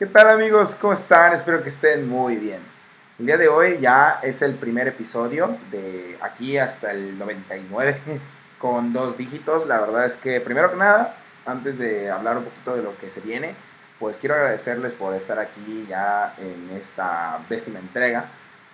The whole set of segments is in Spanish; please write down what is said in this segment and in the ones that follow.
¿Qué tal amigos? ¿Cómo están? Espero que estén muy bien. El día de hoy ya es el primer episodio de aquí hasta el 99 con dos dígitos. La verdad es que primero que nada, antes de hablar un poquito de lo que se viene, pues quiero agradecerles por estar aquí ya en esta décima entrega,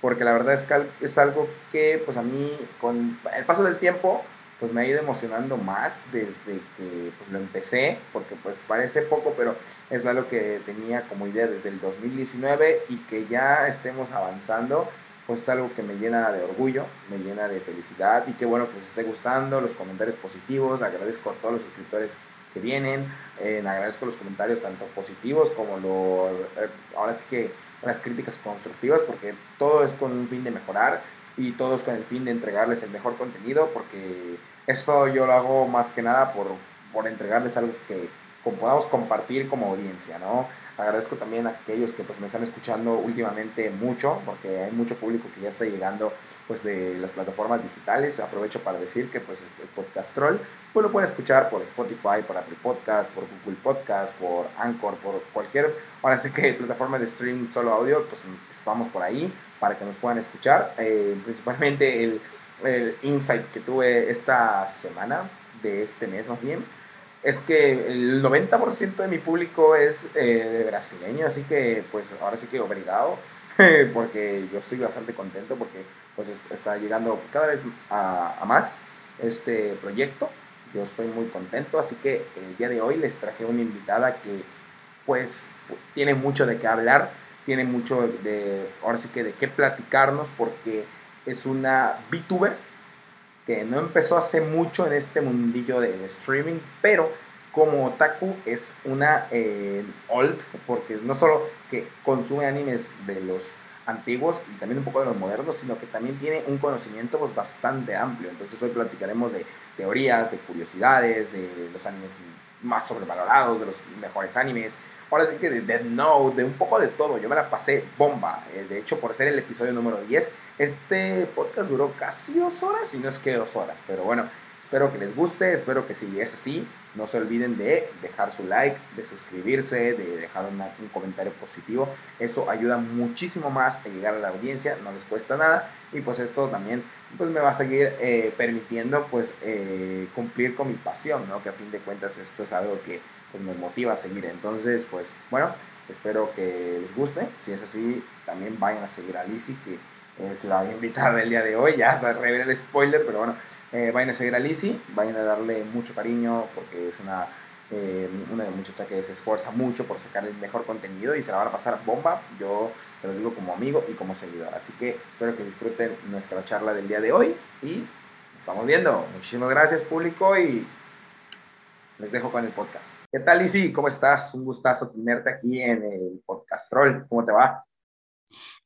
porque la verdad es que es algo que pues a mí con el paso del tiempo pues me ha ido emocionando más desde que pues, lo empecé, porque pues parece poco, pero es algo que tenía como idea desde el 2019 y que ya estemos avanzando, pues es algo que me llena de orgullo, me llena de felicidad y que bueno que les esté gustando, los comentarios positivos, agradezco a todos los suscriptores que vienen, eh, agradezco los comentarios tanto positivos como los, eh, ahora sí que las críticas constructivas, porque todo es con un fin de mejorar y todos con el fin de entregarles el mejor contenido, porque esto yo lo hago más que nada por, por entregarles algo que podamos compartir como audiencia, ¿no? Agradezco también a aquellos que pues me están escuchando últimamente mucho, porque hay mucho público que ya está llegando pues de las plataformas digitales. Aprovecho para decir que pues el podcast Troll pues lo pueden escuchar por Spotify, por Apple Podcast, por Google Podcast, por Anchor, por cualquier, ahora sí que plataforma de streaming solo audio, pues vamos por ahí para que nos puedan escuchar. Eh, principalmente el, el, insight que tuve esta semana, de este mes más bien, es que el 90% de mi público es eh, brasileño, así que pues ahora sí que obligado, porque yo estoy bastante contento porque pues está llegando cada vez a, a más este proyecto. Yo estoy muy contento, así que el día de hoy les traje una invitada que pues tiene mucho de qué hablar tiene mucho de, ahora sí que de qué platicarnos porque es una VTuber que no empezó hace mucho en este mundillo de, streaming, pero como otaku es una eh, old, porque no solo que consume animes de los antiguos y también un poco de los modernos, sino que también tiene un conocimiento pues, bastante amplio. Entonces hoy platicaremos de teorías, de curiosidades, de los animes más sobrevalorados, de los mejores animes, ahora sí que de Dead Note, de un poco de todo. Yo me la pasé bomba. Eh, de hecho, por ser el episodio número 10, este podcast duró casi dos horas y no es que dos horas. Pero bueno, espero que les guste, espero que si es así, no se olviden de dejar su like, de suscribirse, de dejar un comentario positivo. Eso ayuda muchísimo más a llegar a la audiencia, no les cuesta nada. Y pues esto también pues me va a seguir eh, permitiendo pues eh, cumplir con mi pasión, ¿no? Que a fin de cuentas esto es algo que pues me motiva a seguir. Entonces, pues bueno, espero que les guste. Si es así, también vayan a seguir a Lizzie, que es la invitada del día de hoy. Ya hasta revelé el spoiler, pero bueno, eh, vayan a seguir a Lizzie, vayan a darle mucho cariño porque es una, eh, una muchacha que se esfuerza mucho por sacar el mejor contenido y se la van a pasar bomba. Yo se lo digo como amigo y como seguidor. Así que espero que disfruten nuestra charla del día de hoy y nos estamos viendo. Muchísimas gracias público y les dejo con el podcast. ¿Qué tal, Isi? ¿Cómo estás? Un gustazo tenerte aquí en el podcast Troll. ¿Cómo te va?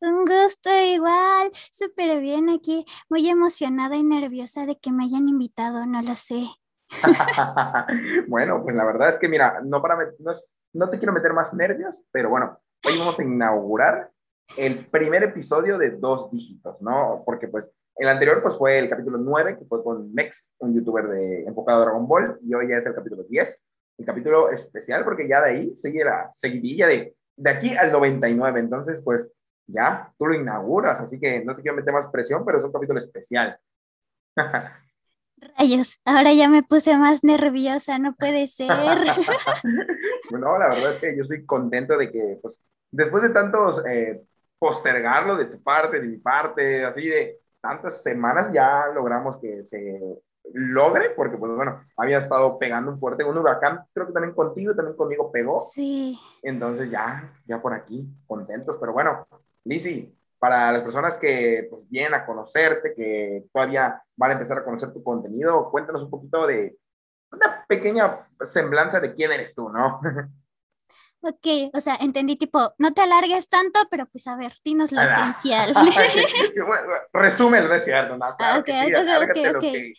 Un gusto igual, súper bien aquí, muy emocionada y nerviosa de que me hayan invitado, no lo sé. bueno, pues la verdad es que mira, no, para no, no te quiero meter más nervios, pero bueno, hoy vamos a inaugurar el primer episodio de dos dígitos, ¿no? Porque pues el anterior pues fue el capítulo 9, que fue con Mex, un youtuber de enfocado a Dragon Ball, y hoy ya es el capítulo 10 el capítulo especial, porque ya de ahí sigue la seguidilla de, de aquí al 99. Entonces, pues ya tú lo inauguras, así que no te quiero meter más presión, pero es un capítulo especial. Rayos, ahora ya me puse más nerviosa, no puede ser. bueno, la verdad es que yo estoy contento de que, pues, después de tantos eh, postergarlo de tu parte, de mi parte, así de tantas semanas, ya logramos que se logre, porque pues bueno, había estado pegando un fuerte, un huracán, creo que también contigo, también conmigo pegó. Sí. Entonces ya, ya por aquí, contentos, pero bueno, Lizzy, para las personas que pues, vienen a conocerte, que todavía van a empezar a conocer tu contenido, cuéntanos un poquito de una pequeña semblanza de quién eres tú, ¿no? Ok, o sea, entendí tipo, no te alargues tanto, pero pues a ver, dinos lo esencial. Resume el cierto, ¿no? Claro okay, okay, okay,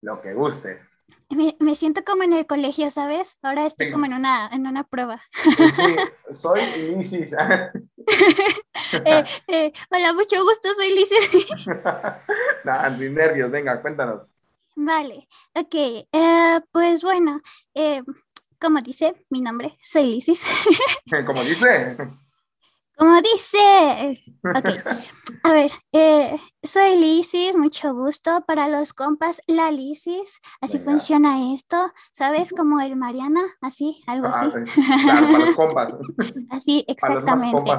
lo que guste. Me, me, siento como en el colegio, ¿sabes? Ahora estoy como en una, en una prueba. Sí, soy Lisis. eh, eh, hola, mucho gusto, soy Lisis. Nada, sin nervios, venga, cuéntanos. Vale, ok, eh, pues bueno, como dice mi nombre, soy Lisis. como dice. Como dice. Ok. A ver, eh, soy Lisis, mucho gusto. Para los compas, la Lisis. Así funciona esto. ¿Sabes? Como el Mariana, así, algo así. Ah, claro, para los compas. Así, exactamente.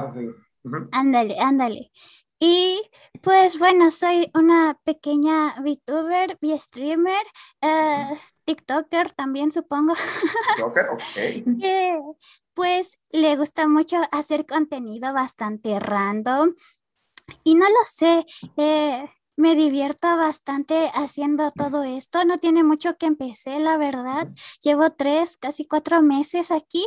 Ándale, ándale. Y pues bueno, soy una pequeña VTuber, V-streamer, uh, TikToker también supongo. TikToker, ok. pues le gusta mucho hacer contenido bastante random. Y no lo sé, eh, me divierto bastante haciendo todo esto. No tiene mucho que empecé, la verdad. Llevo tres, casi cuatro meses aquí,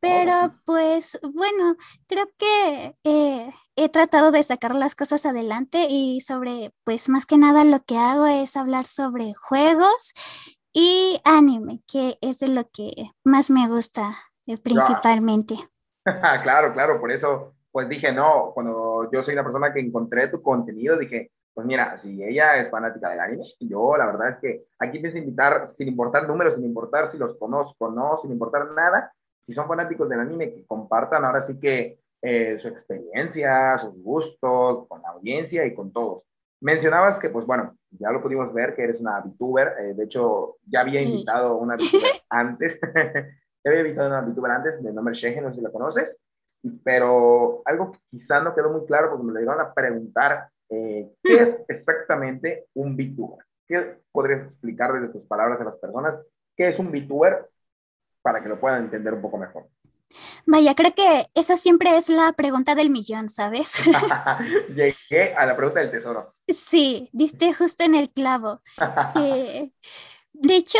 pero pues bueno, creo que eh, he tratado de sacar las cosas adelante y sobre, pues más que nada lo que hago es hablar sobre juegos y anime, que es de lo que más me gusta eh, principalmente. claro, claro, por eso pues dije, no, cuando yo soy una persona que encontré tu contenido, dije, pues mira, si ella es fanática del anime, yo la verdad es que aquí pienso invitar, sin importar números, sin importar si los conozco o no, sin importar nada, si son fanáticos del anime, que compartan ahora sí que eh, su experiencia, sus gustos, con la audiencia y con todos. Mencionabas que, pues bueno, ya lo pudimos ver, que eres una VTuber. Eh, de hecho, ya había invitado a una VTuber antes. ya había invitado a una VTuber antes de nombre Shege, no sé si la conoces. Pero algo que quizá no quedó muy claro porque me lo llegaron a preguntar, eh, ¿qué es exactamente un VTuber? ¿Qué podrías explicar desde tus palabras a las personas? ¿Qué es un VTuber para que lo puedan entender un poco mejor. Vaya, creo que esa siempre es la pregunta del millón, ¿sabes? Llegué a la pregunta del tesoro. Sí, diste justo en el clavo. Eh, de hecho,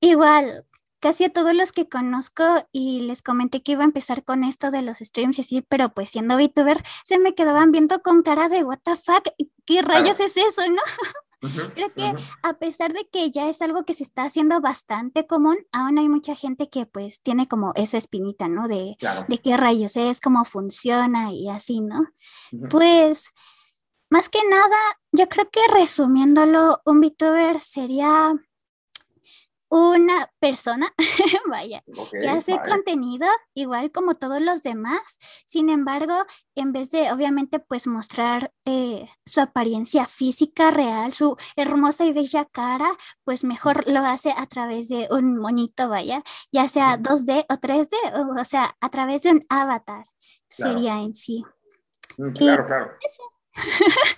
igual, casi a todos los que conozco y les comenté que iba a empezar con esto de los streams y así, pero pues siendo VTuber, se me quedaban viendo con cara de what the fuck, ¿qué rayos es eso, no? Creo que a pesar de que ya es algo que se está haciendo bastante común, aún hay mucha gente que pues tiene como esa espinita, ¿no? De, de qué rayos es, cómo funciona y así, ¿no? Pues más que nada, yo creo que resumiéndolo, un VTuber sería una persona, vaya, que hace contenido igual como todos los demás. Sin embargo, en vez de obviamente pues mostrar eh, su apariencia física real, su hermosa y bella cara, pues mejor lo hace a través de un monito, vaya, ya sea 2D o 3D, o, sea, a través de un avatar sería en sí. Mm, claro, claro.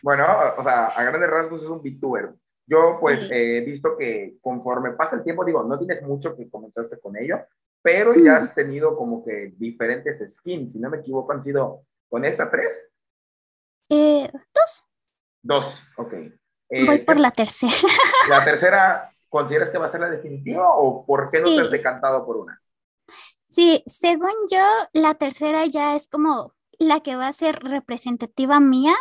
bueno, o sea, a grandes rasgos es un VTuber yo pues he visto que conforme pasa el tiempo, digo, no tienes mucho que comenzaste con ello, pero ya has tenido como que diferentes skins, si no me equivoco, han sido con esta tres. Eh, dos. Dos, ok. Eh, Voy por la tercera. ¿La tercera consideras que va a ser la definitiva o por qué no te has decantado por una? Sí, según yo, la tercera ya es como la que va a ser representativa mía.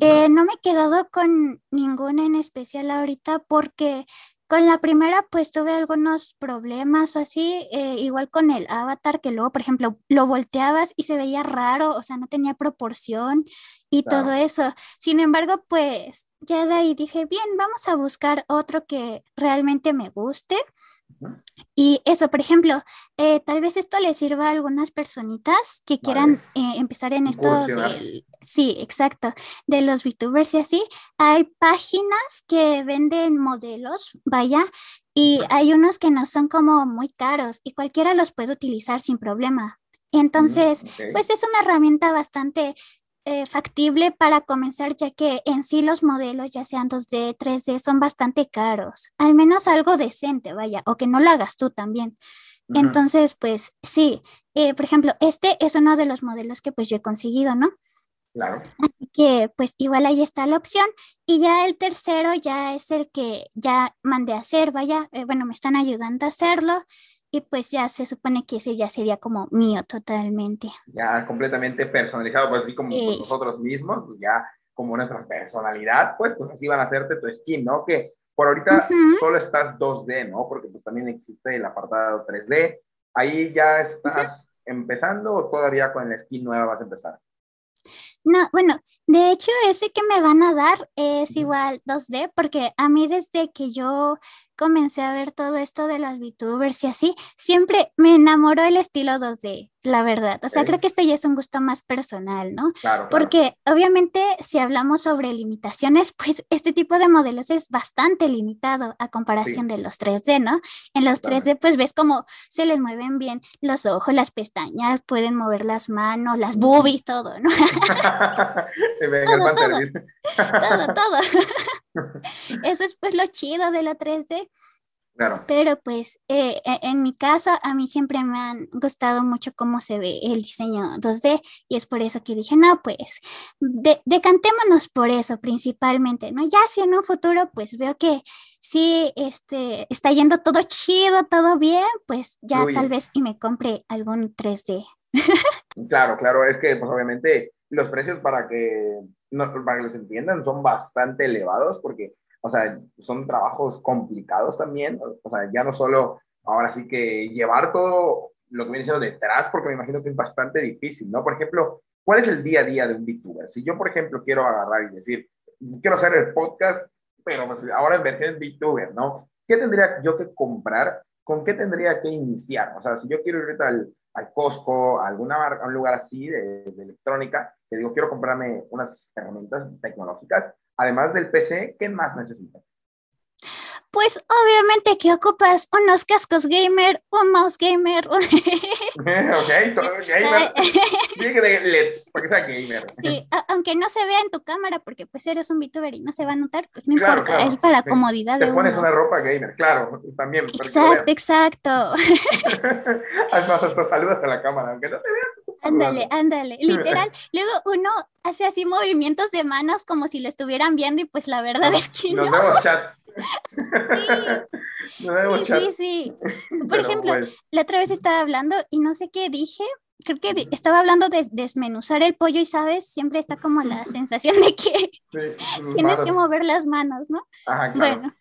Eh, no me he quedado con ninguna en especial ahorita porque con la primera pues tuve algunos problemas o así, eh, igual con el avatar que luego, por ejemplo, lo volteabas y se veía raro, o sea, no tenía proporción y todo eso. Sin embargo, pues ya de ahí dije, bien, vamos a buscar otro que realmente me guste. Y eso, por ejemplo, eh, tal vez esto le sirva a algunas personitas que quieran eh, empezar en esto del, sí, exacto, de los VTubers y así. Hay páginas que venden modelos, vaya, y hay unos que no son como muy caros y cualquiera los puede utilizar sin problema. Entonces, pues es una herramienta bastante eh, factible para comenzar, ya que en sí los modelos, ya sean 2D, 3D, son bastante caros. Al menos algo decente, vaya, o que no lo hagas tú también. Entonces, pues sí, eh, por ejemplo, este es uno de los modelos que pues yo he conseguido, ¿no? Claro. Así que pues igual ahí está la opción. Y ya el tercero ya es el que ya mandé a hacer, vaya, eh, bueno, me están ayudando a hacerlo y pues ya se supone que ese ya sería como mío totalmente. Ya completamente personalizado, pues así como nosotros mismos, pues ya como nuestra personalidad, pues, pues así van a hacerte tu skin, ¿no? Que por ahorita solo estás 2D, ¿no? Porque pues también existe el apartado 3D. Ahí ya estás empezando o todavía con el skin nueva vas a empezar. No, bueno, de hecho ese que me van a dar es igual 2D porque a mí desde que yo comencé a ver todo esto de las VTubers y así, siempre me enamoró el estilo 2D, la verdad. O sea, creo que esto ya es un gusto más personal, ¿no? Claro, Porque obviamente si hablamos sobre limitaciones, pues este tipo de modelos es bastante limitado a comparación de los 3D, ¿no? En los 3D pues ves cómo se les mueven bien los ojos, las pestañas, pueden mover las manos, las boobies, todo, ¿no? todo, todo, todo, todo. Eso es pues lo chido de la 3D. Claro. Pero pues eh, e, en mi caso a mí siempre me han gustado mucho cómo se ve el diseño 2D y es por eso que dije, no, pues decantémonos por eso principalmente, ¿no? Ya si en un futuro pues veo que sí este, está yendo todo chido, todo bien, pues ya tal vez y me compre algún 3D. claro, claro, es que pues obviamente los precios para que, no, para que los entiendan son bastante elevados porque o sea, son trabajos complicados también, o sea, ya no solo ahora sí que llevar todo lo que viene siendo detrás, porque me imagino que es bastante difícil, ¿no? Por ejemplo, ¿cuál es el día a día de un VTuber? Si yo, por ejemplo, quiero agarrar y decir, quiero hacer el podcast, pero pues ahora en versión VTuber, ¿no? ¿Qué tendría yo que comprar? ¿Con qué tendría que iniciar? O sea, si yo quiero ir al, al Costco, a alguna un lugar así de, de electrónica, que digo, quiero comprarme unas herramientas tecnológicas, además del PC, ¿qué más necesitas? Pues obviamente que ocupas unos cascos gamer, un mouse gamer. ok, todo gamer. Tiene que de LEDs, para que sea gamer. Sí, aunque no se vea en tu cámara, porque pues eres un VTuber y no se va a notar, pues no importa, es para comodidad. Te pones una ropa gamer, claro, también. Exacto, exacto. Además, hasta saludas a la cámara, aunque no te vean. Ándale, ándale, literal. Luego uno hace así movimientos de manos como si lo estuvieran viendo y pues la verdad es que Nos no. vemos chat. Sí. sí, sí, sí, Por ejemplo, la otra vez estaba hablando y no sé qué dije. Creo que estaba hablando de desmenuzar el pollo y, ¿sabes? Siempre está como la sensación de que tienes que mover las manos, ¿no? Ajá, claro. Bueno,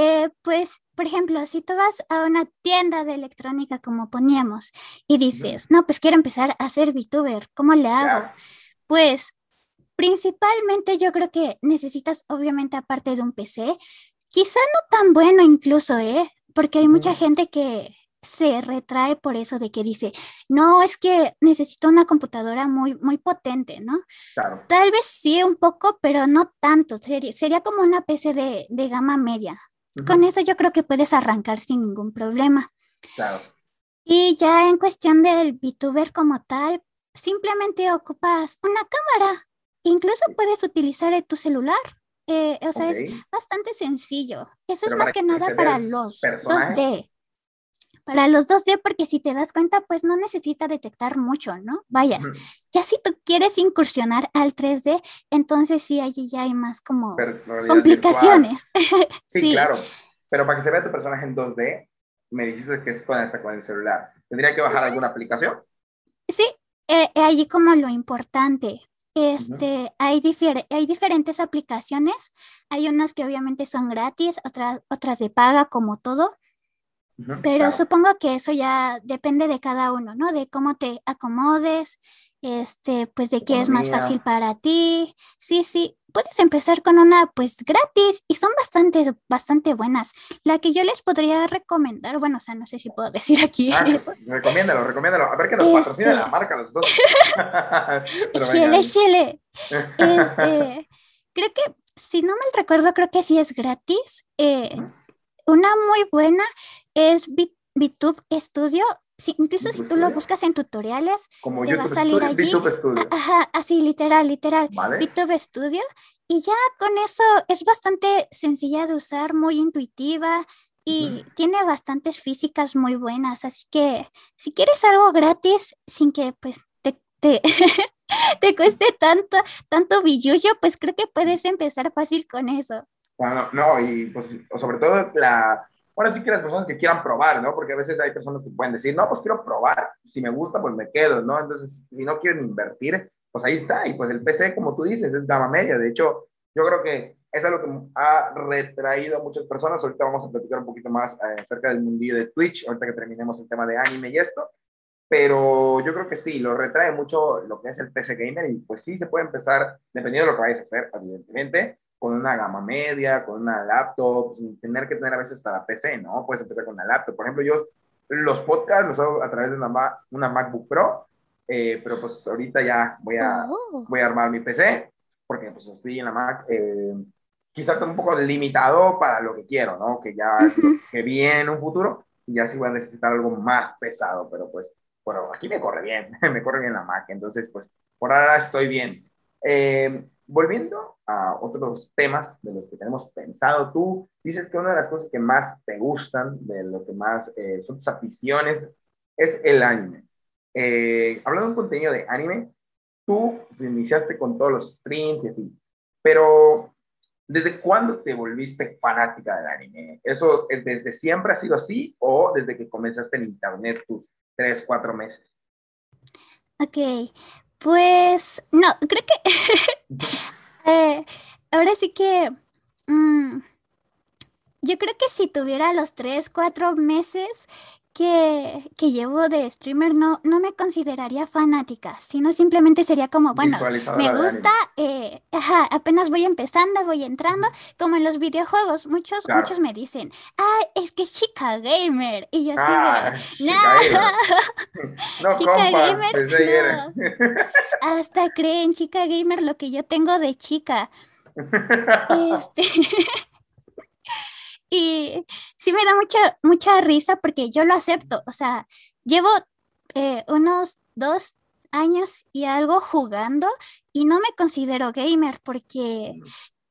eh, pues, por ejemplo, si tú vas a una tienda de electrónica como poníamos y dices, no, pues quiero empezar a ser VTuber, ¿cómo le hago? Pues, principalmente yo creo que necesitas, obviamente, aparte de un PC, quizá no tan bueno incluso, ¿eh? Porque hay mucha gente que se retrae por eso de que dice, no, es que necesito una computadora muy, muy potente, ¿no? Claro. Tal vez sí un poco, pero no tanto. Sería, sería como una PC de, de gama media. Con eso yo creo que puedes arrancar sin ningún problema. Claro. Y ya en cuestión del VTuber como tal, simplemente ocupas una cámara. Incluso puedes utilizar tu celular. Eh, o sea, es bastante sencillo. Eso es más que nada para los 2D para los 2D, porque si te das cuenta, pues no necesita detectar mucho, ¿no? Vaya, ya si tú quieres incursionar al 3D, entonces sí, allí ya hay más como complicaciones. Sí, claro. Pero para que se vea tu personaje en 2D, me dijiste que es con, esta, con el celular. ¿Tendría que bajar alguna aplicación? Sí, eh, eh, allí como lo importante. Este, hay, hay diferentes aplicaciones. Hay unas que obviamente son gratis, otras, otras de paga, como todo. Pero supongo que eso ya depende de cada uno, ¿no? De cómo te acomodes, este, pues de qué es más fácil para ti. Sí, sí, puedes empezar con una pues gratis y son bastante, bastante buenas. La que yo les podría recomendar, bueno, o sea, no sé si puedo decir aquí ah, eso. Recomiéndalo, recomiéndalo. A ver que nos este... patrocina la marca los dos. chile, chile. Este, creo que, si no mal recuerdo, creo que sí es gratis. Eh, una muy buena es VTube Studio. incluso si tú lo buscas en tutoriales, Como te va a salir allí. Studio. Ajá, así, literal, literal. VTube Studio. Y ya con eso es bastante sencilla de usar, muy intuitiva y tiene bastantes físicas muy buenas. Así que si quieres algo gratis, sin que pues te, te, te cueste tanto, tanto billullo, pues creo que puedes empezar fácil con eso. No, y pues sobre todo la, ahora sí que las personas que quieran probar, ¿no? Porque a veces hay personas que pueden decir, no, pues quiero probar, si me gusta, pues me quedo, ¿no? Entonces, si no quieren invertir, pues ahí está, y pues el PC, como tú dices, es gama media, de hecho, yo creo que es algo que ha retraído a muchas personas, ahorita vamos a platicar un poquito más eh, acerca del mundillo de Twitch, ahorita que terminemos el tema de anime y esto, pero yo creo que sí, lo retrae mucho lo que es el PC gamer y pues sí se puede empezar, dependiendo de lo que vayas a hacer, evidentemente, con una gama media, con una laptop, sin tener que tener a veces hasta la PC, ¿no? Puedes empezar con una laptop. Por ejemplo, yo los podcasts los hago a través de una, una MacBook Pro, eh, pero pues ahorita ya voy a, oh. voy a armar mi PC, porque pues estoy en la Mac, eh, quizás un poco limitado para lo que quiero, ¿no? Que ya, que viene en un futuro, y ya sí voy a necesitar algo más pesado, pero pues, bueno, aquí me corre bien, me corre bien la Mac, entonces pues por ahora estoy bien. Eh, volviendo a otros temas de los que tenemos pensado, tú dices que una de las cosas que más te gustan, de lo que más eh, son tus aficiones, es el anime. Eh, hablando de un contenido de anime, tú iniciaste con todos los streams y así, pero ¿desde cuándo te volviste fanática del anime? ¿Eso desde siempre ha sido así o desde que comenzaste en internet tus tres, cuatro meses? Ok, pues no, creo que eh, ahora sí que mm, yo creo que si tuviera los tres, cuatro meses que, que, llevo de streamer no, no me consideraría fanática, sino simplemente sería como, bueno, me gusta, eh, apenas voy empezando, voy entrando, como en los videojuegos, muchos, muchos me dicen, ah, es que es chica gamer, y yo así ah, no, chica gamer, no. hasta creen chica gamer lo que yo tengo de chica. este... Y sí me da mucha, mucha risa porque yo lo acepto. O sea, llevo eh, unos dos años y algo jugando y no me considero gamer porque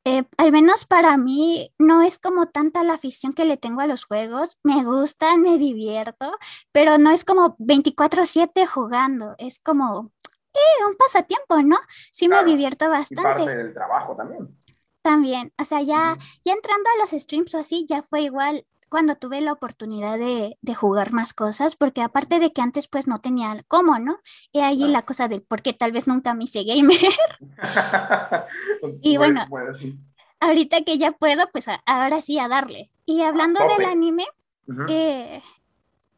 eh, al menos para mí no es como tanta la afición que le tengo a los juegos. Me gustan, me divierto, pero no es como 24/7 jugando. Es como eh, un pasatiempo, ¿no? Sí me divierto bastante. Y parte del trabajo también. También, o sea, ya, ya entrando a los streams o así, ya fue igual cuando tuve la oportunidad de, jugar más cosas, porque aparte de que antes pues no tenía cómo, ¿no? Y ahí la cosa del por qué tal vez nunca me hice gamer. y bueno, ahorita que ya puedo, pues ahora sí a darle. Y hablando del anime, eh,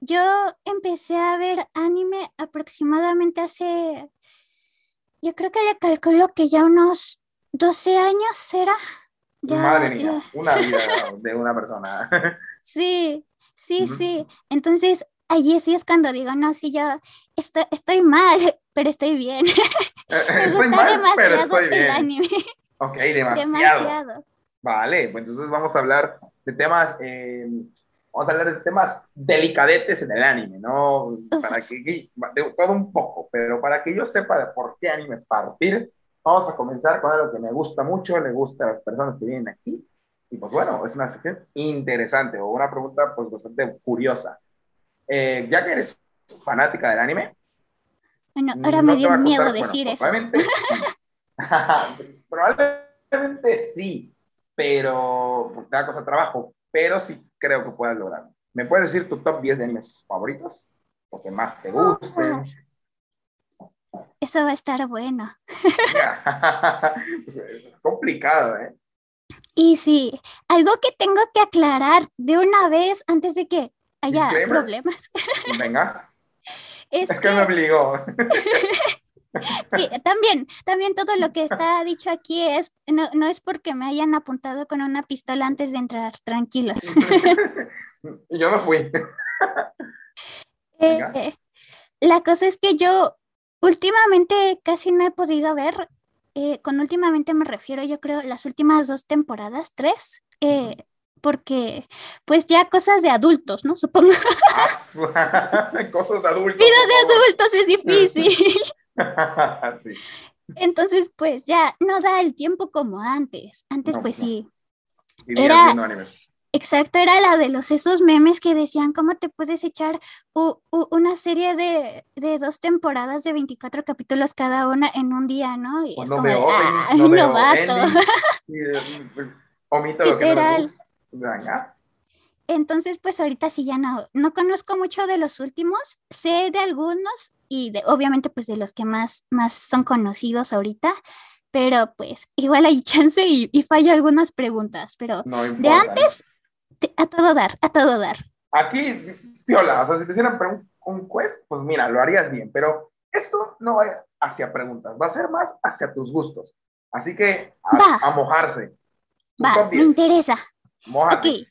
yo empecé a ver anime aproximadamente hace, yo creo que le calculo que ya unos 12 años será. Madre mía, una vida de una persona. Sí, sí, sí. Entonces, allí sí es cuando digo, no, sí, yo estoy, estoy mal, pero estoy bien. Me gusta mal, demasiado pero estoy bien. el anime. Ok, demasiado. Vale, pues entonces vamos a hablar de temas, eh, vamos a hablar de temas delicadetes en el anime, ¿no? Para que, de todo un poco, pero para que yo sepa de por qué anime partir, Vamos a comenzar con algo que me gusta mucho, le gusta a las personas que vienen aquí. Y pues bueno, es una sección interesante o una pregunta pues bastante curiosa. Eh, ya que eres fanática del anime. Bueno, ahora me dio miedo decir eso. Probablemente sí. probablemente sí, pero te da cosa trabajo, pero sí creo que puedas lograrlo. ¿Me puedes decir tu top 10 de animes favoritos? O que más te gusten. Eso va a estar bueno. es complicado, ¿eh? Y sí, algo que tengo que aclarar de una vez antes de que haya problemas. Venga. Es, que, me obligó. sí, también, también todo lo que está dicho aquí es, no, es porque me hayan apuntado con una pistola antes de entrar, tranquilos. yo me fui. Eh, la cosa es que yo Últimamente casi no he podido ver, eh, con últimamente me refiero yo creo las últimas dos temporadas, tres, eh, porque pues ya cosas de adultos, ¿no? Supongo. cosas de adultos. Vida de adultos es difícil. Entonces pues ya no da el tiempo como antes. Antes pues sí. Era, Exacto, era la de los esos memes que decían cómo te puedes echar una serie de, dos temporadas de 24 capítulos cada una en un día, ¿no? Y es como, ah, no novato. omito lo que Entonces, pues ahorita sí ya no, no conozco mucho de los últimos, sé de algunos y de, obviamente pues de los que más, más son conocidos ahorita, pero pues igual hay chance y, y fallo algunas preguntas, pero de antes a todo dar, a todo dar. Aquí, piola, o sea, si te hicieran un quest, pues mira, lo harías bien, pero esto no va hacia preguntas, va a ser más hacia tus gustos. Así que a, mojarse. Va, me interesa. Mójate.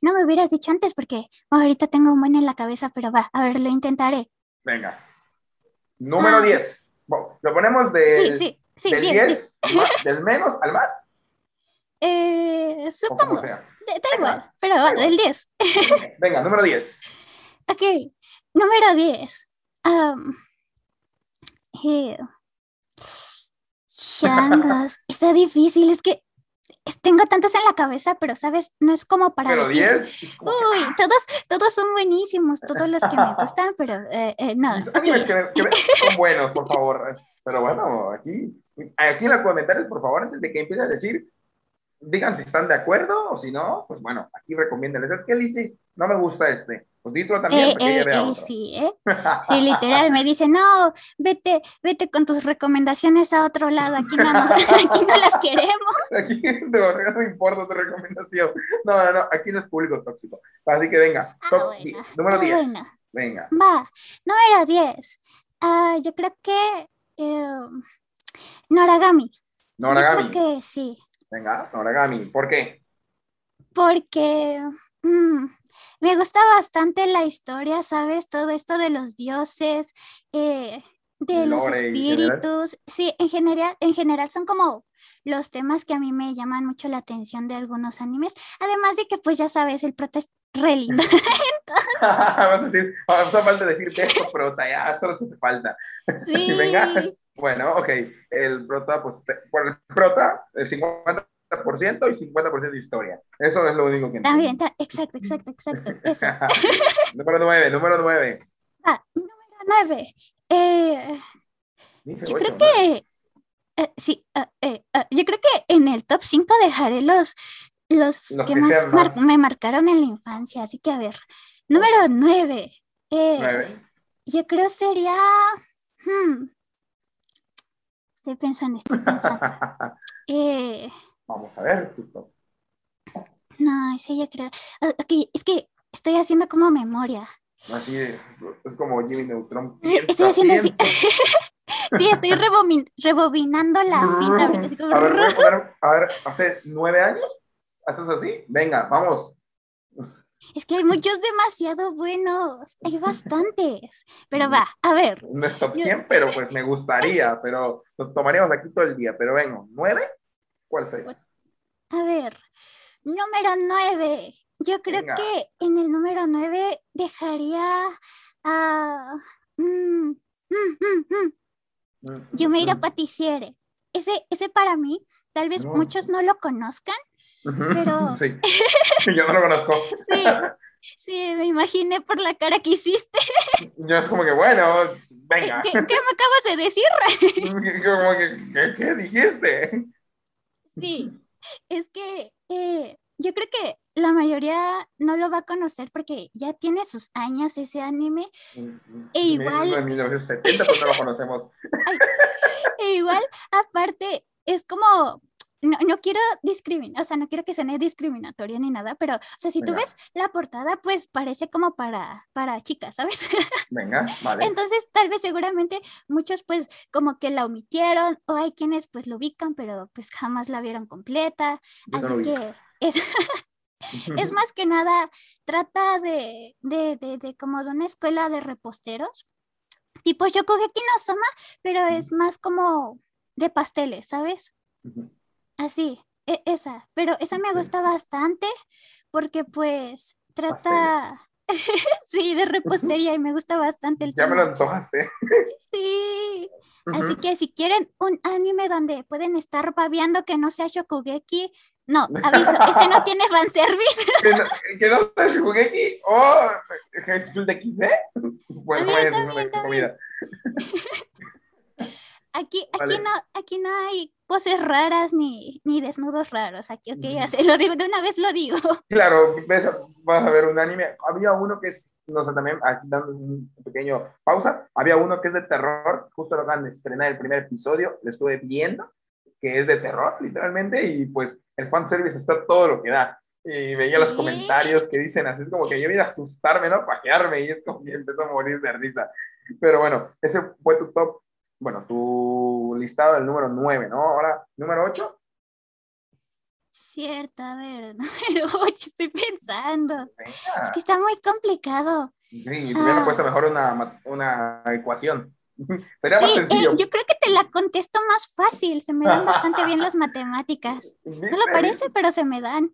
No me hubieras dicho antes porque ahorita tengo un buen en la cabeza, pero va, a ver, lo intentaré. Venga. Número 10. Ah. lo ponemos de, sí, sí, sí, del 10, del menos al más. Eh, supongo. Da, igual, pero va, del 10. Venga, número 10. Ok, número 10. Um, eh, changos, está difícil, es que tengo tantos en la cabeza, pero sabes, no es como para pero decir, 10, uy, todos, todos son buenísimos, todos los que me gustan, pero eh, eh, no. Okay. Que, son buenos, por favor. Pero bueno, aquí, aquí en los comentarios, por favor, antes de que empiece a decir, digan si están de acuerdo o si no, pues bueno, aquí recomiéndenles. Es que Lisis, no me gusta este. Pues dítelo también, eh, porque eh, eh, Sí, ¿eh? Sí, literal, me dice, no, vete, vete con tus recomendaciones a otro lado, aquí no, aquí no las queremos. Aquí no me importa tu recomendación. No, no, no, aquí no es público tóxico. Así que venga, ah, número 10. Ah, venga. Va, número 10. Ah, yo creo que Noragami. Noragami. Yo creo que sí. Venga, Noragami. ¿Por qué? Porque mm, me gusta bastante la historia, ¿sabes? Todo esto de los dioses, eh, de los espíritus. Sí, en general, en general son como los temas que a mí me llaman mucho la atención de algunos animes. Además de que, pues ya sabes, el prota es re lindo. Vas a decir, vamos a falta decirte esto, prota, ya, solo se te falta. Sí. Venga. Bueno, ok, el prota, pues, por el prota, el 50% y 50% de historia. Eso es lo único que Está bien, exacto, exacto, exacto. Eso. número 9, número 9. Ah, número 9. Eh, yo creo que, eh, sí, uh, eh, uh, yo creo que en el top 5 dejaré los, los, los que, que, más, mar me marcaron en la infancia. Así que, a ver, número 9. Eh, 9. Yo creo sería... Hmm, Estoy pensando, estoy pensando. eh, Vamos a ver, Tito. No, ese ya creo. Ah, es que estoy haciendo como memoria. Así es, es como Jimmy Neutron. Sí, estoy haciendo así. sí, estoy rebobinando la cinta. A ver, a ver, a ver, ¿hace nueve años? ¿Haces así? Venga, vamos. Es que hay muchos demasiado buenos, hay bastantes, pero va, a ver. No es top 100, pero pues me gustaría, pero nos tomaríamos aquí todo el día, pero vengo, ¿nueve? ¿Cuál sería? A ver, número 9. Yo creo que en el número 9 dejaría a... Mm, mm, mm, Yo me iría a Paticiere. Ese, ese para mí, tal vez muchos no lo conozcan, pero... Sí, yo no lo conozco. sí, sí, me imaginé por la cara que hiciste. Yo es como que, bueno, venga. ¿Qué, me acabas de decir? como que, ¿qué, dijiste? Sí, es que eh, yo creo que la mayoría no lo va a conocer porque ya tiene sus años ese anime. E igual... En 1970 pues no lo conocemos. e igual, aparte, es como no, no, quiero discriminar, o sea, no quiero que suene discriminatoria ni nada, pero, o sea, si tú ves la portada, pues parece como para, para chicas, ¿sabes? Venga, vale. Entonces, tal vez seguramente muchos, pues, como que la omitieron, o hay quienes, pues, lo ubican, pero, pues, jamás la vieron completa. Así que es, es más que nada, trata de, de, de, de, como de una escuela de reposteros, tipo Shokugeki no Soma, pero es más como de pasteles, ¿sabes? Así, e esa, pero esa me gusta bastante porque pues trata, sí, de repostería y me gusta bastante el Ya me lo antojaste. sí, así que si quieren un anime donde pueden estar babeando que no sea Shokugeki, no, aviso, este no tiene fanservice. ¿Que no, que no sea Shokugeki? ¿O XD? Bueno, también, también, Aquí, aquí, no, aquí no hay poses raras ni, ni desnudos raros. Aquí, ok, ya sé, lo digo, de una vez lo digo. Claro, ves, vas a ver un anime. Había uno que es, no sé, también, aquí dando un pequeño pausa, había uno que es de terror, justo lo acaban de estrenar el primer episodio, lo estuve viendo, que es de terror, literalmente, y pues el fanservice está todo lo que da. y veía los Sí. comentarios que dicen así, es como que yo iba a asustarme, ¿no? Pajearme y es como que empezó a morir de risa. Pero bueno, ese fue tu top, bueno, tu listado del número 9, ¿no? Ahora, número 8. Cierto, a ver, número 8, estoy pensando. Es que está muy complicado. Sí, y te Ah. puesto mejor una, una ecuación. Sería más Sí, eh, sencillo. yo creo que te la contesto más fácil. Se me dan bastante bien las matemáticas. No lo parece, pero se me dan.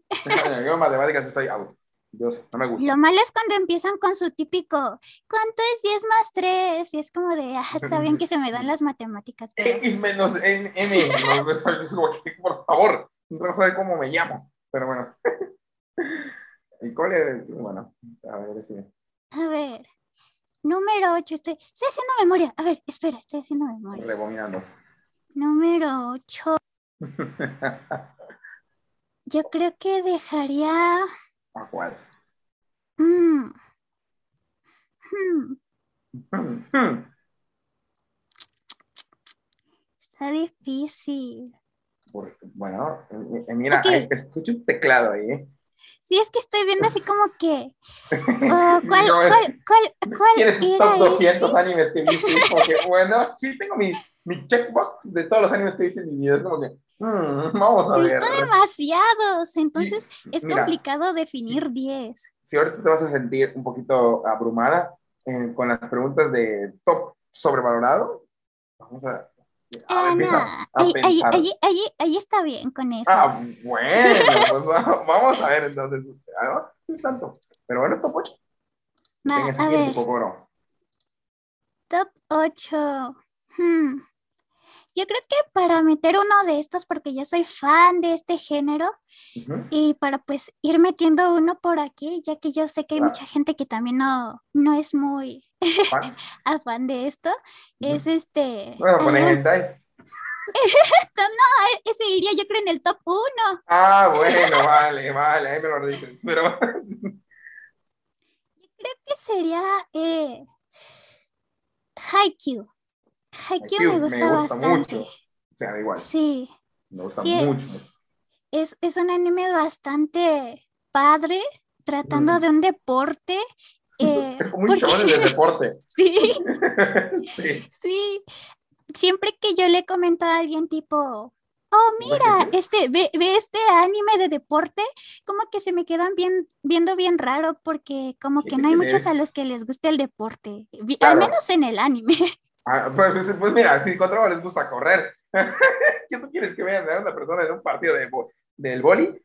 Yo en matemáticas estoy out. Dios, no me gusta. Lo malo es cuando empiezan con su típico, ¿cuánto es 10 más 3? Y es como de, ah, está bien que se me dan las matemáticas. Pero... X menos N. Por favor, no sé cómo me llamo. Pero bueno. ¿Y cuál es? Bueno, a ver, decime. A ver, número 8, estoy, estoy haciendo memoria. A ver, espera, estoy haciendo memoria. Rebominando. Número 8, yo creo que dejaría... ¿A cuál? mm, hmm, está difícil. Porque, bueno, eh, eh, mira, Ok. ahí escucho un teclado ahí, ¿eh? Sí, es que estoy viendo así como que... ah, ¿Cuál, No, cuál, cuál, cuál era top este? 200 animes que viste. y es como que, bueno, aquí tengo mi, mi checkbox de todos los animes que viste en mi vida. Es como que, mm, vamos a ver. visto demasiados, entonces es mira, complicado definir 10. Si ahorita te vas a sentir un poquito abrumada eh, con las preguntas de top sobrevalorado, vamos a. a Ah, no, a ahí, ahí, ahí, ahí, ahí está bien con eso. Ah, bueno, pues va- vamos a ver entonces. Además, no es tanto. Pero bueno, top 8. Va, Tengas a ver, top 8. Hmm. Yo creo que para meter uno de estos, porque yo soy fan de este género, y para pues ir metiendo uno por aquí, ya que yo sé que hay Claro. mucha gente que también no, no es muy afán de esto, es este... Bueno, poner algún- hentai. ese iría yo creo en el top 1. Ah, bueno, vale, vale, ahí me lo dices. Pero Creo que sería eh, Haikyuu. Haikyuu me Haikyuu, gusta, bastante. mucho. O sea, da igual, Sí, me gusta Sí. mucho. es, es un anime bastante padre, tratando Mm. de un deporte. eh, Es como un porque- de deporte. sí, sí. sí. Siempre que yo le comento a alguien tipo, oh, mira, este, ve, ve este anime de deporte, como que se me quedan bien, viendo bien raro porque como ¿Qué que no hay muchos a los que les guste el deporte, Claro. al menos en el anime. Ah, pues, pues, pues mira, si contra les gusta correr, ¿qué tú quieres que vean a una persona en un partido de, del boli?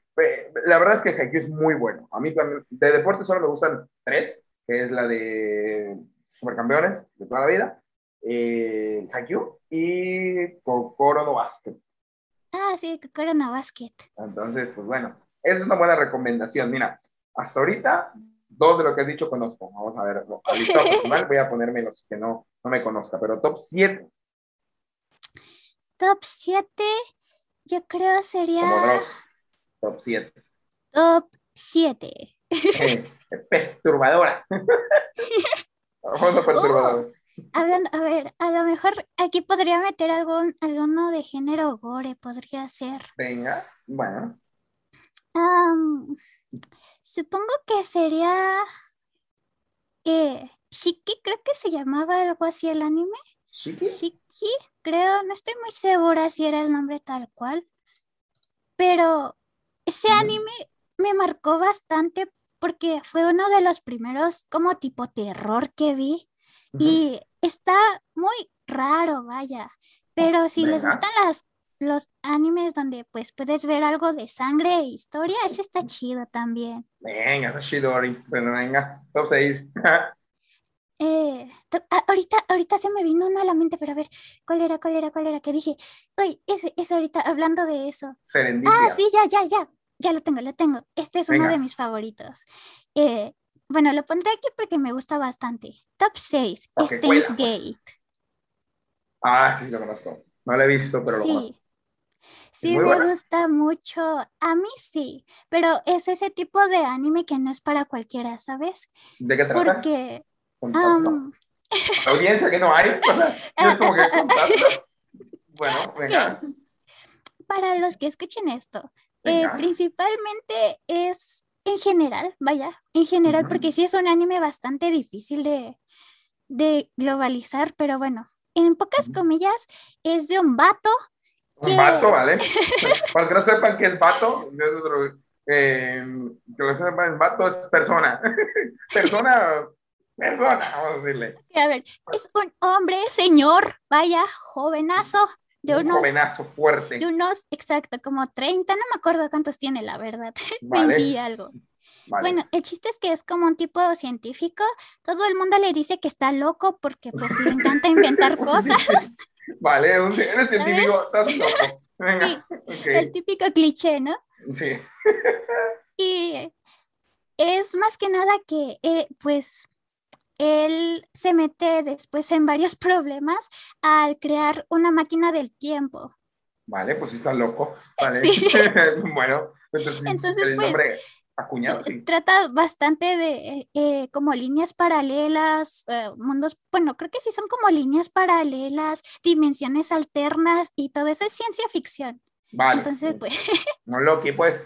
La verdad es que Haikyuu es muy bueno. A mí también, de deporte solo me gustan tres, que es la de Supercampeones de toda la vida, eh, Haikyuu y Kokoro no Basket. Ah, sí, Kokoro no Basket. Entonces, pues bueno, esa es una buena recomendación. Mira, hasta ahorita, dos de lo que has dicho conozco. Vamos a ver, personal voy a ponerme los que no, no me conozca, pero top 7, Top 7, yo creo sería Dross, top 7. top 7. Eh, perturbadora. Famoso perturbador. Hablando, a ver, a lo mejor aquí podría meter algún, alguno de género gore, podría ser. Venga, bueno. Am, supongo que sería eh, Shiki, creo que se llamaba algo así el anime. ¿Shiki? Shiki, creo, no estoy muy segura si era el nombre tal cual, pero ese Ujú. anime me marcó bastante porque fue uno de los primeros como tipo terror que vi Ujú. y está muy raro, vaya, pero si les Venga. gustan las, los animes donde pues puedes ver algo de sangre e historia, ese está chido también. Venga, Shidori. Bueno, venga, top 6. Eh, ah, ahorita, ahorita se me vino uno a la mente, pero a ver, ¿cuál era, cuál era, cuál era? Que dije, uy, ese, ese ahorita, hablando de eso. Serendipia. Ah, sí, ya, ya, ya, ya lo tengo, lo tengo. Este es uno de mis favoritos. Eh, bueno, lo pondré aquí porque me gusta bastante. Top 6, Ok, Steins cuela, pues. Gate. Ah, sí, lo conozco. No lo he visto, pero lo conozco. Sí. Sí, me buena? gusta mucho. A mí sí, pero es ese tipo de anime que no es para cualquiera, ¿sabes? ¿De qué trata? Porque Contadlo. am, Audiencia que no hay. No es como que. Bueno, venga. para los que escuchen esto, Eh, principalmente es en general, vaya, en general, porque sí es un anime bastante difícil de, de globalizar, pero bueno, en pocas comillas, es de un vato. Un vato, ¿vale? Para que no sepan que el vato, eh, que lo sepan, el vato es persona. persona, persona, vamos a decirle. A ver, es un hombre, señor, vaya, jovenazo, de unos, jovenazo fuerte. De unos, exacto, como 30, no me acuerdo cuántos tiene, la verdad. Vale. algo. Bueno, el chiste es que es como un tipo científico. Todo el mundo le dice que está loco porque pues le encanta inventar cosas. Vale, eres científico, estás loco. sí, el típico cliché, ¿no? Sí. y es más que nada que, eh, pues, él se mete después en varios problemas al crear una máquina del tiempo. Vale, pues está loco. Vale. bueno, entonces, el pues, nombre acuñado. Trata bastante de eh, como líneas paralelas, eh, mundos, bueno, creo que sí son como líneas paralelas, dimensiones alternas y todo eso es ciencia ficción. Vale. Entonces, pues. No Loki, pues.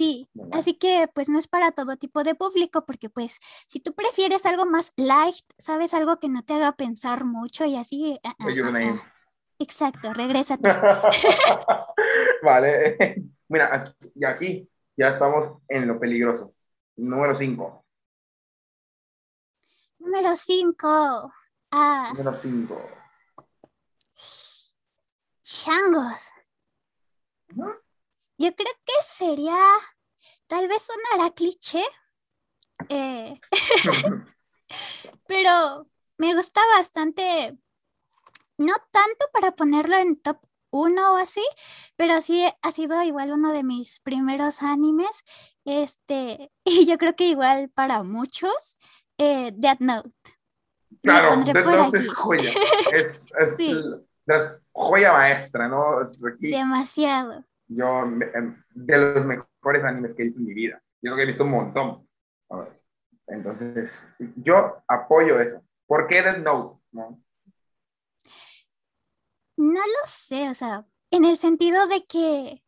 Sí, así que pues no es para todo tipo de público, porque pues si tú prefieres algo más light, sabes algo que no te haga pensar mucho y así. Ah, ah, ah, Exacto, regrésate. vale, mira, y aquí ya estamos en lo peligroso. Número 5. Número 5. Ah. Número 5. Changos. Yo creo que sería, tal vez sonará cliché, eh, pero me gusta bastante, no tanto para ponerlo en top 1 o así, pero sí ha sido igual uno de mis primeros animes, este, y yo creo que igual para muchos, eh, Death Note. Claro, Death Note es joya, es, joya maestra, ¿no? Demasiado yo, em, de los mejores animes que he visto en mi vida. Yo creo que he visto un montón. Entonces, yo apoyo eso. ¿Por qué Death Note? ¿no? no lo sé, o sea, en el sentido de que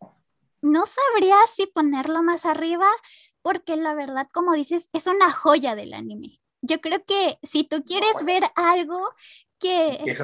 no sabría si ponerlo más arriba, porque la verdad, como dices, es una joya del anime. Yo creo que si tú quieres ver algo que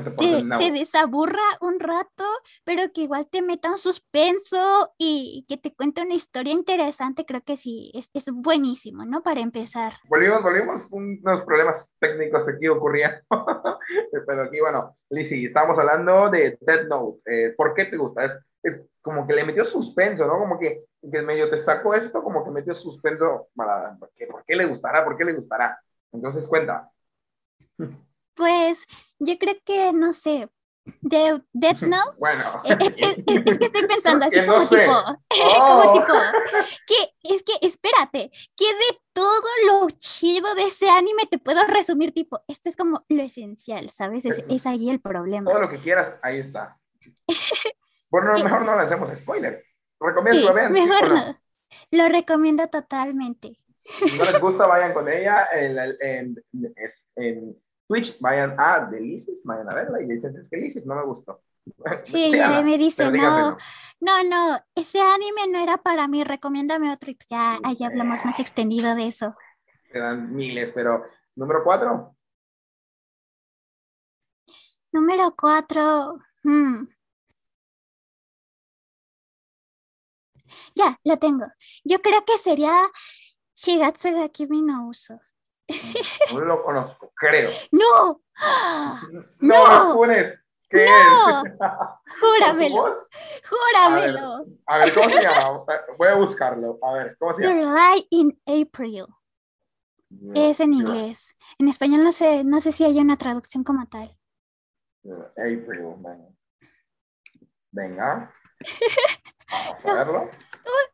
te, desaburra un rato, pero que igual te meta un suspenso y que te cuente una historia interesante, creo que sí, es, es buenísimo, ¿no? Para empezar. Volvimos, volvimos, unos problemas técnicos aquí ocurrían, pero aquí, bueno, Lizzie, estamos hablando de Dead Note, eh, ¿por qué te gusta? Es, es, como que le metió suspenso, ¿no? Como que, que medio te sacó esto, como que metió suspenso para, ¿por qué, ¿por qué le gustará? ¿Por qué le gustará? Entonces, cuenta. Pues yo creo que, no sé, de Death Note. Bueno. Es, que estoy pensando así como, tipo, como oh. tipo, que es que espérate, que de todo lo chido de ese anime te puedo resumir tipo, esto es como lo esencial, ¿sabes? Es, es ahí el problema. Todo lo que quieras, ahí está. bueno, mejor no lancemos spoiler. Recomiendo sí, vean. Mejor no. Lo recomiendo totalmente. Si no les gusta, vayan con ella. en, en Twitch, vayan a Delices, vayan a verla y dicen, es que Delices no me gustó. Sí, me dice, no, no, no, ese anime no era para mí, recomiéndame otro y pues ya ahí hablamos más extendido de eso. Quedan miles, pero número cuatro. Número cuatro. Hmm. Ya, lo tengo. Yo creo que sería Shigatsu ga Kimi no Uso. No lo conozco, creo. ¡No! ¡No! no. ¿Qué no. es? Júramelo. Júramelo. A ver, ¿cómo se llama? Voy a buscarlo. A ver, ¿cómo se llama? Right in April. es en inglés. En español no sé, no sé si hay una traducción como tal. April, venga. Venga. Vamos a verlo.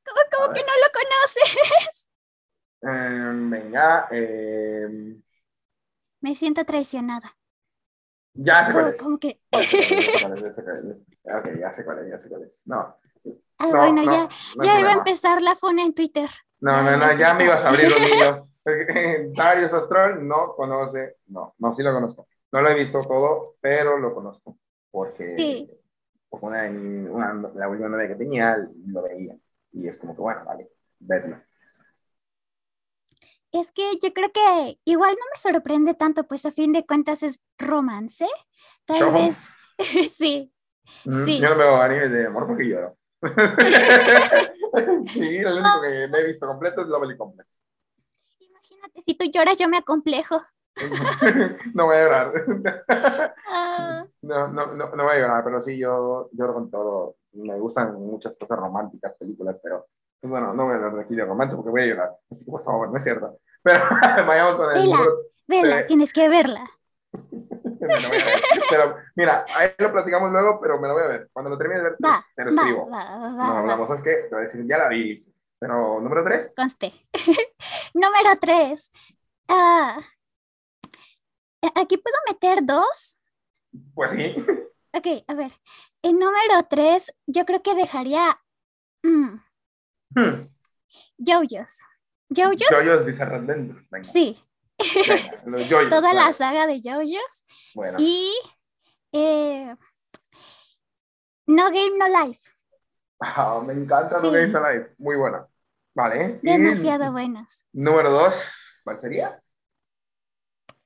¿Cómo, cómo, que no lo conoces? Em, venga. Eh... Me siento traicionada. Ya sé cuál es. ¿Cómo que? Ok, ya sé cuál es, ya sé cuál es. No. Ah, bueno, ya, ya iba a empezar la funa en Twitter. No, no, no, ya me ibas a abrir un niño. Darius Astral no conoce, no, no, sí lo conozco. No lo he visto todo, pero lo conozco. Porque, sí. una, una- la última novia que tenía, lo veía. Y es como que, bueno, vale, verlo. Es que yo creo que igual no me sorprende tanto, pues a fin de cuentas es romance. Tal vez, sí. Mm, Sí. Yo no veo animes de amor porque lloro. sí, lo único que me he visto completo es Lovely Complex. Imagínate, si tú lloras, yo me acomplejo. no voy a llorar. Ah, No, no, no, no voy a llorar, pero sí, yo lloro con todo. Me gustan muchas cosas románticas, películas, pero pues, bueno, no voy a hablar de aquí de romance porque voy a llorar. Así que por favor, no es cierto. Pero vayamos con el Vela. número. vela, tienes que verla. Me lo voy a ver. Pero, mira, ahí lo platicamos luego, pero me lo voy a ver. Cuando lo termine de ver, te- Va, te va, lo escribo. va, No, va, va. hablamos. Te voy a decir, ya la vi. Pero, número tres. Conste. Número tres. Ah, aquí puedo meter dos. Pues sí. Ok, a ver. En número tres, yo creo que dejaría mm, Hmm. Adventures. Venga, sí, venga, los toda la saga de JoJo's. Bueno, Y eh, No Game No Life. Ah, me encanta Sí. No Game No Life. Muy buena. Vale. y Demasiado buenas. Número dos, ¿cuál sería?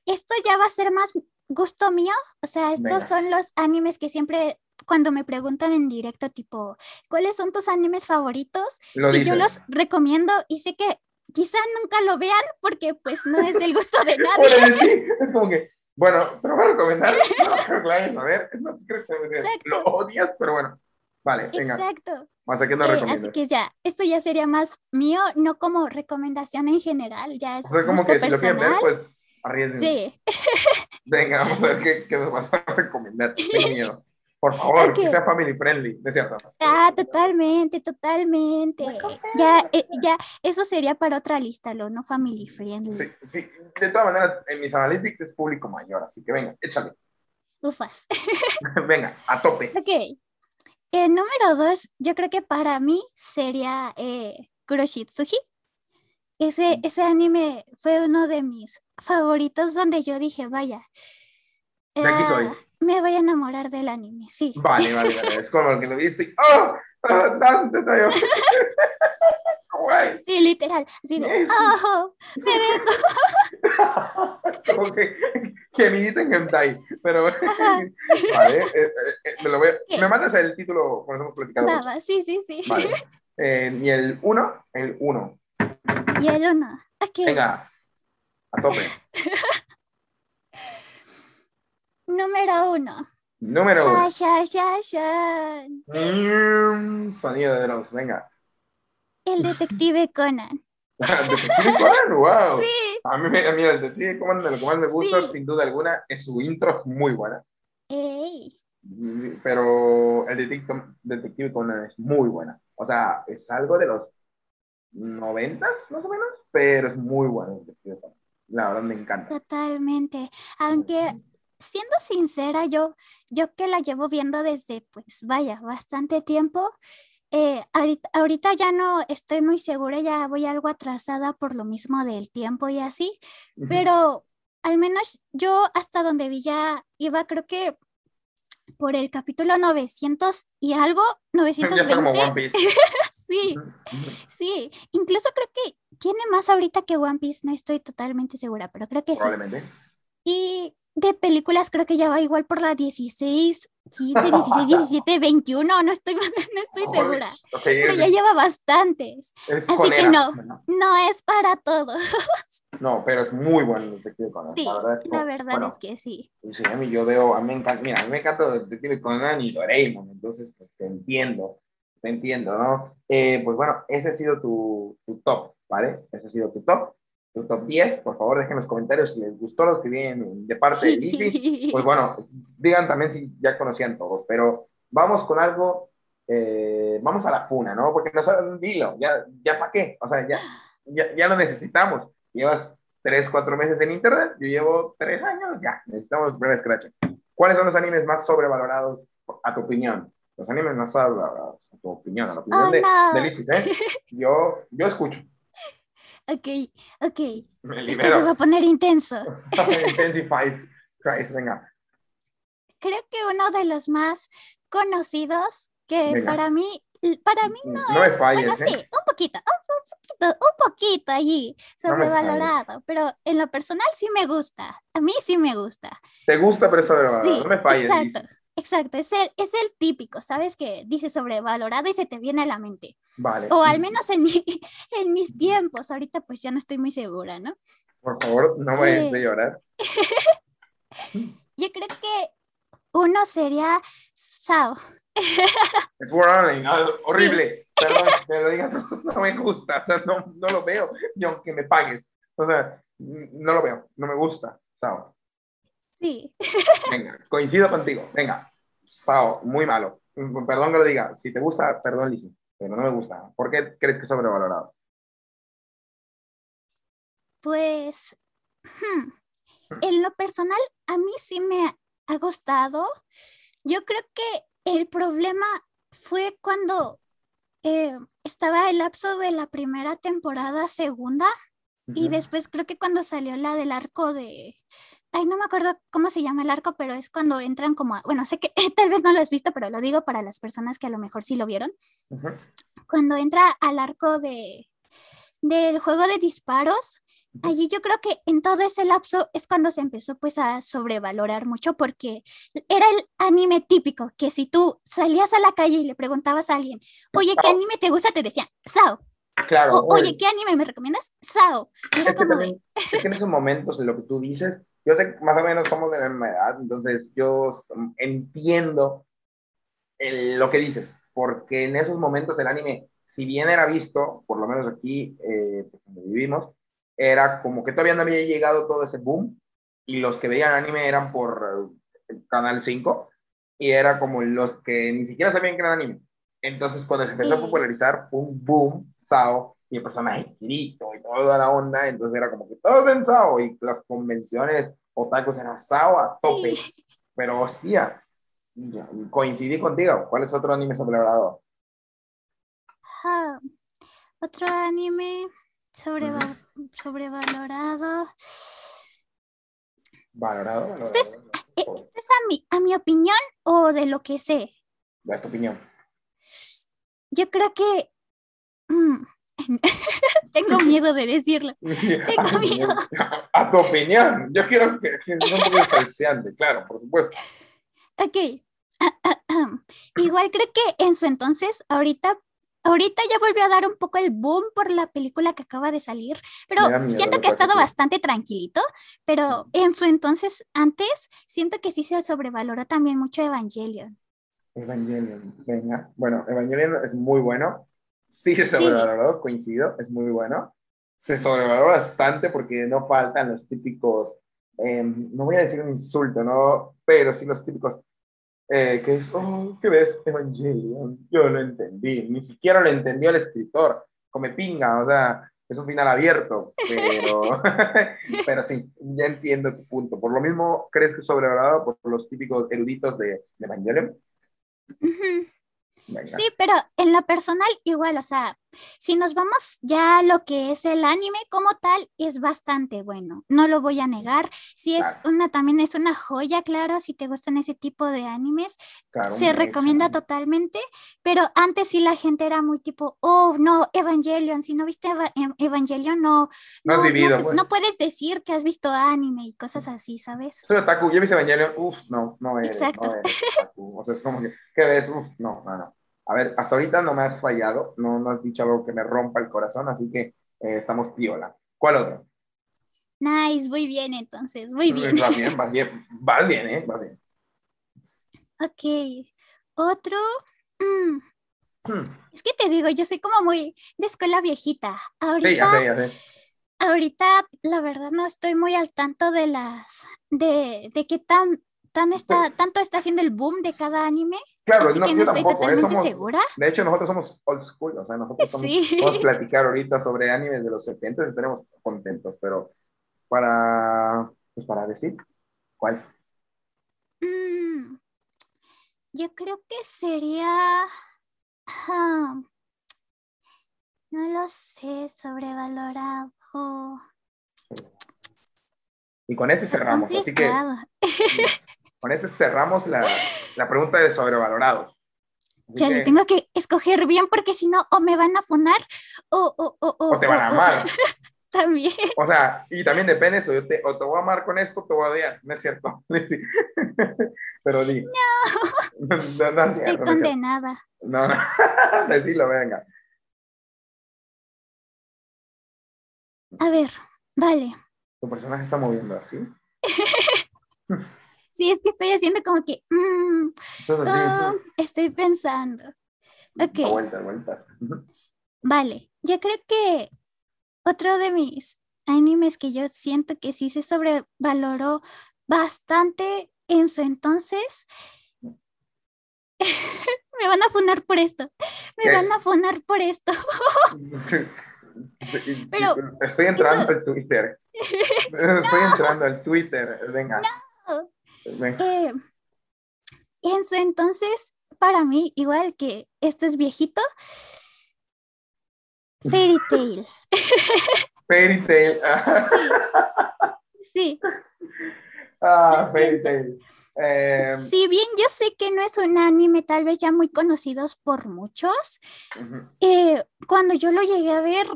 Esto ya va a ser más gusto mío. O sea, estos Venga. son los animes que siempre, cuando me preguntan en directo, tipo, ¿cuáles son tus animes favoritos? Lo Y yo los recomiendo y sé que quizá nunca lo vean porque pues no es del gusto de nadie. Sí, es como que, bueno, te lo voy a recomendar. No creo que lo vayas a ver. Es más, creo que lo odias, pero bueno. Vale, venga. Exacto. Más aquí no Eh, así que ya, esto ya sería más mío, no como recomendación en general, ya es O sea, como gusto que si lo quieren ver, personal. pues arriesguen. Sí, Venga, vamos a ver qué, qué nos vas a recomendar. Tengo miedo. Por favor, que sea family friendly, ¿no es cierto? ah, totalmente, totalmente. Ya, eh, ya, eso sería para otra lista, lo no family friendly. Sí, sí. De todas maneras, en mis analytics es público mayor, así que venga, échale. Ufas. venga, a tope. Ok. El número dos, yo creo que para mí sería eh, Kuroshitsuji. Ese, Mm. ese anime fue uno de mis favoritos donde yo dije, vaya, De aquí soy. Me voy a enamorar del anime, sí. Vale, vale, vale. Es como el que lo viste. y, ¡Oh! ¡Oh! ¡Dante, Tayo! ¡Guay! Sí, literal. Así de. "Oh, me vengo. como que, que mi en hentai. Pero, vale, eh, eh, eh, me lo voy a-. Me mandas el título, eso hemos platicado. Va, sí, sí, sí. Vale. Eh, y el 1, el 1. Y el uno. Ok. Venga, a tope. Número uno. Número 1. Sha, sha, sha, sha. Mm, sonido de Dross, venga. El detective Conan. Detective Conan, wow. Sí. A mí, me- a mí el Detective Conan de lo que más me gusta, Sí. sin duda alguna, es su intro, es muy buena. Ey. Pero el Detective, Detective Conan es muy buena. O sea, es algo de los noventas, más o menos, pero es muy bueno el Detective Conan. La verdad me encanta. Totalmente. Aunque, siendo sincera, yo, yo que la llevo viendo desde, pues, vaya, bastante tiempo, eh, ahorita, ahorita ya no estoy muy segura, ya voy algo atrasada por lo mismo del tiempo y así, pero al menos yo hasta donde vi ya iba, creo que por el capítulo 900 y algo, ya está como 920. One Piece. Sí, Ujú. sí. Incluso creo que tiene más ahorita que One Piece, no estoy totalmente segura, pero creo que sí. Y de películas creo que ya va igual por la 16, 15, 16, 17, 21, no estoy, no estoy Joder. segura. Pero eres- ya lleva bastantes. así que no. No es para todo. No, pero es muy bueno el Detective Conan. Sí, la verdad es, la como- verdad bueno, es que sí. Sí, a mí yo veo, a mí me encanta, mira, a mí me encanta Detective Conan y Doraemon, entonces pues te entiendo, te entiendo, ¿no? Eh, pues bueno, ese ha sido tu, tu top, ¿vale? Ese ha sido tu top, tu top 10, por favor dejen en los comentarios si les gustó los que vienen de parte de Lizzy, pues bueno, digan también si ya conocían todos, pero vamos con algo, eh, vamos a la funa, ¿no? Porque no sabes, dilo, ya, ya para qué, o sea, ya, ya, ya lo necesitamos, llevas 3, 4 meses en internet, yo llevo 3 años, ya, necesitamos primer scratch. ¿Cuáles son los animes más sobrevalorados, a tu opinión? Los animes más sobrevalorados, a tu opinión, a la opinión Oh, de, no. de Lizzy, ¿eh? Yo, yo escucho, Ok, ok. me Esto se va a poner intenso. Intensifies, Christ, venga. Creo que uno de los más conocidos que para mí, para mí no, no es, falles, bueno, sí, un poquito, un poquito, un poquito allí sobrevalorado, pero en lo personal sí me gusta, a mí sí me gusta. Te gusta, pero es sobrevalorado, sí, no me falles. Exacto. Exacto, es el, es el típico, ¿sabes? Que dice sobrevalorado y se te viene a la mente. Vale. O al menos en, mi, en mis tiempos, ahorita pues ya no estoy muy segura, ¿no? Por favor, no me vayas a llorar. Yo creo que uno sería Sao. Es horrible. Perdón, que lo digas, no me gusta, o sea, no, no lo veo, ni aunque me pagues. O sea, no lo veo, no me gusta, Sao. Sí. Venga, coincido contigo. Venga, Sao, muy malo. Perdón que lo diga. Si te gusta, perdón, Lizzie, pero no me gusta. ¿Por qué crees que es sobrevalorado? Pues, hmm, en lo personal, a mí sí me ha gustado. Yo creo que el problema fue cuando eh, estaba el lapso de la primera temporada, segunda, y después creo que cuando salió la del arco de... Ay, no me acuerdo cómo se llama el arco, pero es cuando entran como... bueno, sé que tal vez no lo has visto, pero lo digo para las personas que a lo mejor sí lo vieron. Cuando entra al arco de, del juego de disparos, allí yo creo que en todo ese lapso es cuando se empezó pues a sobrevalorar mucho porque era el anime típico, que si tú salías a la calle y le preguntabas a alguien, oye, ¿qué anime te gusta? Te decían, Sao. Claro. oye, ¿qué anime me recomiendas? Sao. es, que en esos momentos, en lo que tú dices, yo sé que más o menos somos de la misma edad, entonces yo entiendo lo que dices, porque en esos momentos el anime, si bien era visto, por lo menos aquí eh, donde vivimos, era como que todavía no había llegado todo ese boom y los que veían anime eran por eh, Canal 5 y era como los que ni siquiera sabían que era anime. Entonces cuando se empezó a popularizar, un boom, Sao, y el personaje Kirito y toda la onda, entonces era como que todo ven Sao y las convenciones otakus eran Sao a tope. Pero hostia, coincidí contigo. ¿Cuál es otro anime celebrado? otro anime sobrevalorado. Valorado. ¿Este es, eh, ¿Este es a, mi, a mi opinión o de lo que sé? De tu opinión. Yo creo que. Mm, tengo miedo de decirlo. Tengo miedo. A tu opinión. Yo quiero que, que no me claro, por supuesto. Ok. Igual creo que en su entonces, ahorita ahorita ya volvió a dar un poco el boom por la película que acaba de salir, pero siento que ha estado bastante tranquilito, pero en su entonces, antes, siento que sí se sobrevaloró también mucho Evangelion. Evangelion, venga. Bueno, Evangelion es muy bueno. Sí se sobrevaloró, coincido, es muy bueno. Se sobrevaloró bastante porque no faltan los típicos, em, no voy a decir un insulto, ¿no? Pero sí los típicos eh, que es, oh, ¿qué ves? Evangelion. Yo lo entendí, ni siquiera lo entendió el escritor, come pinga, o sea, es un final abierto, pero, pero sí, ya entiendo tu punto. Por lo mismo, ¿crees que es sobrevalorado por los típicos eruditos de, de Evangelion? Sí, pero en lo personal igual, o sea, si nos vamos ya a lo que es el anime como tal, es bastante bueno, no lo voy a negar. Si es una, también es una joya, claro, si te gustan ese tipo de animes, se recomienda totalmente, pero antes sí la gente era muy tipo, oh, no, Evangelion, si no viste em, Evangelion, no, no, pues. no, puedes decir que has visto anime y cosas así, ¿sabes? Soy otaku, yo viste Evangelion, uff, no, no eres, Exacto. o sea, es como que, ¿qué ves? Uf, no, no, no. A ver, hasta ahorita no me has fallado, no, no has dicho algo que me rompa el corazón, así que eh, estamos piola. ¿Cuál otro? Nice, muy bien entonces, muy bien. Vas bien, vas bien, vas bien, ¿eh? Vas bien. Ok, otro... Mm. Hmm. Es que te digo, yo soy como muy de escuela viejita. Ahorita, sí, ya sé, ya sé. Ahorita, la verdad, no estoy muy al tanto de las... de, de qué tan tan está, tanto está haciendo el boom de cada anime. Claro, así no, que no estoy tampoco, totalmente segura. De hecho, nosotros somos old school, o sea, nosotros vamos a platicar ahorita sobre animes de los 70 y estaremos contentos, pero para, pues para decir, ¿cuál? Mm, yo creo que sería... no lo sé, sobrevalorado. Y con ese cerramos, así que con este cerramos la, la pregunta de sobrevalorados. Ya, tengo que escoger bien porque si no, o me van a funar o, o, o, o te van a amar. también. O sea, y también depende, o te, o te voy a amar con esto, te voy a odiar, no es cierto. Pero di. No. no, no Estoy condenada. No, no, decilo, venga. A ver, vale. ¿Tu personaje está moviendo así? Sí, es que estoy haciendo como que. Mm, oh, estoy pensando. Ok. Vueltas, vueltas. Vale, yo creo que otro de mis animes que yo siento que sí se sobrevaloró bastante en su entonces. Me van a funar por esto. Me van a funar por esto. Pero estoy entrando al Twitter. Estoy entrando al Twitter. Venga. Eh, en su entonces, para mí, igual que esto es viejito, Fairy Tail. Fairy Tail. sí. Ah, Fairy Tail. Eh, si bien yo sé que no es un anime tal vez ya muy conocidos por muchos, eh, cuando yo lo llegué a ver,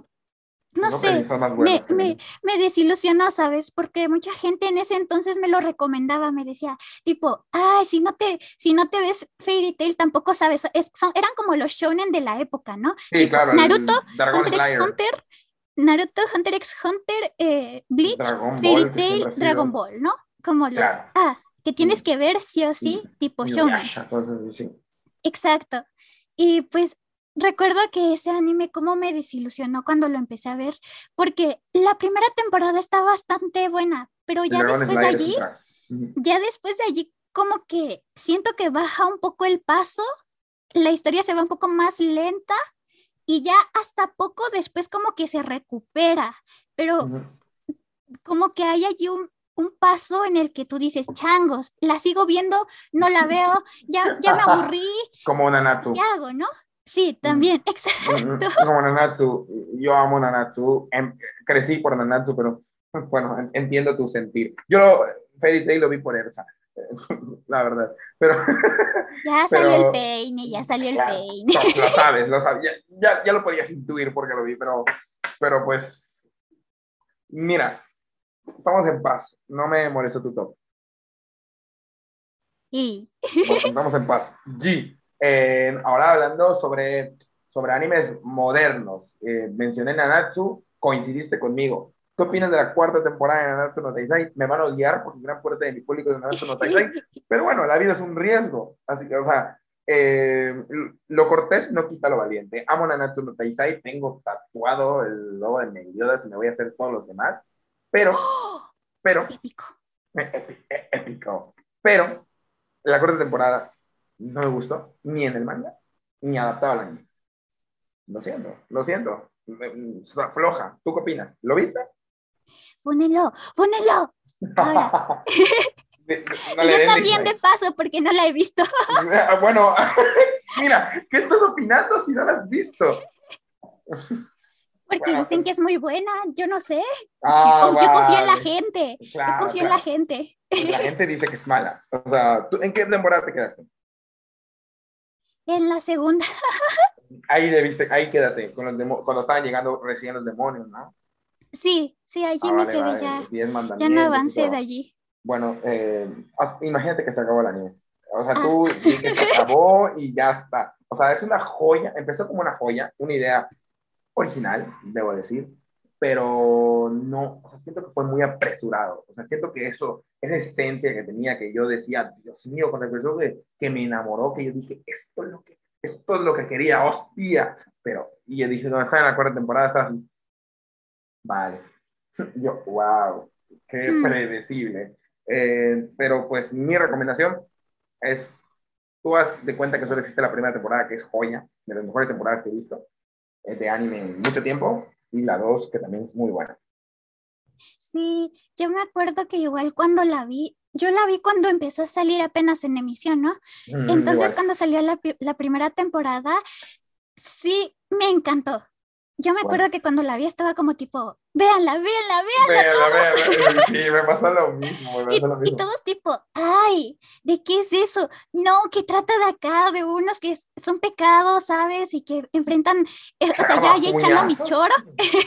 no, sé, me, me, me, desilusionó, ¿sabes? Porque mucha gente en ese entonces me lo recomendaba, me decía, tipo, ay, si no te, si no te ves Fairy Tail, tampoco sabes, son, eran como los shonen de la época, ¿no? Sí, claro. Naruto, Hunter x Hunter, Naruto, Hunter x Hunter, eh, Bleach, Fairy Tail, Dragon Ball, ¿no? Como los, ah, que tienes mm. que ver sí o sí, tipo shonen. Exacto. Y pues recuerdo que ese anime como me desilusionó cuando lo empecé a ver, porque la primera temporada está bastante buena, pero ya después de allí, ya después de allí como que siento que baja un poco el paso, la historia se va un poco más lenta y ya hasta poco después como que se recupera, pero como que hay allí un, un paso en el que tú dices, changos, la sigo viendo, no la veo, ya, ya me aburrí. Como Nanatsu. ¿Qué hago, no? Sí, también, exacto. Como Nanatsu, yo amo Nanatsu, em, crecí por Nanatsu, pero bueno, entiendo tu sentir. Yo Fairy Tail lo vi por Ersa, la verdad, pero... Ya salió el peine, ya salió el peine. Lo, sabes, lo sabes, ya, ya, lo podías intuir porque lo vi, pero, pero pues, mira, estamos en paz, no me molesto tu top. Y... Estamos en paz. G. Eh, ahora hablando sobre, sobre animes modernos, eh, mencioné Nanatsu, coincidiste conmigo. ¿Qué opinas de la cuarta temporada de Nanatsu no Taizai? Me van a odiar porque gran parte de mi público es Nanatsu no Taizai, pero bueno, la vida es un riesgo, así que, o sea, eh, lo cortés no quita lo valiente. Amo Nanatsu no Taizai, tengo tatuado el logo de Meliodas y me voy a hacer todos los demás, pero, pero, épico. épico, pero la cuarta temporada no me gustó, ni en el manga, ni adaptado al anime. Lo siento, lo siento. Floja. ¿Tú qué opinas? ¿Lo viste? Pónelo, pónelo. Ahora. yo también de paso porque no la he visto. Bueno, mira, ¿qué estás opinando si no la has visto? Porque dicen que es muy buena, yo no sé. Ah, yo confío en la gente. yo confío en la gente. La gente dice que es mala. O sea, ¿tú, ¿en qué temporada te quedaste? En la segunda. ahí debiste, ahí quédate, con los cuando estaban llegando recién los demonios, ¿no? Sí, sí, allí ah, me quedé ya. Ya no avancé de allí. Bueno, eh, imagínate que se acabó la nieve. O sea, tú ah. que se acabó y ya está. O sea, es una joya, empezó como una joya, una idea original, debo decir, pero no, o sea, siento que fue muy apresurado. O sea, siento que eso esa esencia que tenía, que yo decía, Dios mío, con el persona que, que me enamoró, que yo dije, esto es lo que, esto es lo que quería, hostia. Pero, y yo dije, no, está en la cuarta temporada, está. Vale. Yo, wow, qué hmm. predecible. Eh, pero pues mi recomendación es, tú haz de cuenta que solo existe la primera temporada, que es joya, de las mejores temporadas que he visto eh, de anime en mucho tiempo, y la dos, que también es muy buena. Sí, yo me acuerdo que igual cuando la vi, yo la vi cuando empezó a salir apenas en emisión, ¿no? Mm, Entonces cuando salió la, la, primera temporada, sí, me encantó. Yo me acuerdo que cuando la vi estaba como tipo, véanla, véanla, véanla. véanla todos. Sí, me pasó lo mismo. Me y, lo mismo. y todos tipo, ay, ¿de qué es eso? No, que trata de acá, de unos que son pecados, ¿sabes? Y que enfrentan, eh, o sea, ya, ya echando mi choro.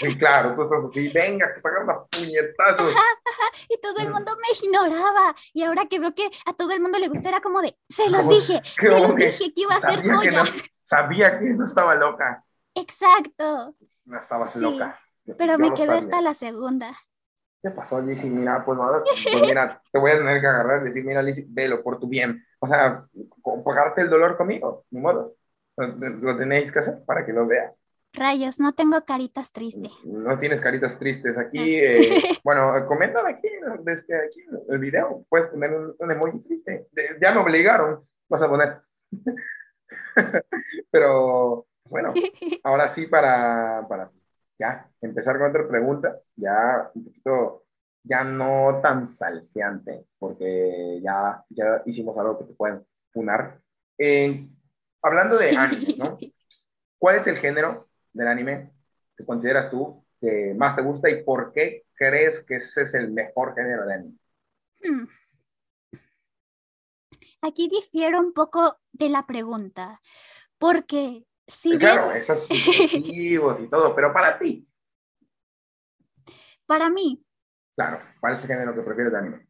Sí, claro, tú estás así, venga, que sacan una puñetazos. Ajá, ajá, y todo el mundo me ignoraba. Y ahora que veo que a todo el mundo le gusta, era como de, se los dije, se los dije que iba a ser joya. no- Sabía que no estaba loca. Exacto, No estabas Sí, loca. Yo- pero yo me quedé sabía. hasta la segunda. ¿Qué pasó, Lizzy? Mira, pues, nada, pues mira, te voy a tener que agarrar y decir, mira, Lizzy, velo por tu bien. O sea, pagarte el dolor conmigo, ni modo. Lo, tenéis que hacer para que lo veas. Rayos, no tengo caritas tristes. No tienes caritas tristes aquí. eh, bueno, coméntame aquí, desde aquí el video. Puedes poner un, un emoji triste. De- Ya me obligaron, vas a poner. Pero, bueno, ahora sí para, para ya empezar con otra pregunta, ya un poquito, ya no tan salseante, porque ya, ya hicimos algo que te pueden funar. Eh, hablando de anime, ¿no? ¿Cuál es el género del anime que consideras tú que más te gusta y por qué crees que ese es el mejor género de anime? Hmm. Aquí difiero un poco de la pregunta, porque si bien claro, esos subjetivos y todo, pero para ti, para mí, claro, ¿cuál es el género que prefieres de anime?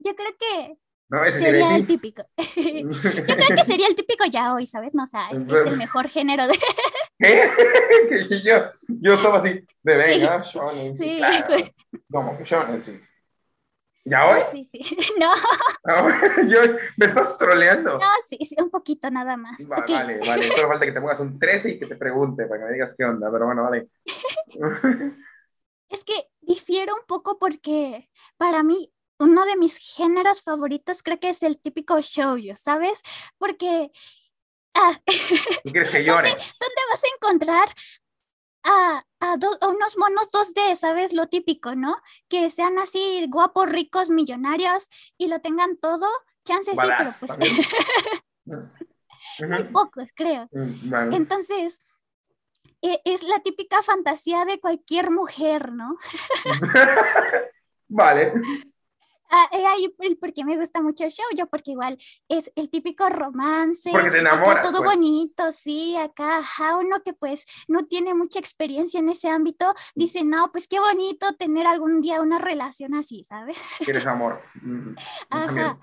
yo creo que No, sería el típico. Yo creo que sería el típico ya hoy, ¿sabes? No, o sea, es que es el mejor género de... ¿Qué? Yo, yo estaba así, de venga, shonen, sí, Sí. claro. Como que shonen, sí. ¿Ya hoy? Sí, sí. No, No, yo, me estás troleando. no, sí, sí, un poquito nada más. Va- Ok. Vale, vale, solo falta que te pongas un 13 y que te pregunte para que me digas qué onda, pero bueno, vale. Es que difiero un poco porque para mí uno de mis géneros favoritos creo que es el típico shoujo, ¿sabes? Porque ah, ¿Tú quieres que llore? ¿dónde vas a encontrar a, a, do- a unos monos 2D, ¿sabes? Lo típico, ¿no? Que sean así guapos, ricos, millonarios y lo tengan todo. Chances sí, pero pues muy pocos, creo. Mm, vale. Entonces, e- es la típica fantasía de cualquier mujer, ¿no? Vale. Ah, eh, ahí el por qué me gusta mucho el show, yo porque igual es el típico romance, Porque te acá enamoras, todo pues. bonito, sí, acá, ajá, uno que pues no tiene mucha experiencia en ese ámbito, dice, no, pues qué bonito tener algún día una relación así, ¿sabes? Quieres amor. Mm. Ajá,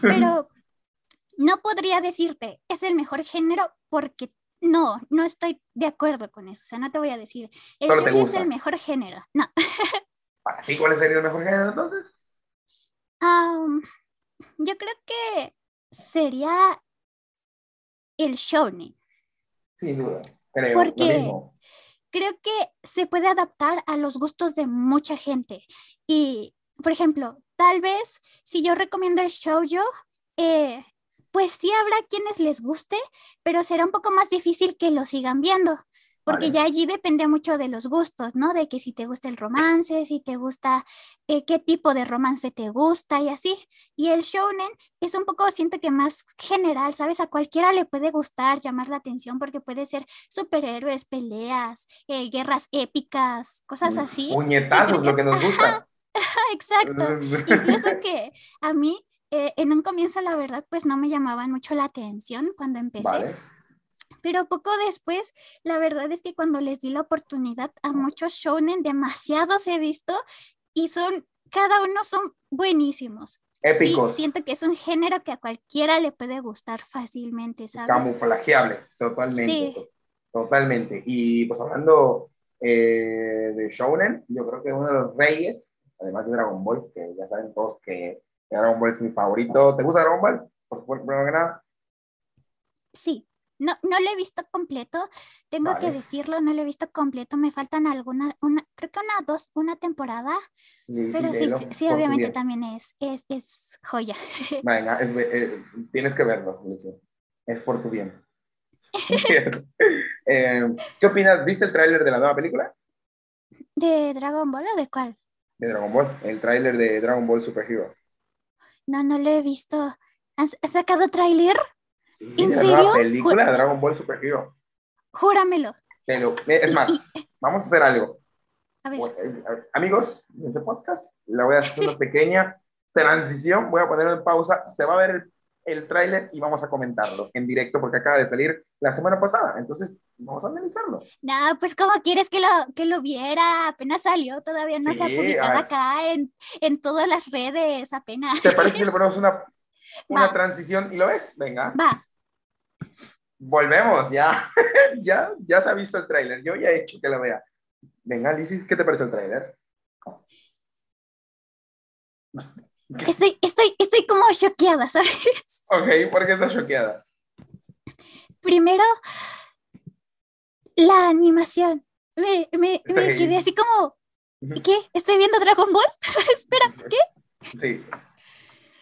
pero no podría decirte, es el mejor género porque no, no estoy de acuerdo con eso, o sea, no te voy a decir, el show es el mejor género, no. ¿Para ti cuál sería el mejor género entonces? Am, yo creo que sería el shonen. Sin duda. Creo. ¿Por lo qué? mismo. Creo que se puede adaptar a los gustos de mucha gente. Y, por ejemplo, tal vez si yo recomiendo el shoujo, eh, pues sí habrá quienes les guste, pero será un poco más difícil que lo sigan viendo. Porque Vale. ya allí depende mucho de los gustos, ¿no? De que si te gusta el romance, si te gusta eh, qué tipo de romance te gusta y así. Y el shounen es un poco, siento que más general, ¿sabes? A cualquiera le puede gustar, llamar la atención, porque puede ser superhéroes, peleas, eh, guerras épicas, cosas así. Puñetazos, lo que nos gusta. Exacto. Incluso que a mí eh, en un comienzo, la verdad, pues no me llamaban mucho la atención cuando empecé. Vale. Pero poco después, la verdad es que cuando les di la oportunidad a muchos shonen, demasiados he visto y son, cada uno son buenísimos. Sí, Épicos. siento que es un género que a cualquiera le puede gustar fácilmente, ¿sabes? Camuflajeable, totalmente. Sí. to- Totalmente. Y pues hablando eh, de Shonen, yo creo que uno de los reyes, además de Dragon Ball, que ya saben todos que, que Dragon Ball es mi favorito. ¿Te gusta Dragon Ball? Por supuesto, primero que nada. Sí, no, no lo he visto completo, tengo que decirlo, no lo he visto completo, me faltan algunas, una, creo que una, dos, una temporada, Y- y pero sí, sí, sí, obviamente también es, es, es joya. Venga, es- eh, tienes que verlo. Es por tu bien. Eh, ¿Qué opinas? ¿Viste el tráiler de la nueva película ¿De Dragon Ball o de cuál? de Dragon Ball? El tráiler de Dragon Ball Super Hero. No, no lo he visto. ¿Has, has sacado tráiler? Sí, ¿En película de Dragon Ball Super Hero. Júramelo. Pero, es más, vamos a hacer algo. A ver. Eh, amigos de este podcast, la voy a hacer una pequeña transición, voy a poner en pausa, se va a ver el, el tráiler y vamos a comentarlo en directo porque acaba de salir la semana pasada, entonces vamos a analizarlo. No, pues como quieres que lo, que lo viera, apenas salió, todavía no se ha publicado ay. acá en, en todas las redes, apenas. ¿Te parece si le ponemos una, una Va. transición y lo ves? Venga, Va, volvemos, ya, ya, ya se ha visto el tráiler, yo ya he hecho que lo vea. Venga, Lisis, ¿qué te parece el tráiler? estoy, estoy, estoy como choqueada, ¿sabes? Ok, ¿por qué estás choqueada? Primero, la animación. Me, me, me quedé así como. ¿qué? ¿Estoy viendo Dragon Ball? Espera, ¿qué? Sí,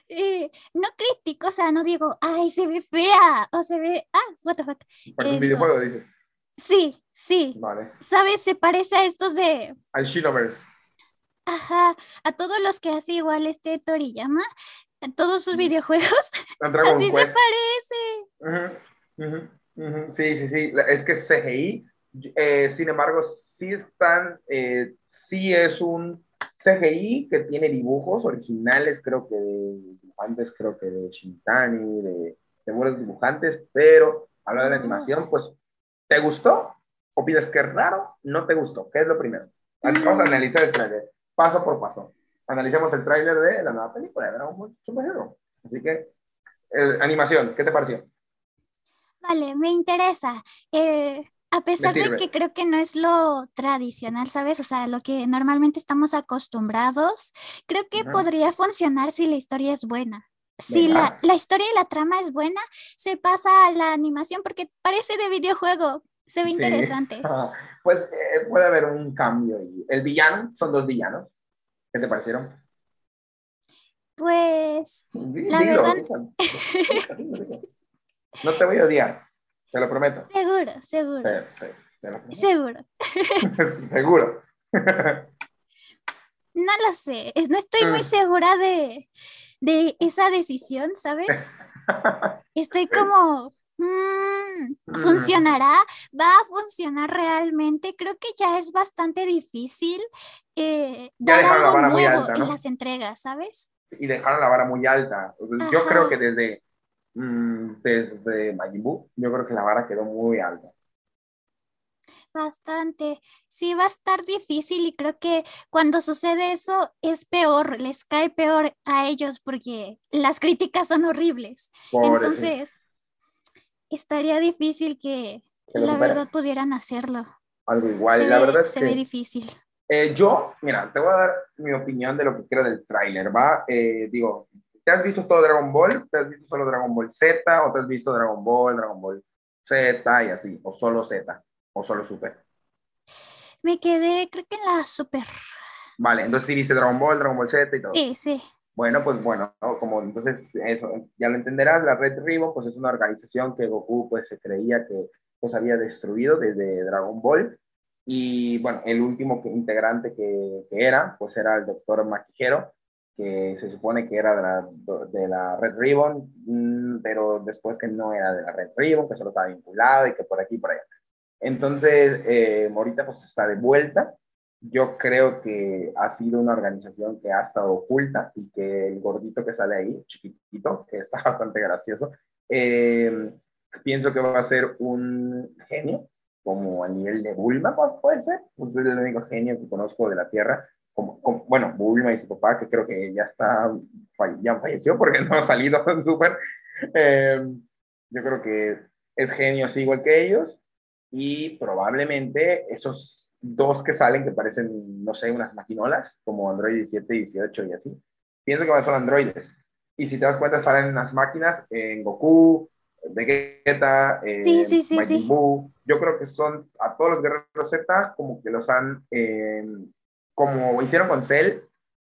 Eh, no critico, o sea, no digo, ay, se ve fea, o se ve, ah, what the fuck. parece Eh, un videojuego, dice. Sí, sí, Vale. ¿sabes? Se parece a estos de, Al Shinoverse. ajá, a todos los que hace igual este Toriyama, a todos sus videojuegos, así se Quest. parece. Ujú, ujú, ujú. Sí, sí, sí. La- Es que CGI. eh, sin embargo, sí están, eh, sí es un CGI que tiene dibujos originales, creo que de dibujantes, creo que de Shintani, de, de buenos dibujantes, pero hablando de la Ah. animación, pues, ¿te gustó? ¿O pides que es raro? ¿No te gustó? ¿Qué es lo primero? Vamos a Mm. analizar el tráiler, paso por paso. Analicemos el tráiler de la nueva película de Dragon Ball Superhero. Así que, eh, animación, ¿qué te pareció? Vale, me interesa. Eh, a pesar de que creo que no es lo tradicional, ¿sabes? O sea, lo que normalmente estamos acostumbrados, creo que podría funcionar si la historia es buena. Si la, la historia y la trama es buena, se pasa a la animación porque parece de videojuego. Se ve Sí. interesante. Pues eh, puede haber un cambio. Y el villano, son dos villanos. ¿Qué te parecieron? Pues, La dilo, verdad- dilo, dilo, dilo. No te voy a odiar, te lo prometo. seguro, seguro, Te- te- te lo prometo. seguro. Seguro. No lo sé, no estoy muy Mm. segura de, de esa decisión, ¿sabes? Estoy como, mm, Mm. ¿funcionará? ¿Va a funcionar realmente? Creo que ya es bastante difícil eh, dar algo nuevo alta, en las entregas, ¿sabes? y dejaron la vara muy alta. Yo Ajá. creo que desde, mm, desde Majin Buu, yo creo que la vara quedó muy alta. Bastante. Sí, va a estar difícil y creo que cuando sucede eso es peor, les cae peor a ellos porque las críticas son horribles. Por eso, Entonces, estaría difícil que Que la verdad pudieran hacerlo. algo igual. Se la ve- verdad es se que ve difícil. Eh, yo, mira, te voy a dar mi opinión de lo que quiero del tráiler, ¿va? Eh, digo, ¿te has visto todo Dragon Ball? ¿Te has visto solo Dragon Ball Z? ¿O te has visto Dragon Ball, Dragon Ball Z y así? ¿O solo Z? ¿O solo Super? Me quedé, creo que en la super. Vale, entonces sí viste Dragon Ball, Dragon Ball Z y todo. Sí, sí. Bueno, pues bueno, ¿no? como entonces eso, ya lo entenderás, la Red Ribbon pues es una organización que Goku pues se creía que pues había destruido desde Dragon Ball y bueno, el último que- integrante que, que era pues era el doctor Maquijero que se supone que era de la, de la Red Ribbon, mm, pero después que no era de la Red Ribbon, que solo estaba vinculado y que por aquí y por allá. Entonces, eh, Morita pues está de vuelta. Yo creo que ha sido una organización que ha estado oculta y que el gordito que sale ahí, chiquitito, que está bastante gracioso, eh, pienso que va a ser un genio, como a nivel de Bulma, pues, puede ser, pues es el único genio que conozco de la Tierra, como, como- bueno, Bulma y su papá, que creo que ya está, ya falleció porque no ha salido en Super. Eh, yo creo que es genio así igual que ellos y probablemente esos dos que salen que parecen, no sé, unas maquinolas, como Android 17, 18 y así. Pienso que son androides. Y si te das cuenta, salen en las máquinas en Goku, Vegeta, en Sí, sí, sí, Majin sí. Buu. Yo creo que son a todos los guerreros Z como que los han, eh, como hicieron con Cell,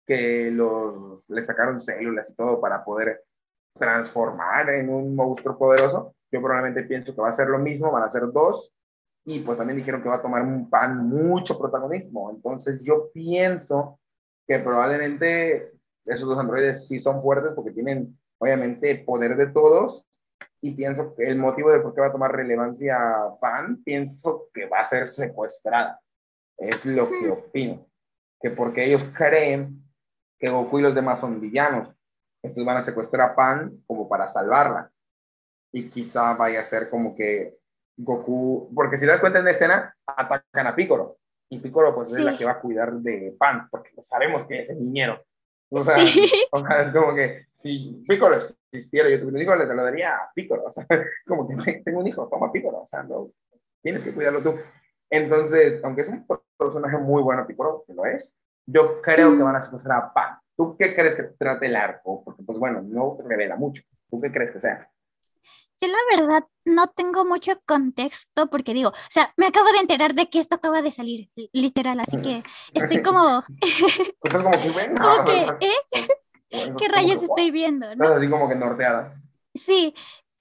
que los, le sacaron células y todo para poder transformar en un monstruo poderoso. Yo probablemente pienso que va a ser lo mismo, van a ser dos, y pues también dijeron que va a tomar un pan mucho protagonismo. Entonces yo pienso que probablemente esos dos androides sí son fuertes porque tienen obviamente poder de todos y pienso que el motivo de por qué va a tomar relevancia Pan, pienso que va a ser secuestrada. Es lo que opino. Que porque ellos creen que Goku y los demás son villanos. Entonces van a secuestrar a Pan como para salvarla. Y quizá vaya a ser como que Goku, porque si das cuenta en la escena, atacan a Piccolo. Y Piccolo pues es la que va a cuidar de Pan, porque sabemos que es el niñero. O sea, o sea, es como que si Piccolo existiera, yo tuviera un hijo, le lo daría a Piccolo. O sea, como que tengo un hijo, toma Piccolo. O sea, no, tienes que cuidarlo tú. Entonces, aunque es un personaje muy bueno, Piccolo, que lo es, yo creo que van a secuestrar a Pan. ¿Tú qué crees que trate el arco? Porque, pues bueno, no revela mucho. ¿Tú qué crees que sea? Yo la verdad no tengo mucho contexto porque digo, o sea, me acabo de enterar de que esto acaba de salir, literal, así que estoy como... Estás como que, bueno, ¿eh? ¿Qué rayos estoy viendo? ¿no? Así como que norteada. Sí,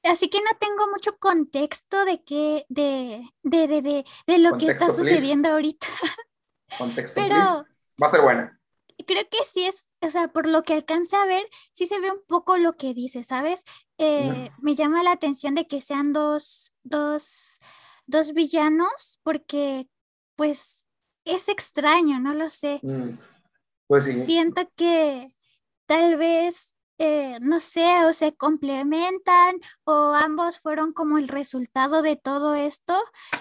así que no tengo mucho contexto de qué, de, de, de, de, de lo que está sucediendo ahorita. Contexto, Pero... Va a ser buena creo que sí es, o sea, por lo que alcance a ver, sí se ve un poco lo que dice, ¿sabes? Eh, me llama la atención de que sean dos, dos, dos villanos, porque pues es extraño, no lo sé. Mm, pues Siento que tal vez, eh, no sé, o se complementan o ambos fueron como el resultado de todo esto.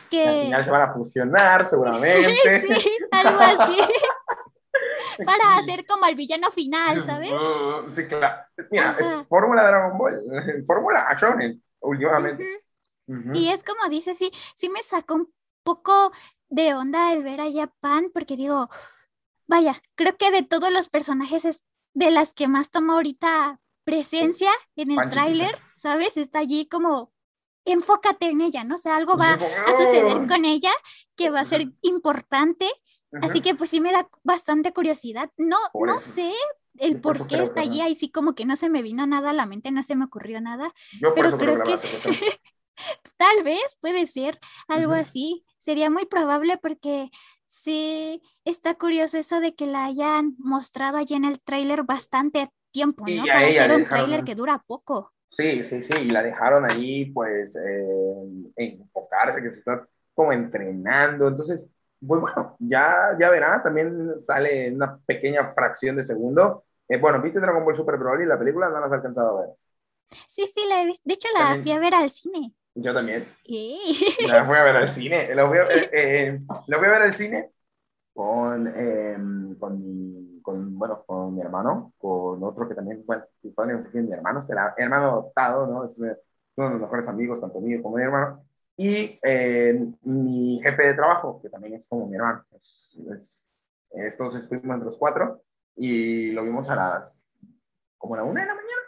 Que... Al final se van a fusionar seguramente. sí, algo así. para hacer como el villano final, ¿sabes? sí, claro. Mira, es fórmula Dragon Ball, fórmula Shonen, últimamente. Y es como dice, sí, sí me sacó un poco de onda el ver a Japan, porque digo, vaya, creo que de todos los personajes es de las que más toma ahorita presencia en el tráiler, ¿sabes? Está allí como enfócate en ella, ¿no? O sea, algo va a suceder con ella que va a ser importante. Así que pues sí me da bastante curiosidad. No, no sé el por qué está allí, ahí sí como que no se me vino nada a la mente, no se me ocurrió nada, pero creo que, tal vez puede ser algo así. Sería muy probable porque sí está curioso eso de que la hayan mostrado allí en el tráiler bastante tiempo, ¿no? Para ser un tráiler que dura poco. Sí, sí, sí, y la dejaron allí pues eh, enfocarse, que se está como entrenando, entonces pues bueno, ya, ya verá, también sale en una pequeña fracción de segundo. Eh, bueno, ¿viste Dragon Ball Super Broly? La película no la has alcanzado a ver. Sí, sí, la he visto. De hecho, la fui a ver al cine. Yo también. ¿Qué? La fui a ver al cine. La voy a, eh, eh, voy a ver al cine con, em, con, mi, con, bueno, con mi hermano, con otro que también, bueno, no sé quién mi hermano, será hermano adoptado, ¿no? Es uno de los mejores amigos, tanto mío como mi hermano. Y eh, mi jefe de trabajo, que también es como mi hermano. Es, estos estuvimos entre los cuatro y lo vimos a las como a la una de la mañana.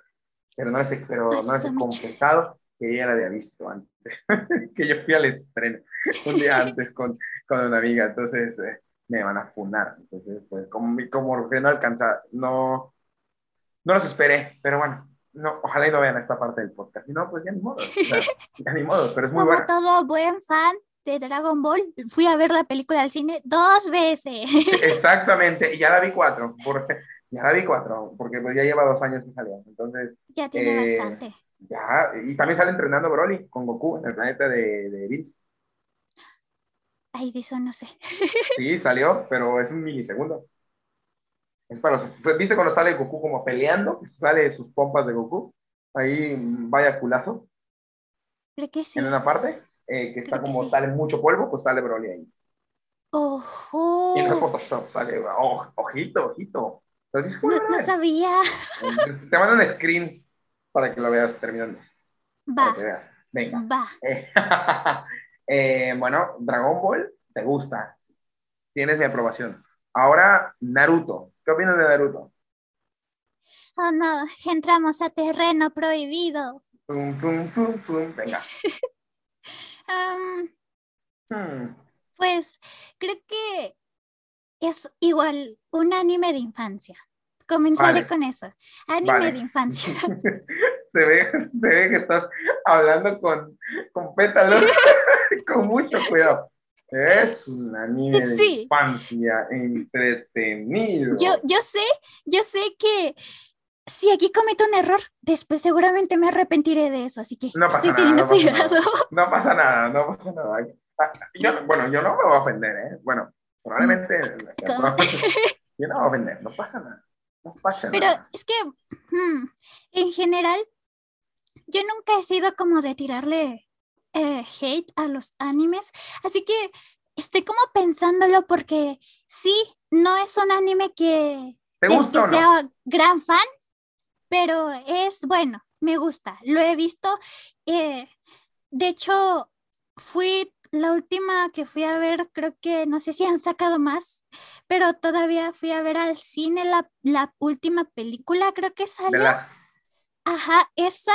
Pero no sé, pero no es compensado que ella la había visto antes, que yo fui al estreno un día antes con, con una amiga, entonces eh, me van a funar. Entonces, pues, como, como que no alcanza, no, no los esperé, pero bueno, no, ojalá y no vean esta parte del podcast. Si no, pues ya ni modo. ya ni modo, pero es muy Como todo buen fan de Dragon Ball, fui a ver la película al cine dos veces. Exactamente, y ya la vi cuatro. Porque, ya la vi cuatro, porque pues ya lleva dos años que salió. Entonces. Ya tiene eh, bastante. Ya, y también sale entrenando Broly con Goku en el planeta de, de Ay, de eso no sé. sí, salió, pero es un milisegundo. Es para ¿Viste cuando sale Goku como peleando? Sale sus pompas de Goku. Ahí vaya culazo. Creo que sí. En una parte, eh, que está como sale mucho polvo, pues sale Broly ahí. Ojo. Y en Photoshop sale, ojito, ojito. No, sabía. Te mando un screen para que lo veas terminando. Va. Veas. Venga. Va. Eh, bueno, Dragon Ball, te gusta. Tienes mi aprobación. Ahora, Naruto. ¿Qué opinas de Naruto? Oh, no, entramos a terreno prohibido. Venga. Hmm. Pues creo que es igual un anime de infancia. Comenzaré con eso. Anime de infancia. se, ve, se ve que estás hablando con, con pétalos, con mucho cuidado. Es un anime de infancia entretenido. Yo, yo sé, yo sé que si aquí cometo un error, después seguramente me arrepentiré de eso, así que No estoy nada, teniendo no cuidado. No pasa nada, no pasa nada. Ah, Yo, bueno, yo no me voy a ofender, ¿eh? Bueno, probablemente. probablemente- yo no me voy a ofender, no pasa nada. No pasa Pero nada. es que, hmm, en general, yo nunca he sido como de tirarle eh, hate a los animes, así que estoy como pensándolo porque sí, no es un anime que, ¿Te que- gusta que o no? sea gran fan, pero es bueno, me gusta, lo he visto. eh, de hecho, fui la última que fui a ver, creo que no sé si han sacado más, pero todavía fui a ver al cine la, la última película, creo que salió. las. Ajá, esa.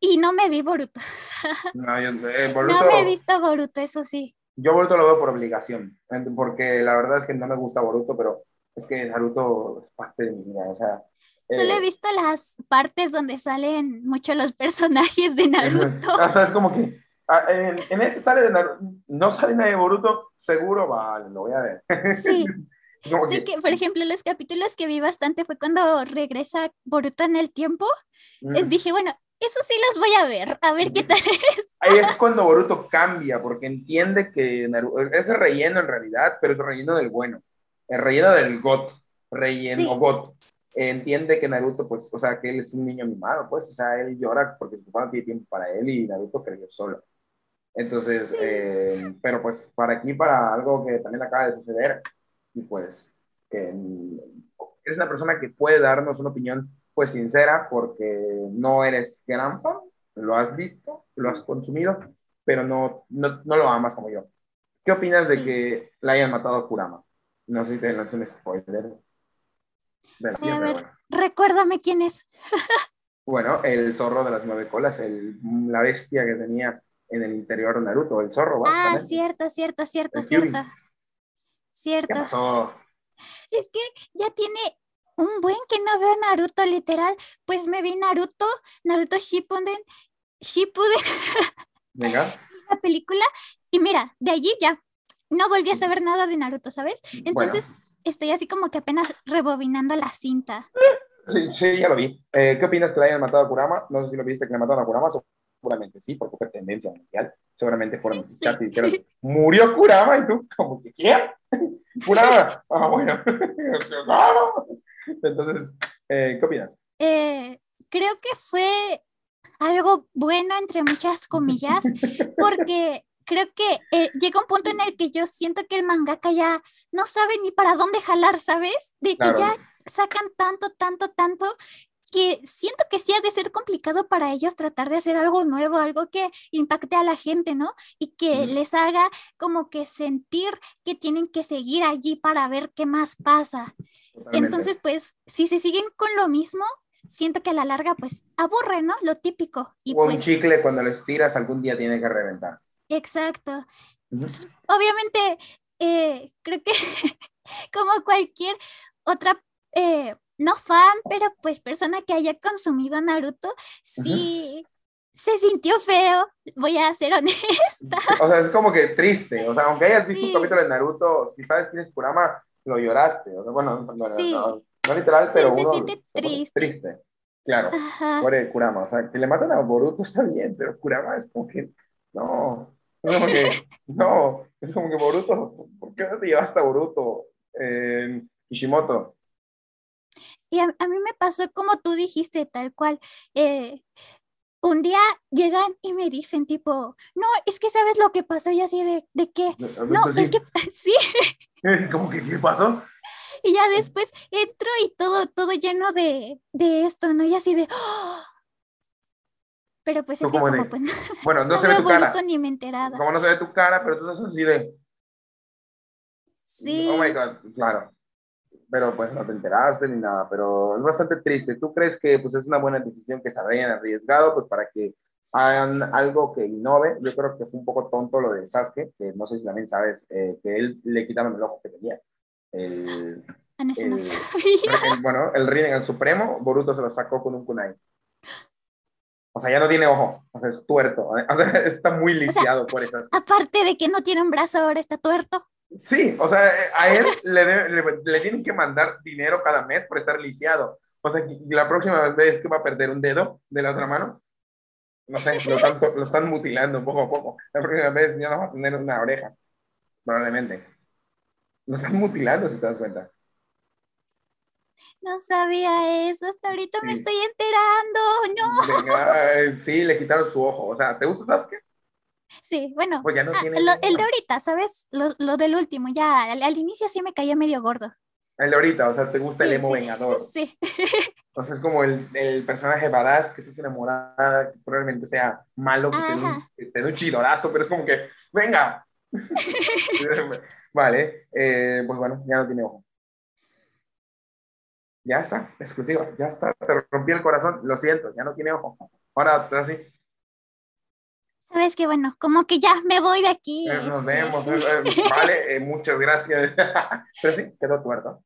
Y no me vi Boruto. No, yo, eh, No Boruto, me he visto Boruto, eso sí. yo Boruto lo veo por obligación, porque la verdad es que no me gusta Boruto, pero es que Naruto es parte de mi vida, o sea. Solo he eh, visto las partes donde salen mucho los personajes de Naruto. O sea, es como que en, en este sale de Naruto, no sale nadie de Boruto, seguro, vale, lo voy a ver. Sí, Como sí que, por ejemplo, los capítulos que vi bastante fue cuando regresa Boruto en el tiempo. mm, Les dije, bueno, eso sí los voy a ver, a ver qué tal es. Ahí es cuando Boruto cambia, porque entiende que Naruto, es el relleno en realidad, pero es el relleno del bueno, el relleno del GOT, relleno Sí. GOT. Entiende que Naruto, pues, o sea, que él es un niño mimado, pues, o sea, él llora porque su papá no tiene tiempo para él y Naruto creció solo. Entonces, eh, pero pues, para aquí, para algo que también acaba de suceder, y pues, que mm, eres una persona que puede darnos una opinión, pues, sincera, porque no eres gran fan, lo has visto, lo has consumido, pero no, no, no lo amas como yo. ¿Qué opinas de que la hayan matado a Kurama? No sé si te lancé un spoiler. de la Voy a ver. bueno. Recuérdame quién es. Bueno, el zorro de las nueve colas, el, la bestia que tenía en el interior de Naruto, el zorro, Ah, cierto, cierto, cierto, El cierto. ¿Qué Cierto. pasó? Es que ya tiene un buen que no veo Naruto, literal. Pues me vi Naruto, Naruto Shippuden, Shippuden, Venga. la película, y mira, de allí ya no volví a saber nada de Naruto, ¿sabes? Entonces estoy así como que apenas rebobinando la cinta. Sí, sí, ya lo vi. Eh, ¿Qué opinas que le hayan matado a Kurama? No sé si lo viste que le mataron a Kurama. Seguramente sí, porque fue tendencia mundial. Seguramente fueron Sí. y dijeron, murió Kurama y tú, como que, ¿quién? Kurama. Ah, bueno. Entonces, eh, ¿qué opinas? Eh, creo que fue algo bueno, entre muchas comillas, porque creo que eh, llega un punto en el que yo siento que el mangaka ya no sabe ni para dónde jalar, ¿sabes? De que Claro. ya sacan tanto, tanto, tanto, que siento que sí ha de ser complicado para ellos tratar de hacer algo nuevo, algo que impacte a la gente, ¿no? Y que les haga como que sentir que tienen que seguir allí para ver qué más pasa. Totalmente. Entonces, pues, si se siguen con lo mismo, siento que a la larga, pues, aburre, ¿no? Lo típico. Y O un pues, chicle cuando lo estiras algún día tiene que reventar. exacto. Ujú. Obviamente, eh, creo que como cualquier otra, eh, no fan, pero pues persona que haya consumido Naruto, sí se sintió feo, voy a ser honesta. O sea, es como que triste. O sea, aunque hayas visto Sí. un capítulo de Naruto, si sabes quién es Kurama, lo lloraste. O sea, bueno, no, no, Sí. no, no literal, pero uno siente se pone triste. triste. Claro, Ajá. muere Kurama. O sea, que le matan a Boruto está bien, pero Kurama es como que, no, es como que, no, es como que Boruto, ¿por qué no te llevaste a Boruto en Kishimoto? Y a, a mí me pasó como tú dijiste, tal cual. eh, un día llegan y me dicen tipo, no, es que sabes lo que pasó y así de, de qué. No, es que sí. ¿Cómo que qué pasó? Y ya después entro y todo, todo lleno de, de esto, ¿no? Y así de, ¡oh! Pero pues es que como de- pues no, Bueno, no, no se ve tu cara. Ni me he enterado. Como no se ve tu cara, pero tú estás así de, Sí, Oh my God, claro. Pero pues no te enteraste ni nada, pero es bastante triste. ¿Tú crees que pues es una buena decisión que se hayan arriesgado pues para que hagan algo que innove? Yo creo que fue un poco tonto lo de Sasuke, que no sé si también sabes eh, que él le quitaron el ojo que tenía. El, Ah, el- sabía. el- bueno, el Rinnegan Supremo, Boruto se lo sacó con un kunai. O sea, ya no tiene ojo, o sea, es tuerto. ¿eh? O sea, está muy lisiado por esas Aparte de que no tiene un brazo, ahora está tuerto. Sí, o sea, a él le, le, le tienen que mandar dinero cada mes por estar lisiado. O sea, la próxima vez que va a perder un dedo de la otra mano, no sé, lo están, lo están mutilando poco a poco. La próxima vez ya no va a tener una oreja, probablemente. Lo están mutilando, si te das cuenta. No sabía eso, hasta ahorita me estoy enterando, no. sí, le quitaron su ojo. O sea, ¿te gusta Sasuke? Sí, bueno, pues ya no ah, tiene el de ahorita, ¿sabes? Lo, lo del último, ya al, inicio sí me caía medio gordo. El de ahorita, o sea, ¿te gusta el emo vengador? Sí. Entonces es como el, el, personaje badass que se hace enamorada, que probablemente sea malo, que te dé un chidorazo, pero es como que, venga. vale, eh, pues bueno, ya no tiene ojo. Ya está, exclusiva, ya está, te rompí el corazón, lo siento, ya no tiene ojo. Ahora, así. Sabes que bueno, como que ya me voy de aquí. Eh, nos este. vemos, eh, vale, muchas gracias. Pero sí, quedó tuerto.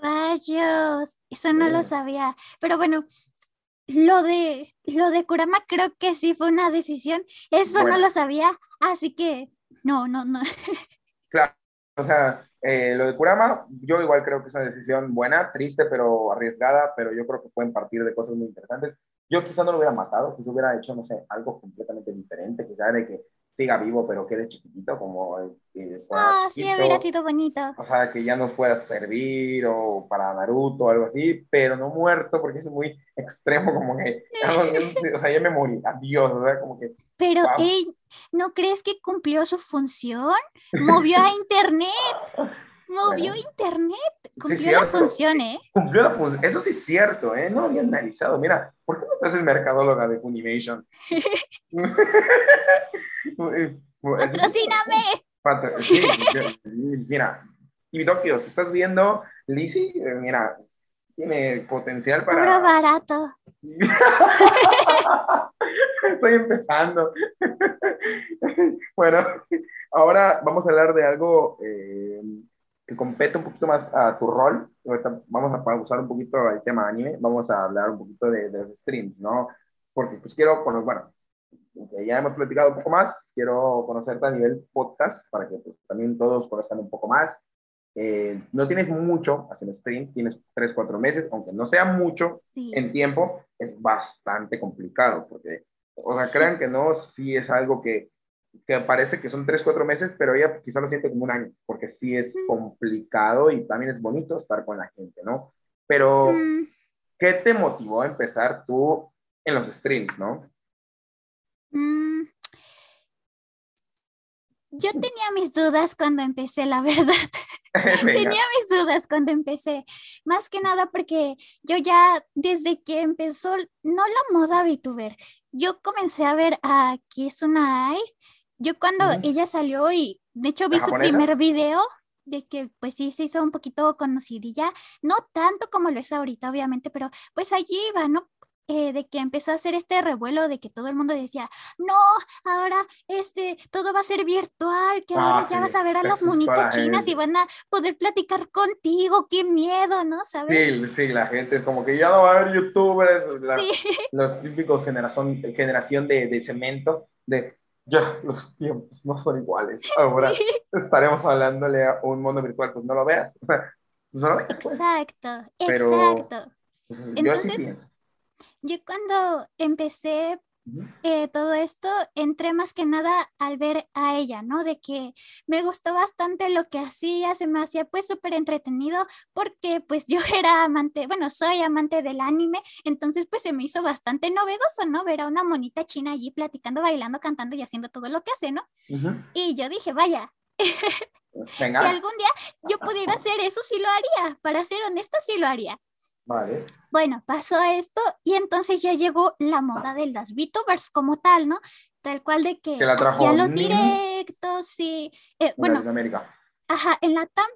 Rayos, eso no lo sabía. Pero bueno, lo de lo de Kurama creo que sí fue una decisión. Eso no lo sabía, así que no, no, no. Claro, o sea, eh, lo de Kurama, yo igual creo que es una decisión buena, triste, pero arriesgada, pero yo creo que pueden partir de cosas muy interesantes. Yo quizá no lo hubiera matado, quizá hubiera hecho, no sé, algo completamente diferente, quizá de que siga vivo, pero quede chiquitito, como... Eh, ah, sí, hubiera sido bonito. O sea, que ya nos pueda servir, o para Naruto, o algo así, pero no muerto, porque es muy extremo, como que... o sea, ya me morí, adiós, sea, como que... Pero, ¿no crees que cumplió su función? Movió a Internet. Movió Internet. Cumplió la función, ¿eh? Cumplió la función. Eso sí es cierto, ¿eh? No había analizado. Mira, ¿por qué no te haces mercadóloga de Funimation? ¡Patrocíname! Sí, mira, y Tokio, si estás viendo, Lizzie, eh, mira, tiene potencial para. Puro barato. Estoy empezando. bueno, ahora vamos a hablar de algo eh, que compete un poquito más a tu rol. vamos a usar un poquito el tema anime, vamos a hablar un poquito de, de los streams, ¿no? Porque pues quiero, bueno, ya hemos platicado un poco más, quiero conocerte a nivel podcast para que pues, también todos conozcan un poco más. Eh, no tienes mucho haciendo streams, tienes 3, 4 meses, aunque no sea mucho en tiempo, es bastante complicado, porque, o sea, crean que no, sí es algo que, que parece que son 3, 4 meses, pero ella quizá lo siente como un año, porque sí es complicado y también es bonito estar con la gente, ¿no? Pero, mm. ¿qué te motivó a empezar tú en los streams, no? Mm, yo tenía mis dudas cuando empecé, la verdad. tenía mis dudas cuando empecé. Más que nada porque yo ya desde que empezó, no la moda VTuber, yo comencé a ver a Kizuna Yo cuando ella salió y de hecho vi su primer video de que pues sí se hizo un poquito conocidilla, no tanto como lo es ahorita obviamente, pero pues allí iba, ¿no? Eh, de que empezó a hacer este revuelo de que todo el mundo decía, no, ahora este, todo va a ser virtual, que ahora ah, ya vas a ver a las monitas chinas y van a poder platicar contigo, qué miedo, ¿no? ¿Sabes? Sí, sí, la gente es como que ya no va a haber youtubers, los típicos generación, generación de, de cemento, de ya los tiempos no son iguales. Ahora estaremos hablándole a un mundo virtual, pues no lo veas. pues no lo veas pues. Exacto, exacto. Pues, Entonces, yo cuando empecé eh, todo esto, entré más que nada al ver a ella, ¿no? De que me gustó bastante lo que hacía, se me hacía pues súper entretenido porque pues yo era amante, bueno, soy amante del anime, entonces pues se me hizo bastante novedoso, ¿no? Ver a una monita china allí platicando, bailando, cantando y haciendo todo lo que hace, ¿no? Y yo dije, vaya. si algún día yo pudiera hacer eso, sí lo haría. Para ser honesta, sí lo haría. Vale. Bueno, pasó esto y entonces ya llegó la moda de las VTubers como tal, ¿no? Tal cual de que, hacían los directos y... Eh, bueno, ajá, en la TAM,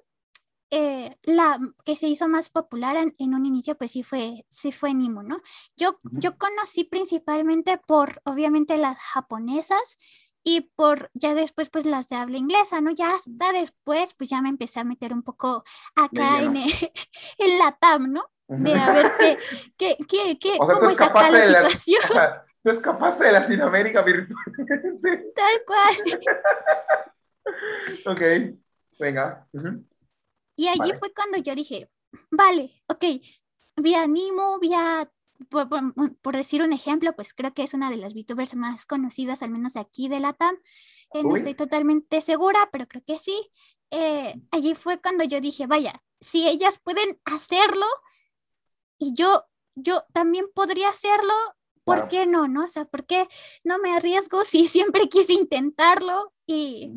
eh, la que se hizo más popular en, un inicio, pues sí fue, sí fue Nimo, ¿no? Yo, yo conocí principalmente por, obviamente, las japonesas y por ya después pues las de habla inglesa, ¿no? Ya hasta después pues ya me empecé a meter un poco acá en, en la TAM, ¿no? De a ver qué, qué, qué, qué cómo es acá la situación. La, tú escapaste de Latinoamérica virtualmente. Tal cual. ok, venga. Y allí fue cuando yo dije, vale, ok, vía Nimo, vía, por, por, decir un ejemplo, pues creo que es una de las VTubers más conocidas, al menos aquí de Latam. Eh, no estoy totalmente segura, pero creo que sí. Eh, allí fue cuando yo dije, vaya, si ellas pueden hacerlo y yo, yo también podría hacerlo, ¿por qué no? ¿No? O sea, ¿por qué no me arriesgo si siempre quise intentarlo? Y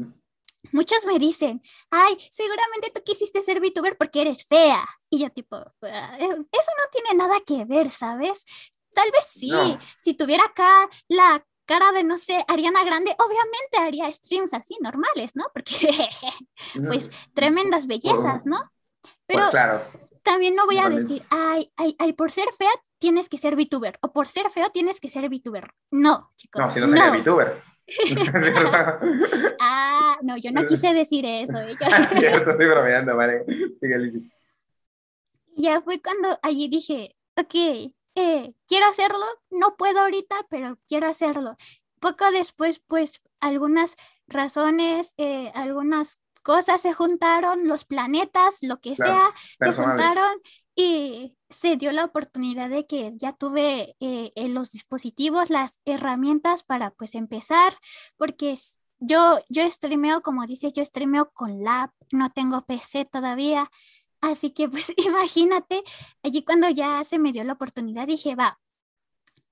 muchos me dicen, ay, seguramente tú quisiste ser VTuber porque eres fea. Y yo tipo, ah, eso no tiene nada que ver, ¿sabes? Tal vez sí, si tuviera acá la cara de, no sé, Ariana Grande, obviamente haría streams así, normales, ¿no? Porque, pues, tremendas bellezas, ¿no? Pero pues claro. También no voy a decir, ay, ay, ay, por ser fea tienes que ser VTuber, o por ser feo tienes que ser VTuber. No, chicos. No, si no sería VTuber. ah, no, yo no quise decir eso. ¿eh? estoy bromeando, vale. Sigue, Ya fue cuando allí dije, ok, eh, quiero hacerlo, no puedo ahorita, pero quiero hacerlo. Poco después, pues, algunas razones, eh, algunas cosas se juntaron, los planetas, lo que sea, se juntaron y se dio la oportunidad de que ya tuve eh, los dispositivos, las herramientas para pues empezar, porque yo, yo streameo, como dices, yo streameo con lab, no tengo PC todavía, así que pues imagínate, allí cuando ya se me dio la oportunidad dije, va,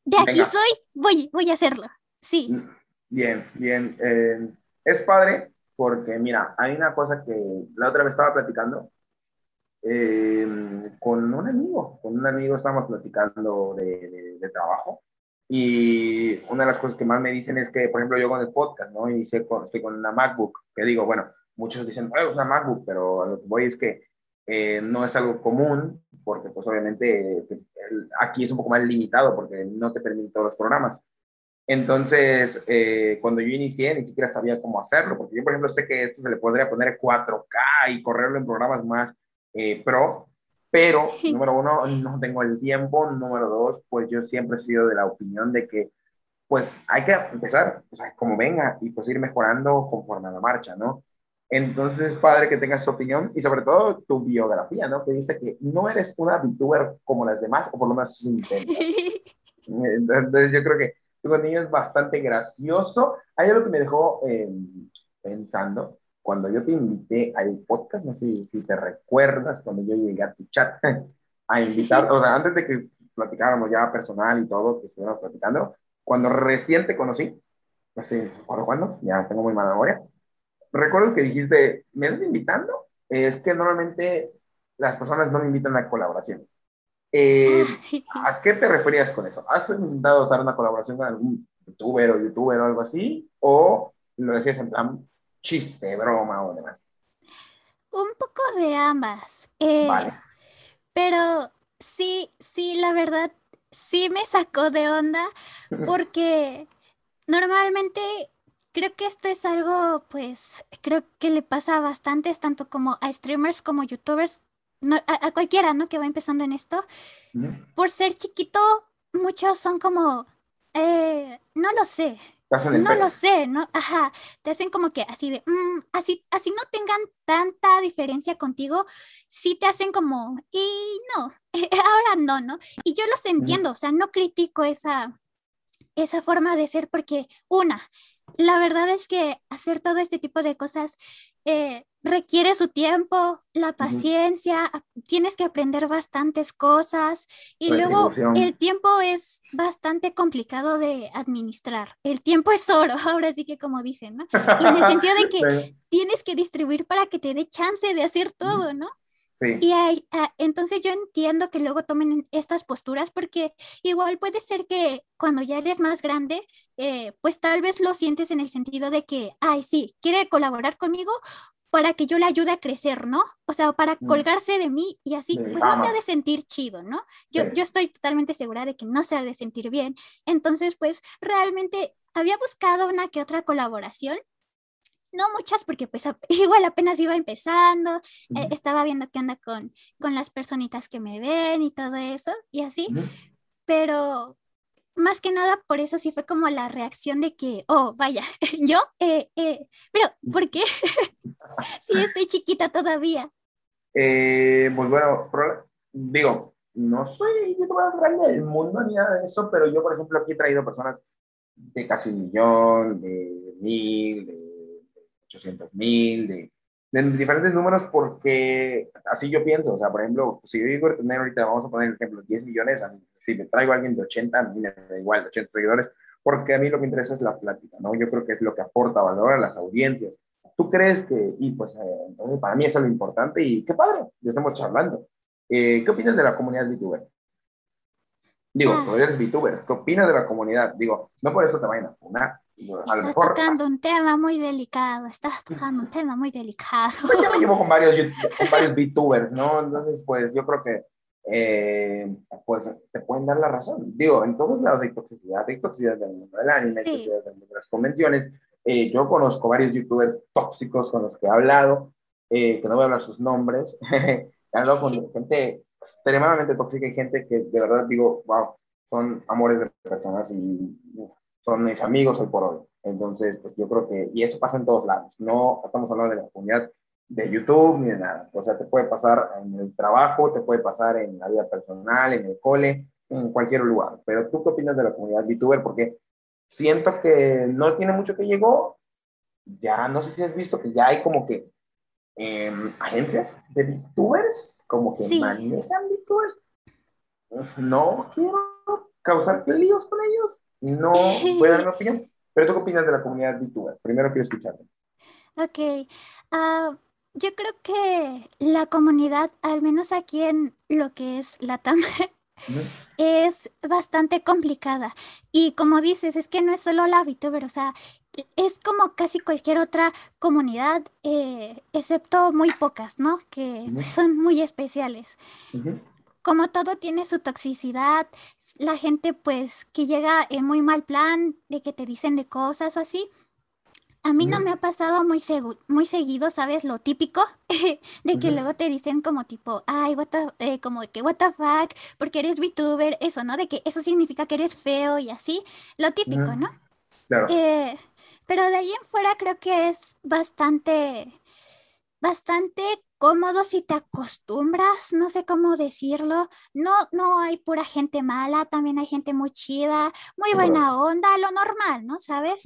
de aquí soy, voy, voy a hacerlo, sí. Mm, bien, bien, eh, es padre porque mira, hay una cosa que la otra vez estaba platicando eh, con un amigo, con un amigo estábamos platicando de, de, trabajo y una de las cosas que más me dicen es que, por ejemplo, yo con el podcast, ¿no? Y sé, con, estoy con una MacBook, que digo, bueno, muchos dicen, oh, es una MacBook, pero lo que voy es que eh, no es algo común, porque pues obviamente aquí es un poco más limitado porque no te permite todos los programas. Entonces, eh, cuando yo inicié, ni siquiera sabía cómo hacerlo, porque yo, por ejemplo, sé que esto se le podría poner 4K y correrlo en programas más eh, pro, pero, número uno, no tengo el tiempo, número dos, pues yo siempre he sido de la opinión de que, pues hay que empezar, o sea, como venga, y pues ir mejorando conforme a la marcha, ¿no? Entonces es padre que tengas su opinión y sobre todo tu biografía, ¿no? Que dice que no eres una VTuber como las demás, o por lo menos intentas. Entonces yo creo que tu contenido es bastante gracioso. Hay algo que me dejó eh, pensando cuando yo te invité al podcast, no sé si te recuerdas, cuando yo llegué a tu chat a invitar, o sea, antes de que platicáramos ya personal y todo, que estuviéramos platicando, cuando recién te conocí, no sé, cuándo? Ya tengo muy mala memoria. Recuerdo que dijiste, ¿me estás invitando? Es que normalmente las personas no me invitan a colaboraciones. Eh, ¿A qué te referías con eso? ¿Has intentado dar una colaboración con algún youtuber o youtuber o algo así? ¿O lo decías en plan chiste, broma o demás? Un poco de ambas. Eh, vale. Pero sí, sí, la verdad, sí me sacó de onda porque normalmente creo que esto es algo, pues, creo que le pasa a bastantes, tanto como a streamers como youtubers a, cualquiera, ¿no? Que va empezando en esto. Por ser chiquito, muchos son como, eh, no lo sé. No lo sé, ¿no? Ajá, te hacen como que así de, mm, así, así no tengan tanta diferencia contigo, sí te hacen como, y no, ahora no, ¿no? Y yo los entiendo, o sea, no critico esa, esa forma de ser porque, una, la verdad es que hacer todo este tipo de cosas eh, requiere su tiempo, la paciencia, tienes que aprender bastantes cosas y luego el tiempo es bastante complicado de administrar. El tiempo es oro, ahora sí que como dicen, ¿no? Y en el sentido de que tienes que distribuir para que te dé chance de hacer todo, ¿no? Y hay, ah, entonces yo entiendo que luego tomen estas posturas porque igual puede ser que cuando ya eres más grande, eh, pues tal vez lo sientes en el sentido de que, ay, sí, quiere colaborar conmigo para que yo le ayude a crecer, ¿no? O sea, para mm. colgarse de mí y así, pues no se ha de sentir chido, ¿no? Yo, yo estoy totalmente segura de que no se ha de sentir bien. Entonces, pues realmente había buscado una que otra colaboración. No muchas, porque pues igual apenas iba empezando, eh, estaba viendo qué onda con, con las personitas que me ven y todo eso, y así. Pero, más que nada por eso sí fue como la reacción de que, oh, vaya, yo, eh, eh, pero ¿por qué? sí, estoy chiquita todavía. Eh, pues bueno, digo, no soy youtuber grande del mundo ni nada de eso, pero yo, por ejemplo, aquí he traído personas de casi un millón, de mil, de ochocientos mil, de, de, diferentes números, porque así yo pienso. O sea, por ejemplo, si yo digo tener ahorita, vamos a poner el ejemplo, 10 millones, si me traigo a alguien de 80, a mí me da igual, 80 seguidores, porque a mí lo que me interesa es la plática, ¿no? Yo creo que es lo que aporta valor a las audiencias. ¿Tú crees que, y pues, eh, entonces para mí eso es lo importante y qué padre, ya estamos charlando. Eh, ¿Qué opinas de la comunidad VTuber? Digo, ah. tú eres VTuber, ¿qué opinas de la comunidad? Digo, no por eso te vayan a funar. Estás tocando un tema muy delicado, estás tocando un tema muy delicado. Pues yo me llevo con varios, con varios VTubers, ¿no? Entonces, pues yo creo que eh, pues te pueden dar la razón. Digo, en todos lados hay toxicidad, hay toxicidad del mundo del anime, sí. del mundo de las convenciones. Eh, yo conozco varios youtubers tóxicos con los que he hablado, eh, que no voy a hablar sus nombres. he hablado con gente extremadamente tóxica y gente que de verdad digo, wow, son amores de personas y son mis amigos hoy por hoy. Entonces, pues yo creo que, y eso pasa en todos lados, no estamos hablando de la comunidad de YouTube ni de nada. O sea, te puede pasar en el trabajo, te puede pasar en la vida personal, en el cole, en cualquier lugar. Pero tú qué opinas de la comunidad VTuber? Porque siento que no tiene mucho que llegó. Ya no sé si has visto que ya hay como que eh, agencias de VTubers, como que manejan VTubers. No quiero causar líos con ellos. No voy a dar mi opinión. Pero tú qué opinas de la comunidad VTuber? Primero quiero escucharte. Ok. Uh, yo creo que la comunidad, al menos aquí en lo que es la TAM, es bastante complicada. Y como dices, es que no es solo la VTuber, o sea, es como casi cualquier otra comunidad, eh, excepto muy pocas, ¿no? Que son muy especiales. Como todo tiene su toxicidad, la gente pues que llega en muy mal plan, de que te dicen de cosas o así, a mí no me ha pasado muy, muy seguido, ¿sabes? Lo típico de que luego te dicen como tipo, ay, what the, eh, como que what the fuck, porque eres VTuber, eso, ¿no? De que eso significa que eres feo y así, lo típico, ¿no? Claro. Eh, pero de ahí en fuera creo que es bastante, bastante cómodo si te acostumbras, no sé cómo decirlo. No, no hay pura gente mala, también hay gente muy chida, muy buena onda, lo normal, ¿no? ¿Sabes?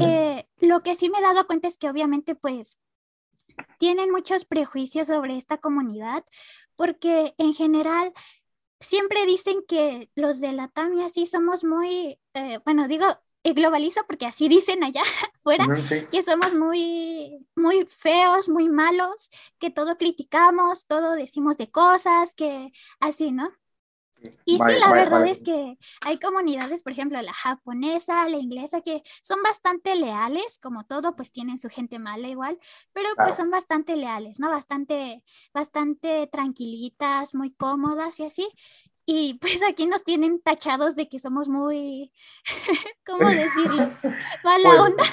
Eh, lo que sí me he dado cuenta es que obviamente pues tienen muchos prejuicios sobre esta comunidad porque en general siempre dicen que los de la TAM y así somos muy, eh, bueno, digo, globalizo porque así dicen allá afuera, que somos muy, muy feos, muy malos, que todo criticamos, todo decimos de cosas, que así, ¿no? Y sí, la verdad es que hay comunidades, por ejemplo, la japonesa, la inglesa, que son bastante leales, como todo, pues tienen su gente mala igual, pero pues son bastante leales, ¿no? Bastante, bastante tranquilitas, muy cómodas y así. Y pues aquí nos tienen tachados de que somos muy, ¿cómo decirlo? Mala pues, onda.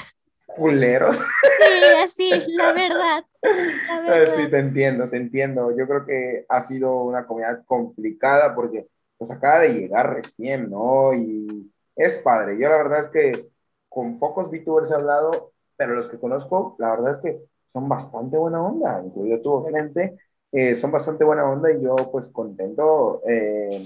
Culeros. Sí, así, la verdad, la verdad. Sí, te entiendo, te entiendo. Yo creo que ha sido una comunidad complicada porque pues acaba de llegar recién, ¿no? Y es padre. Yo la verdad es que con pocos VTubers he hablado, pero los que conozco, la verdad es que son bastante buena onda, incluido tú, obviamente, eh, son bastante buena onda y yo pues contento eh,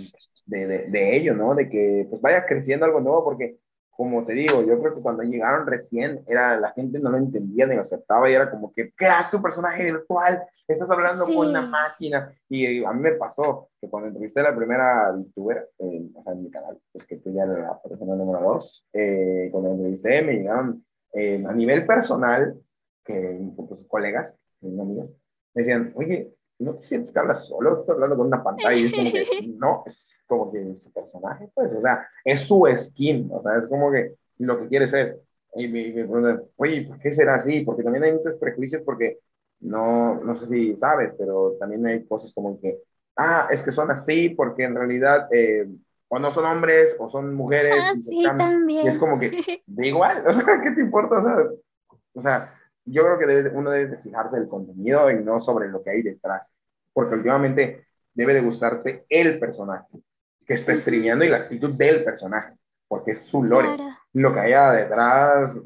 de, de, de, ello, ¿no? De que pues vaya creciendo algo nuevo porque como te digo, yo creo que cuando llegaron recién, era, la gente no lo entendía ni lo aceptaba y era como que, ¿qué hace un personaje virtual? Estás hablando con una máquina. Y a mí me pasó que cuando entrevisté a la primera youtuber, eh, o sea, en mi canal, pues que tú ya eres la persona número dos, eh, cuando entrevisté me llegaron eh, a nivel personal, que sus colegas, mis amigos, me decían, oye, ¿no te sientes que hablas solo? Estás hablando con una pantalla y es como que, no, es como que su personaje, pues, o sea, es su skin, o sea, es como que lo que quiere ser. Y me, me preguntan, oye, ¿por qué será así? Porque también hay muchos prejuicios porque no, no sé si sabes, pero también hay cosas como que, ah, es que son así porque en realidad eh, o no son hombres o son mujeres. Ah, sí, también. Y es como que, da igual, o sea, ¿qué te importa? O sea, o sea yo creo que debe, uno debe fijarse el contenido y no sobre lo que hay detrás, porque últimamente debe de gustarte el personaje que está streameando y la actitud del personaje, porque es su lore, lo que haya detrás,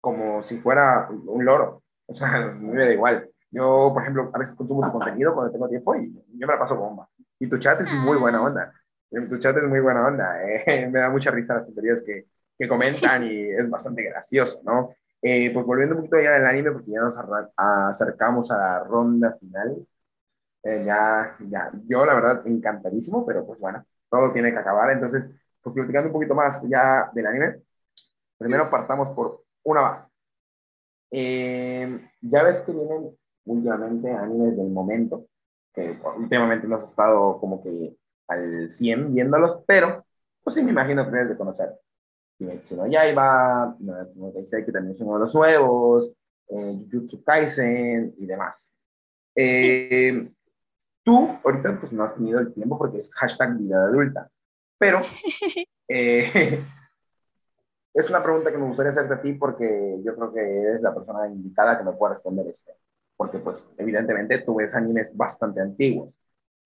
como si fuera un loro, o sea, me da igual. Yo, por ejemplo, a veces consumo tu contenido cuando tengo tiempo y yo me la paso bomba. Y tu chat es muy buena Ah. onda. Tu chat es muy buena onda. eh, Me da mucha risa las tonterías que, que comentan y es bastante gracioso, ¿no? Eh, pues volviendo un poquito ya del anime, porque ya nos acercamos a la ronda final. Eh, ya, ya, yo la verdad encantadísimo, pero pues bueno, todo tiene que acabar. Entonces, pues platicando un poquito más ya del anime, primero partamos por una base. Eh, ya ves que vienen últimamente animes del momento, que últimamente no has estado como que al 100 viéndolos, pero pues sí me imagino que debes de conocer. Kimetsu no Yaiba, Nanatsu no Taizai, que también son uno de los nuevos, eh, Jujutsu Kaisen y demás. Eh, Tú ahorita pues no has tenido el tiempo porque es hashtag vida adulta, pero eh, es una pregunta que me gustaría hacerte a ti porque yo creo que eres la persona indicada que me pueda responder esto. Porque pues evidentemente tú ves animes bastante antiguos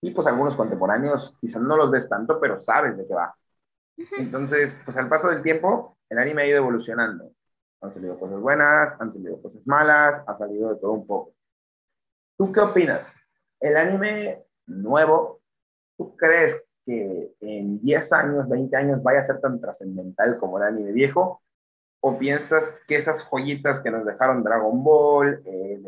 y pues algunos contemporáneos quizás no los ves tanto, pero sabes de qué va. Entonces, pues al paso del tiempo, el anime ha ido evolucionando. Han salido cosas buenas, han salido cosas malas, ha salido de todo un poco. ¿Tú qué opinas? El anime nuevo, ¿tú crees que en 10 años, 20 años vaya a ser tan trascendental como el anime viejo? ¿O piensas que esas joyitas que nos dejaron Dragon Ball, eh,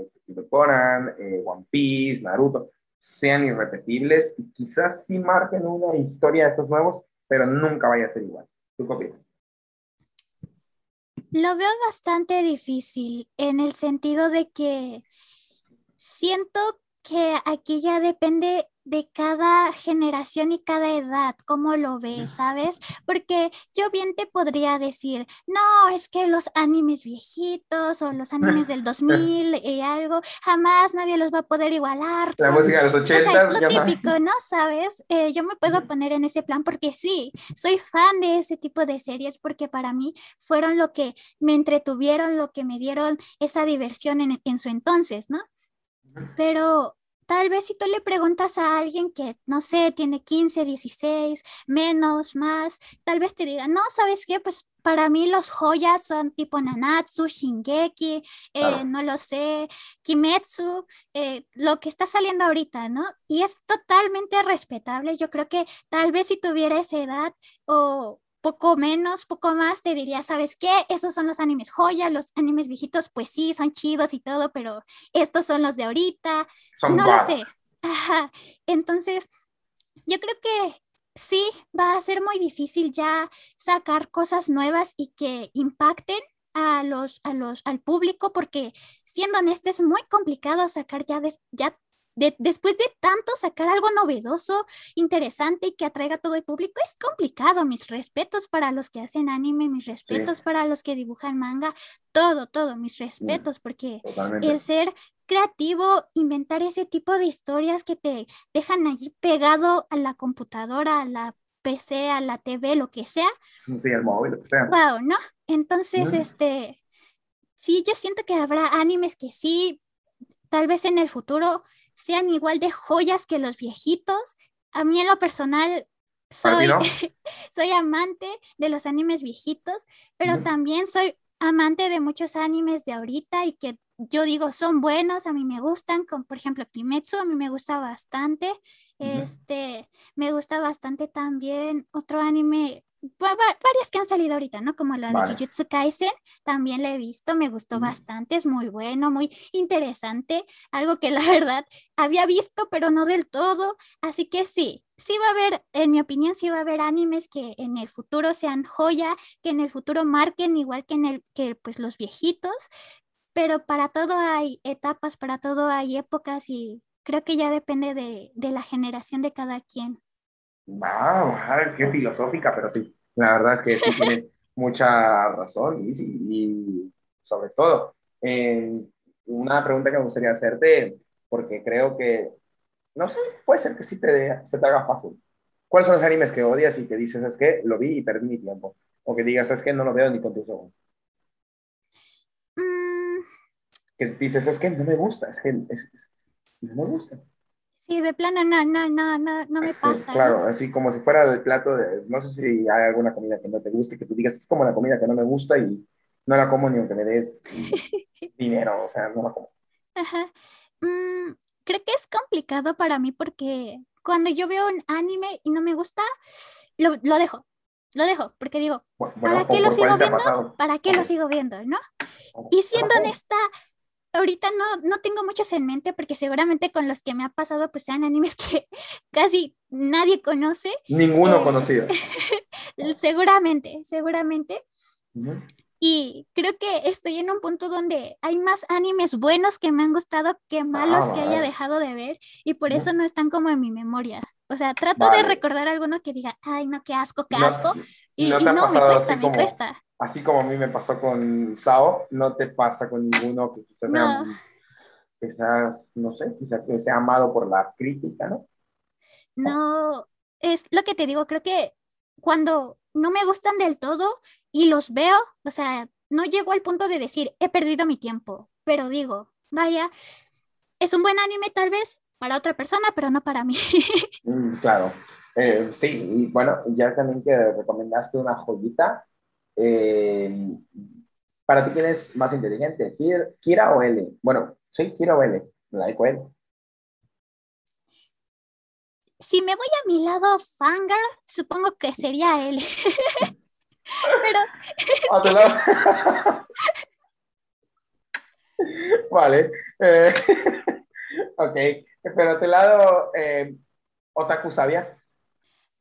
Conan, eh, One Piece, Naruto, sean irrepetibles y quizás sí marquen una historia de estos nuevos, pero nunca vaya a ser igual? ¿Tú qué opinas? Lo veo bastante difícil en el sentido de que siento que aquí ya depende de cada generación y cada edad, cómo lo ves, ¿sabes? Porque yo bien te podría decir, no, es que los animes viejitos o los animes del 2000 y algo, jamás nadie los va a poder igualar. La música de los o sea, 80, lo ya típico, ¿no? ¿Sabes? Eh, yo me puedo poner en ese plan porque sí, soy fan de ese tipo de series porque para mí fueron lo que me entretuvieron, lo que me dieron esa diversión en, en su entonces, ¿no? Pero tal vez si tú le preguntas a alguien que, no sé, tiene 15, 16, menos, más, tal vez te diga, no, ¿sabes qué? Pues para mí los joyas son tipo Nanatsu, Shingeki, eh, no lo sé, Kimetsu, eh, lo que está saliendo ahorita, ¿no? Y es totalmente respetable. Yo creo que tal vez si tuviera esa edad o poco menos, poco más, te diría, ¿sabes qué? Esos son los animes joya, los animes viejitos, pues sí, son chidos y todo, pero estos son los de ahorita, Son no lo sé. Ajá. Entonces, yo creo que sí, va a ser muy difícil ya sacar cosas nuevas y que impacten a los, a los, al público, porque siendo honesta, es muy complicado sacar ya, des- ya de- después de tanto sacar algo novedoso, interesante y que atraiga a todo el público, es complicado. Mis respetos para los que hacen anime, mis respetos para los que dibujan manga, todo, todo, mis respetos, porque Totalmente. el ser creativo, inventar ese tipo de historias que te dejan allí pegado a la computadora, a la PC, a la TV, lo que sea. Sí, el móvil, lo que sea. Wow, ¿no? Entonces, Mm. este, sí, yo siento que habrá animes que sí, tal vez en el futuro sean igual de joyas que los viejitos. A mí en lo personal soy, soy amante de los animes viejitos, pero también soy amante de muchos animes de ahorita y que yo digo son buenos, a mí me gustan, como por ejemplo Kimetsu, a mí me gusta bastante. Este, me gusta bastante también otro anime, varias que han salido ahorita, ¿no? Como la de Vale. Jujutsu Kaisen, también la he visto, me gustó bastante, es muy bueno, muy interesante, algo que la verdad había visto, pero no del todo, así que sí, sí va a haber, en mi opinión, sí va a haber animes que en el futuro sean joya, que en el futuro marquen igual que en el, que pues los viejitos, pero para todo hay etapas, para todo hay épocas y creo que ya depende de, de la generación de cada quien. Wow, qué filosófica, pero sí, la verdad es que sí tiene mucha razón y, sobre todo, eh, una pregunta que me gustaría hacerte, porque creo que, no sé, puede ser que sí te, dé- se te haga fácil. ¿Cuáles son los animes que odias y que dices, es que lo vi y perdí mi tiempo? O que digas, es que no lo veo ni con tus ojos. Mm, Que dices, es que no me gusta, es que es- no me gusta. Sí, de plano, no, no, no, no, no me Sí, pasa. Claro, así como si fuera el plato de, no sé si hay alguna comida que no te guste, que tú digas, es como la comida que no me gusta y no la como ni aunque me des dinero, o sea, no la como. Ajá. Mm, creo que es complicado para mí porque cuando yo veo un anime y no me gusta, lo, lo dejo. Lo dejo, porque digo, ¿para qué lo sigo viendo? ¿Para qué lo sigo viendo? ¿No? Y siendo honesta, ahorita no, no tengo muchos en mente porque seguramente con los que me ha pasado pues sean animes que casi nadie conoce. Ninguno eh, conocido. seguramente, seguramente. Y creo que estoy en un punto donde hay más animes buenos que me han gustado que malos que haya dejado de ver y por eso no están como en mi memoria. O sea, trato de recordar alguno que diga, ay, no, qué asco, qué asco. y, no, me cuesta, me cuesta. Así como a mí me pasó con Sao, no te pasa con ninguno que quizás sea, quizás, no sé, quizás que sea amado por la crítica, ¿no? No, es lo que te digo, creo que cuando no me gustan del todo y los veo, o sea, no llego al punto de decir, he perdido mi tiempo, pero digo, vaya, es un buen anime tal vez para otra persona, pero no para mí. Mm, claro, eh, sí, y bueno, ya también que recomendaste una joyita, eh, para ti, ¿quién es más inteligente? ¿Kira o L? Bueno, sí, Kira o L. Like L si me voy a mi lado fangirl, supongo que sería él. Pero. vale. Eh, ok. Pero a tu lado, eh, Otaku Sabia.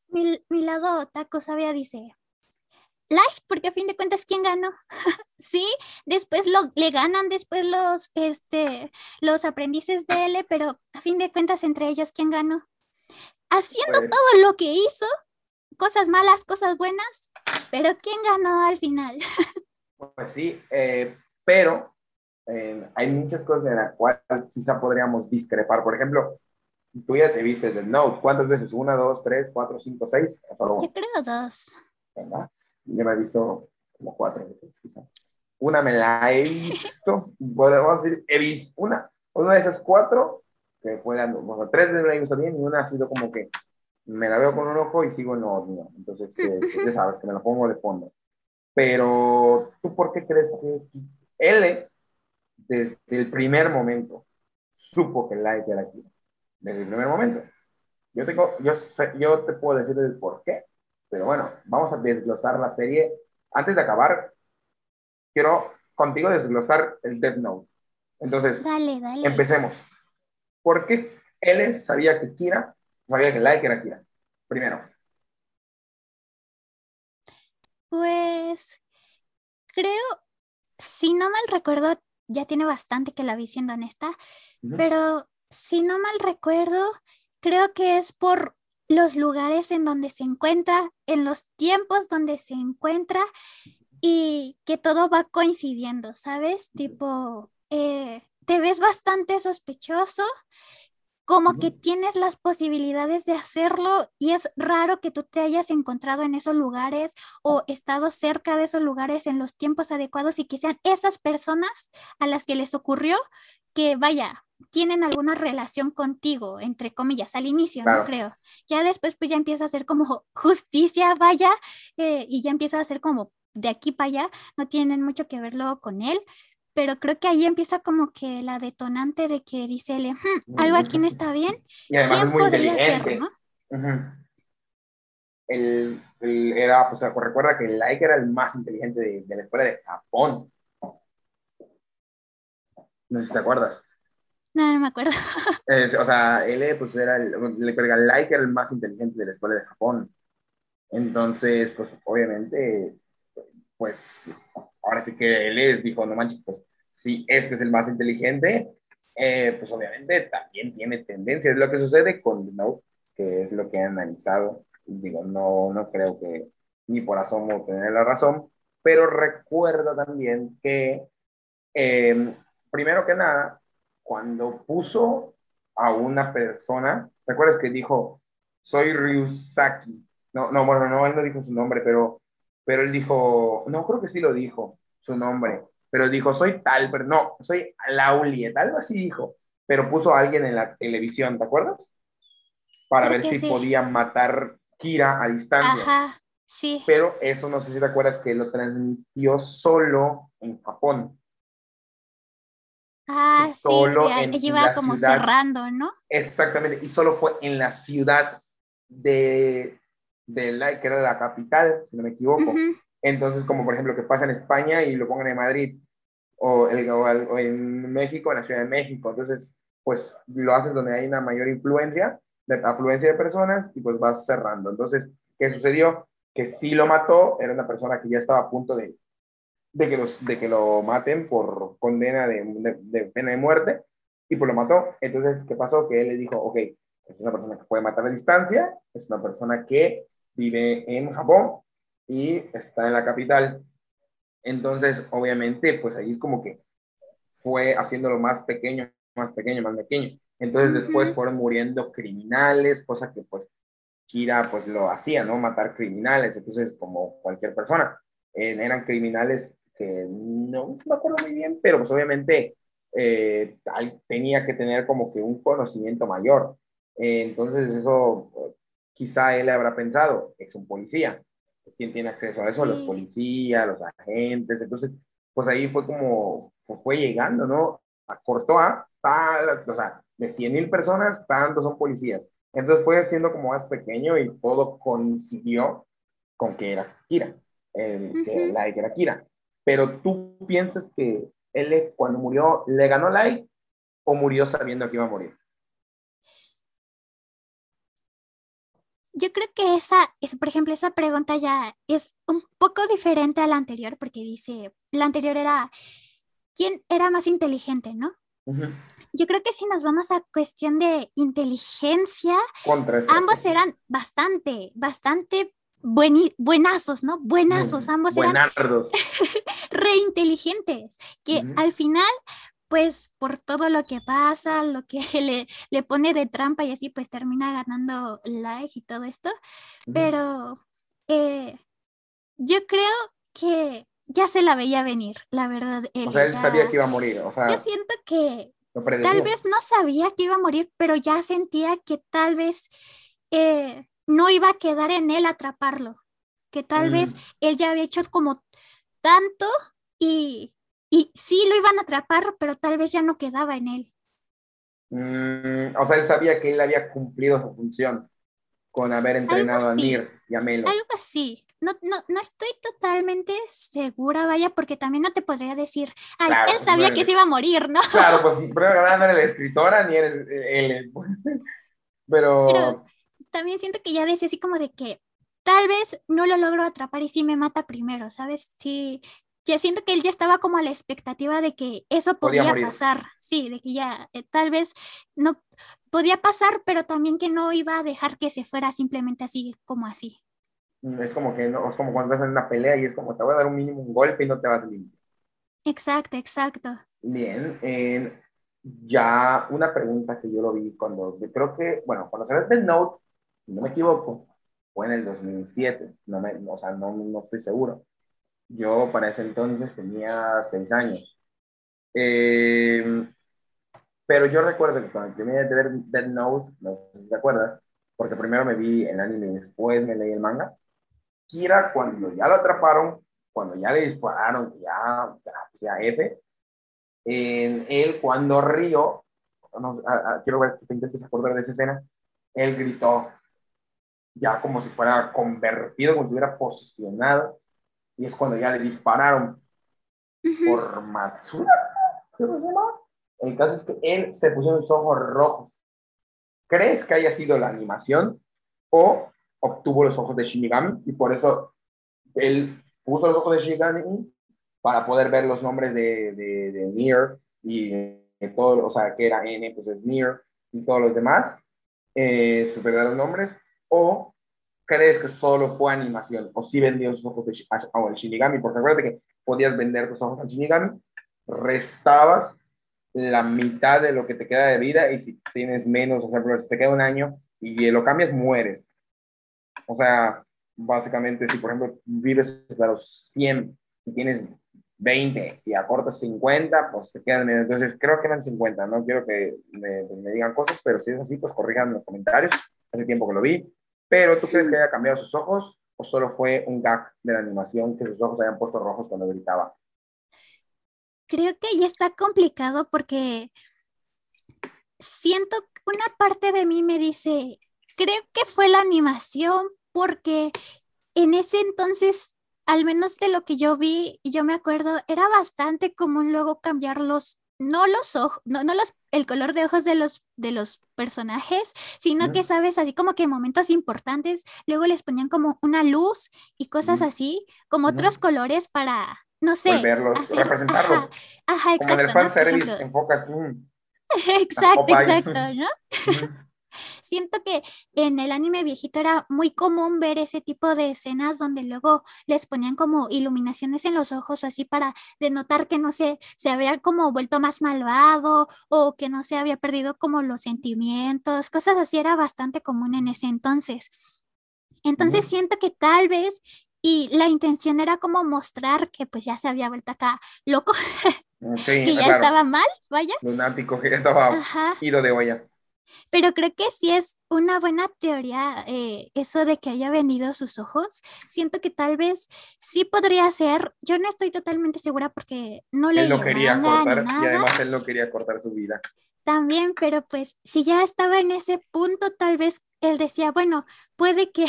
Mi, mi lado Otaku Sabia dice. Life, porque a fin de cuentas, ¿quién ganó? sí, después lo, le ganan después los, este, los aprendices de L, pero a fin de cuentas, entre ellos, ¿quién ganó? haciendo pues todo lo que hizo, cosas malas, cosas buenas, pero ¿quién ganó al final? pues sí, eh, pero eh, hay muchas cosas en las cuales quizá podríamos discrepar. Por ejemplo, tú ya te viste del Note, ¿cuántas veces? ¿Una, dos, tres, cuatro, cinco, seis? Yo creo dos. ¿Verdad? Yo me he visto como cuatro veces, quizá. Una me la he visto, podemos decir, he visto una. Una de esas cuatro que fue bueno, tres de la he bien y una ha sido como que me la veo con un ojo y sigo en otro. Entonces, eh, pues, ya sabes, que me la pongo de fondo. Pero, ¿tú por qué crees que L, desde el primer momento, supo que like era aquí? Desde el primer momento. Yo, tengo, yo, sé, yo te puedo decir el por qué, pero bueno, vamos a desglosar la serie. Antes de acabar, quiero contigo desglosar el Death Note. Entonces, dale, dale. empecemos. ¿Por qué él sabía que Kira, sabía que Like era Kira? Primero. Pues creo, si no mal recuerdo, ya tiene bastante que la vi siendo honesta, pero si no mal recuerdo, creo que es por los lugares en donde se encuentra, en los tiempos donde se encuentra y que todo va coincidiendo, ¿sabes? Tipo, eh, te ves bastante sospechoso, como que tienes las posibilidades de hacerlo y es raro que tú te hayas encontrado en esos lugares o estado cerca de esos lugares en los tiempos adecuados y que sean esas personas a las que les ocurrió que vaya, tienen alguna relación contigo, entre comillas, al inicio, no creo. Ya después pues ya empieza a ser como justicia, vaya, eh, y ya empieza a ser como de aquí para allá, no tienen mucho que verlo con él, pero creo que ahí empieza como que la detonante de que dice hmm, algo aquí no está bien. Y además ¿Quién podría ser, no? el, era, pues recuerda que el Like era el más inteligente de, la escuela de Japón. No sé si te acuerdas. No, no me acuerdo. o sea, él pues era el, el Like era el más inteligente de la escuela de Japón. Entonces, pues obviamente, pues ahora sí que él dijo, no manches, pues si este es el más inteligente, eh, pues obviamente también tiene tendencia. Es lo que sucede con Note, que es lo que he analizado. Digo, no, no creo que ni por asomo tener la razón, pero recuerdo también que, em, primero que nada, cuando puso a una persona, ¿recuerdas que dijo, soy Ryusaki? No, no, bueno, no, él no dijo su nombre, pero, pero él dijo, no, creo que sí lo dijo, su nombre pero dijo, soy tal, pero no, soy Lauliet, algo así dijo, pero puso a alguien en la televisión, ¿te acuerdas? Para ver si podía matar Kira a distancia. Ajá, sí. Pero eso no sé si te acuerdas que lo transmitió solo en Japón. Ah, solo en la como ciudad- cerrando, ¿no? Exactamente, y solo fue en la ciudad de, de la, que era la capital, si no me equivoco. Entonces, como por ejemplo que pasa en España y lo pongan en Madrid, o, el- o al- o en México, en la Ciudad de México. Entonces, pues lo haces donde hay una mayor influencia, de afluencia de personas, y pues vas cerrando. Entonces, ¿qué sucedió? Que sí lo mató, era una persona que ya estaba a punto de, de, que, los, de que lo maten por condena de, de- de pena de muerte, y pues lo mató. Entonces, ¿qué pasó? Que él le dijo, ok, es una persona que puede matar a distancia, es una persona que vive en Japón y está en la capital. Entonces, obviamente, pues ahí es como que fue haciéndolo más pequeño, más pequeño, más pequeño. Entonces, después fueron muriendo criminales, cosa que pues Kira pues lo hacía, ¿no? Matar criminales, entonces como cualquier persona. Eran criminales que no me acuerdo muy bien, pero pues obviamente eh, tenía que tener como que un conocimiento mayor. Eh, entonces eso eh, quizá él habrá pensado, es un policía. ¿Quién tiene acceso a eso? Los Sí. policías, los agentes. Entonces, pues ahí fue como, pues fue llegando, ¿no? Acortó a tal, o sea, de 100 mil personas, tantos son policías. Entonces fue siendo como más pequeño y todo coincidió con que era Kira, el, que Ujú. Light era Kira. Pero tú piensas que él cuando murió le ganó Light o murió sabiendo que iba a morir. Yo creo que esa, es, por ejemplo, esa pregunta ya es un poco diferente a la anterior, porque dice, la anterior era, ¿quién era más inteligente, no? Ujú. Yo creo que si nos vamos a cuestión de inteligencia, Contra ambos eran bastante, bastante bueni- buenazos, ¿no? Buenazos, ambos eran Buenardos. re inteligentes, que al final, pues por todo lo que pasa, lo que le, le pone de trampa y así, pues termina ganando like y todo esto. Pero eh, yo creo que ya se la veía venir, la verdad. O sea, él ya- sabía que iba a morir. O sea, Yo siento que tal vez no sabía que iba a morir, pero ya sentía que tal vez eh, no iba a quedar en él atraparlo, que tal Mm. vez él ya había hecho como tanto y, y sí lo iban a atrapar, pero tal vez ya no quedaba en él. Mm, o sea, él sabía que él había cumplido su función con haber entrenado a. Nir y a Melo. Algo así. No, no, no estoy totalmente segura, vaya, porque también no te podría decir, ay, Claro, él sabía que se iba a morir, ¿no? Claro, pues primero no eres la escritora ni eres él. Pero, Pero- También siento que ya decía así como de que tal vez no lo logro atrapar y sí me mata primero, ¿sabes? Sí, ya siento que él ya estaba como a la expectativa de que eso Podía podía pasar, sí, de que ya eh, tal vez no podía pasar, pero también que no iba a dejar que se fuera simplemente así como así. es como que no, es como cuando estás en una pelea y es como te voy a dar un mínimo un golpe y no te vas limpio. Exacto, exacto. Bien, eh, ya una pregunta que yo lo vi cuando, creo que, bueno, cuando salió Death Note, si no me equivoco, fue en el 2007, no me, o sea, no, no estoy seguro. Yo para ese entonces tenía seis años. Eh, pero yo recuerdo que cuando terminé de ver Death Note, no sé si te acuerdas, porque primero me vi el anime y después me leí el manga. Kira, cuando ya lo atraparon, cuando ya le dispararon, ya, ya, F, en él cuando Río, no, quiero ver que te intentes acordar de esa escena, él gritó, ya como si fuera convertido, como si hubiera posicionado, y es cuando ya le dispararon por creo que se llama. El caso es que él se puso los ojos rojos. ¿Crees que haya sido la animación o obtuvo los ojos de Shinigami y por eso él puso los ojos de Shinigami para poder ver los nombres de, de, de Nier y de todo, o sea, que era N, pues es Nier y todos los demás, eh, sus verdaderos nombres, o crees que solo fue animación, o si vendió sus ojos de, al Shinigami, porque acuérdate que podías vender tus ojos al Shinigami, restabas la mitad de lo que te queda de vida y si tienes menos, por ejemplo, si te queda un año y lo cambias, mueres. O sea, básicamente, si por ejemplo vives hasta los 100 y tienes 20 y acortas 50, pues te quedan menos. Entonces, creo que eran 50, no quiero que me, me digan cosas, pero si es así, pues corrijan los comentarios. Hace tiempo que lo vi. Pero, ¿tú crees que haya cambiado sus ojos o solo fue un gag de la animación que sus ojos hayan puesto rojos cuando gritaba? creo que ya está complicado porque siento una parte de mí me dice, creo que fue la animación porque en ese entonces, al menos de lo que yo vi, yo me acuerdo, era bastante común luego cambiar los, no los ojos, no, no los, el color de ojos de los, de los personajes, sino que, sabes, así como que en momentos importantes, luego les ponían como una luz y cosas así, como otros colores para, no sé. Verlos, representarlos. Ajá, exacto. Como en el fanservice enfocas. Mm, exacto, exacto, ¿no? Siento que en el anime viejito era muy común ver ese tipo de escenas donde luego les ponían como iluminaciones en los ojos así para denotar que no sé, se había como vuelto más malvado o que no se había perdido como los sentimientos, cosas así era bastante común en ese entonces. Entonces siento que tal vez y la intención era como mostrar que pues ya se había vuelto acá loco, que ya estaba mal, vaya. Lunático, que ya estaba ido de olla. Pero creo que sí es una buena teoría eh, eso de que haya vendido sus ojos. Siento que tal vez sí podría ser. Yo no estoy totalmente segura porque no le. Él lo quería cortar y además él no quería cortar su vida. También, pero pues si ya estaba en ese punto, tal vez él decía, bueno, puede que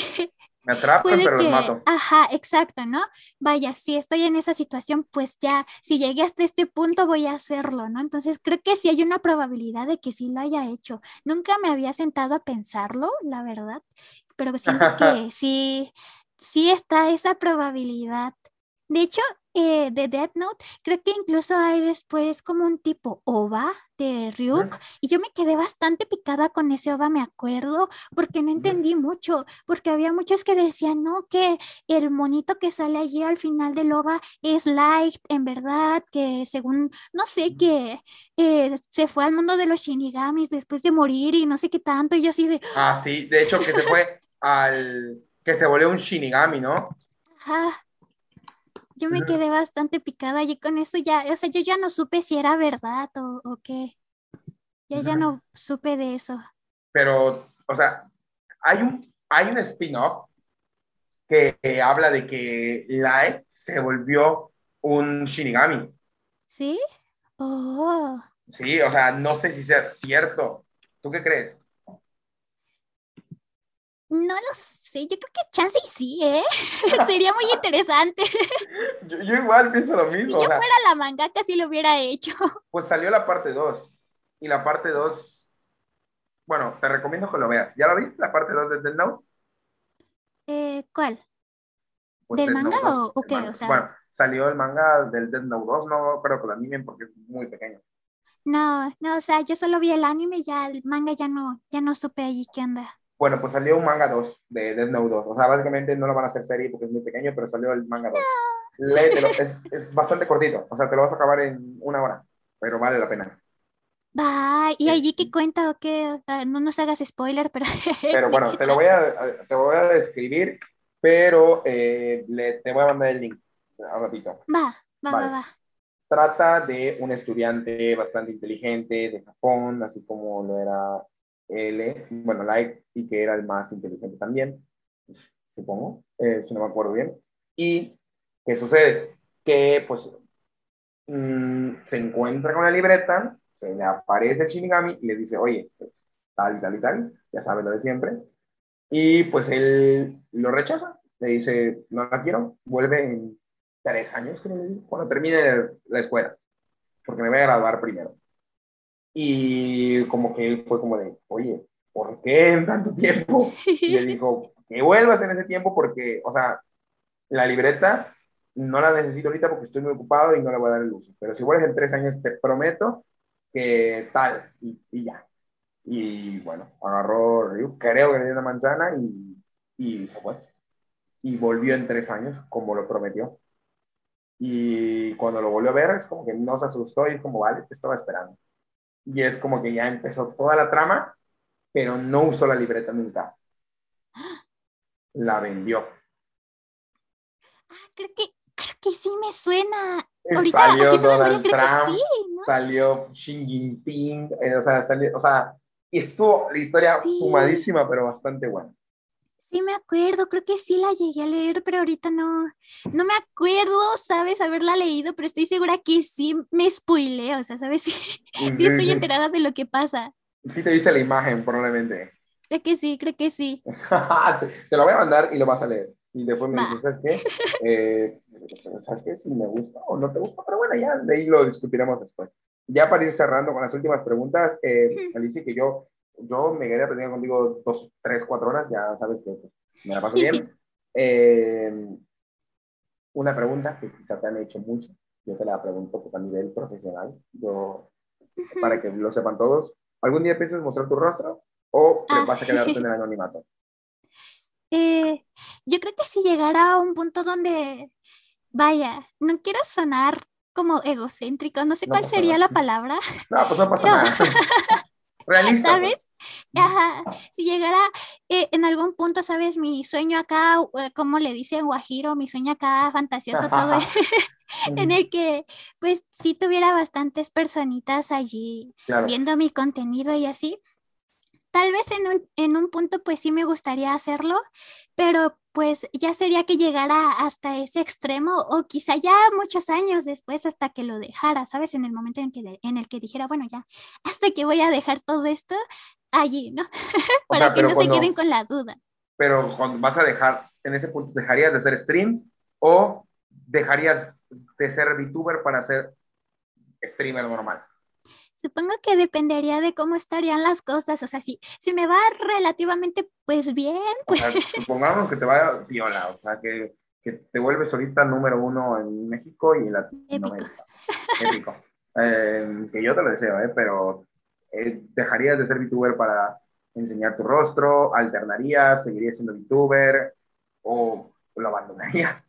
me atrapan, pero los mato. Ajá, exacto, ¿no? Vaya, si estoy en esa situación, pues ya, si llegué hasta este punto, voy a hacerlo, ¿no? Entonces, creo que sí hay una probabilidad de que sí lo haya hecho. Nunca me había sentado a pensarlo, la verdad, pero siento que sí, sí está esa probabilidad. De hecho, eh, de Death Note, creo que incluso hay después como un tipo OVA de Ryuk, y yo me quedé bastante picada con ese OVA, me acuerdo, porque no entendí mucho, porque había muchos que decían, no, que el monito que sale allí al final del OVA es Light, en verdad, que según, no sé, que eh, se fue al mundo de los Shinigamis después de morir y no sé qué tanto, y yo así de... Ah, sí, de hecho que se fue al... que se volvió un Shinigami, ¿no? Ajá yo me quedé bastante picada y con eso ya, o sea, yo ya no supe si era verdad o, o qué. Ya, ya no supe de eso. Pero, o sea, hay un, hay un spin-off que, habla de que Light se volvió un Shinigami. ¿Sí? Oh. Sí, o sea, no sé si sea cierto. ¿Tú qué crees? No lo sé, yo creo que chance y sí, ¿eh? Sería muy interesante. yo, igual pienso lo mismo. Si yo fuera la mangaka, sí lo hubiera hecho. Pues salió la parte 2. Y la parte 2, bueno, te recomiendo que lo veas. ¿Ya lo viste, la parte 2 de Dead Note? Eh, ¿Cuál? Pues ¿Del manga o, qué? O sea... Bueno, salió el manga del Dead Note 2, no creo que lo animen porque es muy pequeño. No, no, o sea, yo solo vi el anime, ya el manga ya no, ya no supe allí qué onda. Bueno, pues salió un manga 2 de Death Note 2. O sea, básicamente no lo van a hacer serie porque es muy pequeño, pero salió el manga 2. Léetelo, es, es, bastante cortito. O sea, te lo vas a acabar en una hora, pero vale la pena. Va, ¿y allí qué cuenta o qué? No nos hagas spoiler, pero... Pero bueno, te lo voy a, te voy a describir, pero eh, le, te voy a mandar el link a ratito. Va, va, va, va. Trata de un estudiante bastante inteligente de Japón, así como lo era L, bueno, Light, y que era el más inteligente también, supongo, eh, si no me acuerdo bien. ¿Y qué sucede? Que pues mm, se encuentra con la libreta, se le aparece el Shinigami y le dice, oye, pues, tal y tal y tal, ya sabes lo de siempre. Y pues él lo rechaza, le dice, no la quiero, vuelve en tres años, cuando termine la escuela, porque me voy a graduar primero. Y como que él fue como de, oye, ¿por qué en tanto tiempo? Y le dijo, que vuelvas en ese tiempo porque, o sea, la libreta no la necesito ahorita porque estoy muy ocupado y no le voy a dar el uso. Pero si vuelves en tres años, te prometo que tal, y, ya. Y bueno, agarró, creo que le dio una manzana y, y se fue. Y volvió en tres años, como lo prometió. Y cuando lo volvió a ver, es como que no se asustó y es como, vale, te estaba esperando y es como que ya empezó toda la trama, pero no usó la libreta nunca. La vendió. Ah, creo que, creo que sí me suena. Ahorita, salió Donald Trump, salió Xi Jinping, eh, o sea, salió, o sea, estuvo la historia fumadísima, pero bastante buena. Sí, me acuerdo, creo que sí la llegué a leer, pero ahorita no, no me acuerdo, ¿sabes? Haberla leído, pero estoy segura que sí me spoilé, o sea, ¿sabes? Sí, sí estoy enterada de lo que pasa. Sí te viste la imagen, probablemente. Creo que sí, creo que sí. te, lo voy a mandar y lo vas a leer. Y después me dices, ¿sabes qué? Eh, ¿Sabes qué? Si me gusta o no te gusta, pero bueno, ya de ahí lo discutiremos después. Ya para ir cerrando con las últimas preguntas, eh, Alicia, que yo, yo me quedé aprendiendo contigo dos, tres, cuatro horas, ya sabes que pues, me la paso bien. Eh, una pregunta que quizá te han hecho mucho, yo te la pregunto pues, a nivel profesional, yo, para que lo sepan todos. ¿Algún día piensas mostrar tu rostro o ah. vas a quedarte en el anonimato? Eh, yo creo que si llegara a un punto donde, vaya, no quiero sonar como egocéntrico, no sé cuál sería la palabra. No, pues no pasa nada. Realista. ¿Sabes? Ajá. Si llegara eh, en algún punto, ¿sabes? Mi sueño acá, eh, como le dice Guajiro, mi sueño acá fantasioso todo, en el que pues sí tuviera bastantes personitas allí viendo mi contenido y así, tal vez en un, en un punto pues sí me gustaría hacerlo, pero pues ya sería que llegara hasta ese extremo o quizá ya muchos años después hasta que lo dejara, ¿sabes? En el momento en, que, en el que dijera, bueno, ya, hasta que voy a dejar todo esto allí, ¿no? Para que no se queden con la duda. Pero cuando vas a dejar, en ese punto, ¿dejarías de hacer stream o dejarías de ser VTuber para ser streamer normal? Supongo que dependería de cómo estarían las cosas. O sea, si, si me va relativamente pues bien, pues... supongamos que te vaya viola, o sea, que, que, te vuelves ahorita número uno en México y en Latinoamérica. Épico. Eh, que yo te lo deseo, ¿eh? Pero eh, ¿dejarías de ser VTuber para enseñar tu rostro? ¿Alternarías? ¿Seguirías siendo VTuber? ¿O lo abandonarías?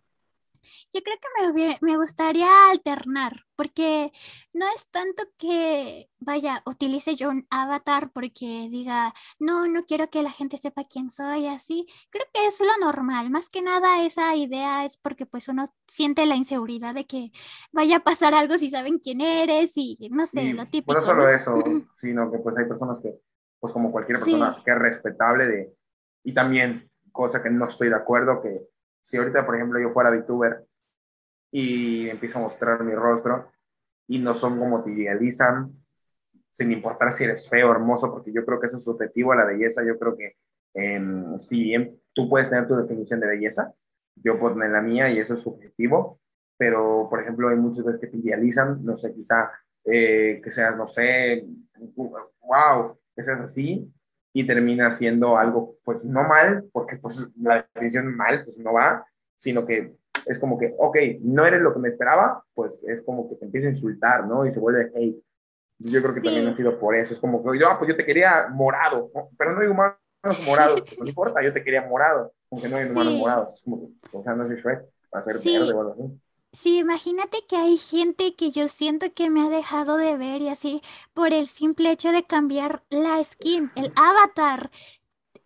Yo creo que me, me, gustaría alternar, porque no es tanto que, vaya, utilice yo un avatar porque diga, no, no quiero que la gente sepa quién soy, así. Creo que es lo normal. Más que nada esa idea es porque pues uno siente la inseguridad de que vaya a pasar algo si saben quién eres y no sé, lo típico. No solo eso, sino que pues hay personas que, pues como cualquier persona que es respetable de, y también, cosa que no estoy de acuerdo, que si ahorita, por ejemplo, yo fuera VTuber y empiezo a mostrar mi rostro y no son como te idealizan, sin importar si eres feo o hermoso, porque yo creo que eso es subjetivo a la belleza. Yo creo que eh, si bien tú puedes tener tu definición de belleza, yo puedo tener la mía y eso es subjetivo, pero por ejemplo hay muchas veces que te idealizan, no sé, quizá eh, que seas, no sé, wow, que seas así y termina siendo algo pues no mal, porque pues la definición mal pues no va, sino que es como que, ok, no eres lo que me esperaba, pues es como que te empieza a insultar, ¿no? Y se vuelve hate. Yo creo que también ha sido por eso. Es como que, yo, ah, pues yo te quería morado, pero no hay humanos morados. Pues no importa, yo te quería morado, aunque no hay humanos morados. Es como que, o sea, no soy Shrek, va a ser verde o algo así. Sí, imagínate que hay gente que yo siento que me ha dejado de ver y así por el simple hecho de cambiar la skin, el avatar.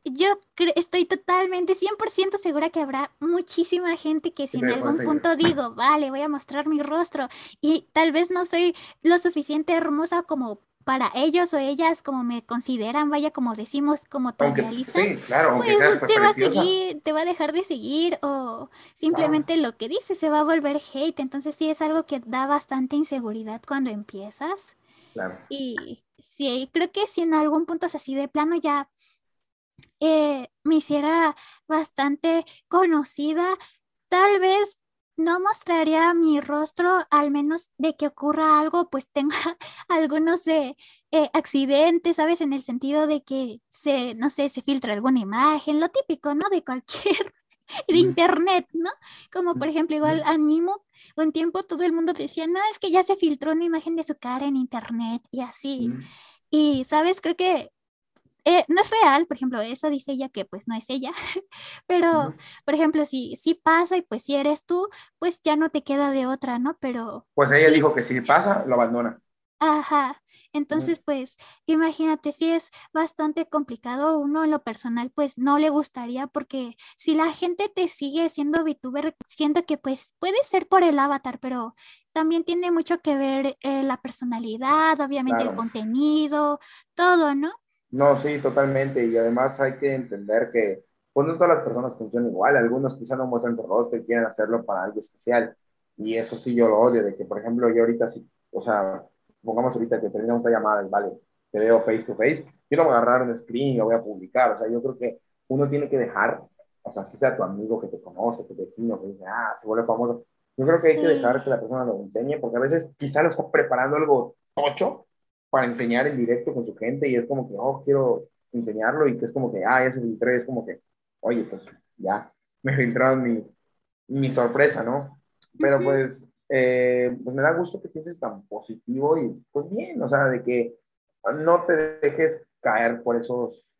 Yo estoy totalmente 100% segura que habrá muchísima gente que si en algún punto digo, vale, voy a mostrar mi rostro y tal vez no soy lo suficiente hermosa como para ellos o ellas como me consideran, vaya como decimos, como te realizan, pues te va a seguir, te va a dejar de seguir o simplemente lo que dice se va a volver hate, entonces sí es algo que da bastante inseguridad cuando empiezas. Y sí, creo que si en algún punto es así de plano ya eh, me hiciera bastante conocida, tal vez no mostraría mi rostro, al menos de que ocurra algo, pues tenga algunos eh, eh, accidentes, ¿sabes? En el sentido de que se, no sé, se filtra alguna imagen, lo típico, ¿no? De cualquier, de internet, ¿no? Como por ejemplo, igual animo, un tiempo todo el mundo decía, no, es que ya se filtró una imagen de su cara en internet y así. Y, ¿sabes? Creo que eh, no es real, por ejemplo, eso dice ella que pues no es ella, pero por ejemplo, si, si pasa y pues si eres tú, pues ya no te queda de otra, ¿no? Pero... Pues ella dijo que si pasa, lo abandona. Ajá, entonces pues imagínate si es bastante complicado, uno en lo personal pues no le gustaría porque si la gente te sigue siendo VTuber, siento que pues puede ser por el avatar, pero también tiene mucho que ver eh, la personalidad, obviamente el contenido, todo, ¿no? No, sí, totalmente. Y además hay que entender que pues no todas las personas funcionan igual, algunos quizá no muestran su rostro y quieren hacerlo para algo especial, y eso sí yo lo odio, de que por ejemplo yo ahorita sí, o sea, pongamos ahorita que terminamos esta llamada, vale, te veo face to face, yo no voy a agarrar un screen y lo voy a publicar, o sea, yo creo que uno tiene que dejar, o sea, si sea tu amigo que te conoce, tu vecino, que dice, ah, se vuelve famoso, yo creo que hay que dejar que la persona lo enseñe, porque a veces quizá lo está preparando algo tocho para enseñar en directo con su gente y es como que, oh, quiero enseñarlo y que es como que, ah, ya se filtró y es como que, oye, pues ya, me filtraron mi, mi sorpresa, ¿no? Pero pues, eh, pues me da gusto que pienses tan positivo y pues bien, o sea, de que no te dejes caer por esos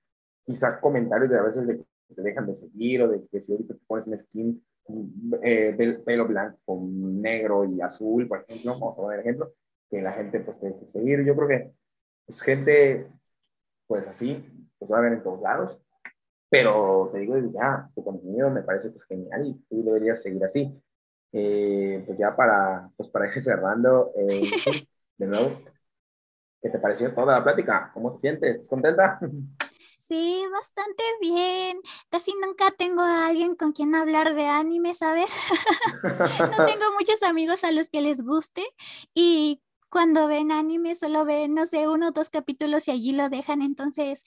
quizá comentarios de a veces de que te dejan de seguir o de que si ahorita te pones un skin eh, pelo blanco negro y azul, por ejemplo, vamos a poner ejemplo, que la gente pues te deje seguir. Yo creo que pues gente pues así, pues va a ver en todos lados, pero te digo, ya, tu contenido me parece pues genial y tú deberías seguir así. Eh, pues ya para, pues para ir cerrando, eh, de nuevo, ¿qué te pareció toda la plática? ¿Cómo te sientes? ¿Estás contenta? Sí, bastante bien. Casi nunca tengo a alguien con quien hablar de anime, ¿sabes? no tengo muchos amigos a los que les guste y cuando ven anime solo ven, no sé, uno o dos capítulos y allí lo dejan. Entonces,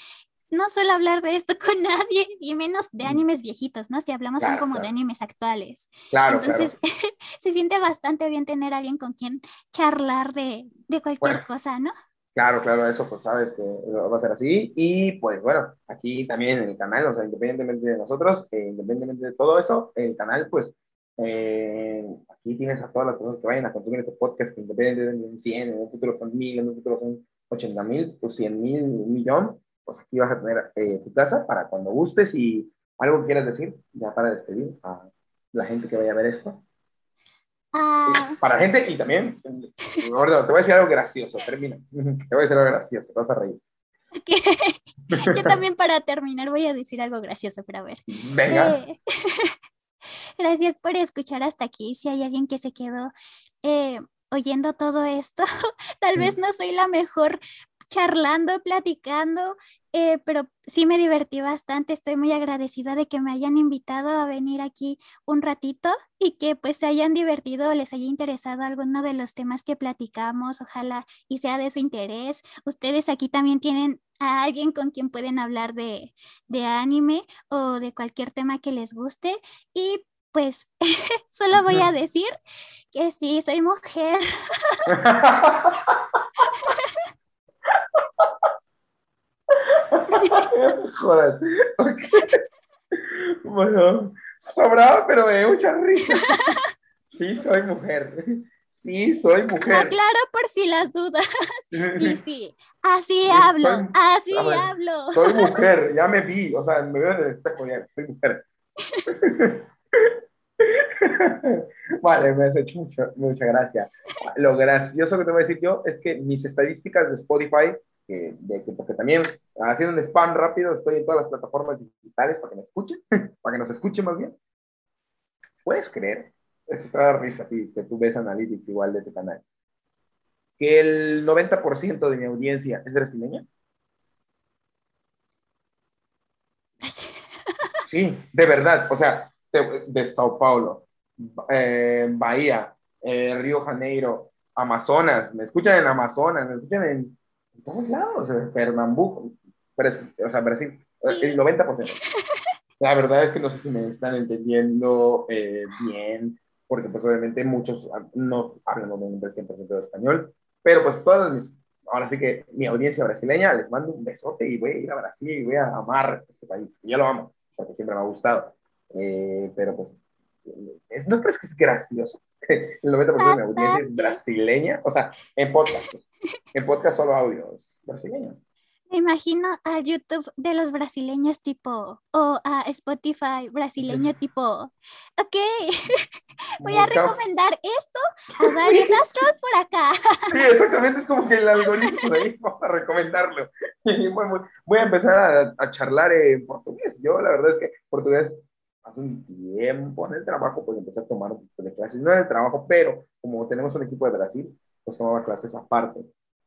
no suelo hablar de esto con nadie y menos de animes viejitos, ¿no? Si hablamos son como de animes actuales. Claro. Entonces, se siente bastante bien tener a alguien con quien charlar de, de cualquier cosa, ¿no? Claro, claro, eso pues sabes que va a ser así. Y pues bueno, aquí también en el canal, o sea, independientemente de nosotros, eh, independientemente de todo eso, el canal pues eh, aquí tienes a todas las personas que vayan a consumir este podcast, que independientemente de 100, en un futuro son 1000, en un futuro son 80 mil, pues 100 mil, un millón, pues aquí vas a tener eh, tu casa para cuando gustes y algo quieras decir, ya para despedir a la gente que vaya a ver esto. Ah. Para gente y también, te voy a decir algo gracioso, termina. Te voy a decir algo gracioso, te vas a reír. Yo también para terminar voy a decir algo gracioso, pero a ver. Venga. Eh, gracias por escuchar hasta aquí. Si hay alguien que se quedó eh, oyendo todo esto, tal vez no soy la mejor charlando, platicando, eh, pero sí me divertí bastante. Estoy muy agradecida de que me hayan invitado a venir aquí un ratito y que pues se hayan divertido, les haya interesado alguno de los temas que platicamos, ojalá y sea de su interés. Ustedes aquí también tienen a alguien con quien pueden hablar de, de anime o de cualquier tema que les guste y pues solo voy a decir que sí, soy mujer. Joder. Bueno, sobraba, pero me dio mucha risa. Sí, soy mujer. Sí, soy mujer. Aclaro por si las dudas. Y sí, así hablo, así hablo. Soy mujer, ya me vi, o sea, me veo en el espejo ya, soy mujer. Vale, me has hecho mucha, mucha gracia. Lo gracioso que te voy a decir yo es que mis estadísticas de Spotify de, porque también haciendo un spam rápido, estoy en todas las plataformas digitales para que me escuchen, para que nos escuchen más bien. ¿Puedes creer? Esto te va a dar risa a ti, que tú ves Analytics igual de tu canal. Que el 90% de mi audiencia es brasileña. Sí, de verdad. O sea, de, Sao Paulo, eh, Bahía, eh, Río Janeiro, Amazonas. Me escuchan en Amazonas, me escuchan en todos lados, Pernambuco, o sea, Brasil, el 90%. La verdad es que no sé si me están entendiendo eh, bien, porque pues obviamente muchos no hablan obviamente el 100% de español, pero pues todas mis, ahora sí que mi audiencia brasileña, les mando un besote y voy a ir a Brasil y voy a amar este país, que yo lo amo, porque siempre me ha gustado, eh, pero pues, es, ¿no crees que es gracioso? El 90% de mi audiencia es brasileña, o sea, en podcast. En podcast solo audios brasileños. Me imagino a YouTube de los brasileños tipo, o a Spotify brasileño tipo, ok, voy a recomendar esto a varios astros por acá. Sí, exactamente, es como que el algoritmo de ahí, vamos a recomendarlo. Voy a empezar a, charlar en portugués. Yo la verdad es que portugués hace un tiempo en el trabajo, pues empecé a tomar clases, no en el trabajo, pero como tenemos un equipo de Brasil, pues tomaba clases aparte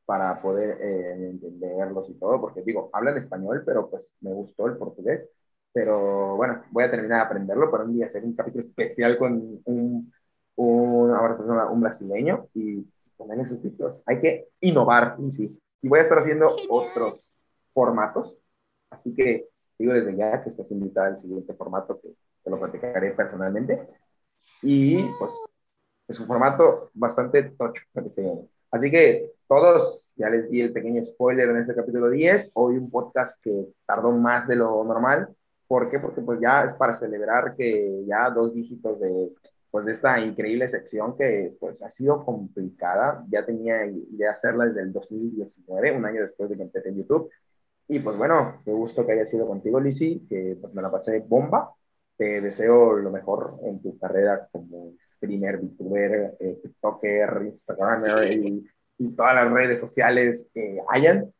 para poder eh, entenderlos y todo, porque digo, hablan español, pero pues me gustó el portugués pero bueno, voy a terminar de aprenderlo para un día hacer un capítulo especial con un, un, un brasileño y ponerle subtítulos. Hay que innovar, y sí. Y voy a estar haciendo otros formatos, así que digo desde ya que estás invitada al siguiente formato que te lo platicaré personalmente. Y pues es un formato bastante tocho, Así que todos, ya les di el pequeño spoiler en este capítulo 10, hoy un podcast que tardó más de lo normal. ¿Por qué? Porque pues ya es para celebrar que ya dos dígitos de, pues, de esta increíble sección que pues ha sido complicada. Ya tenía idea hacerla desde el 2019, un año después de que empecé en YouTube. Y pues bueno, qué gusto que haya sido contigo, Lizzy, que pues, me la pasé bomba. Te deseo lo mejor en tu carrera como streamer, VTuber, eh, TikToker, Instagramer y, todas las redes sociales que hayan.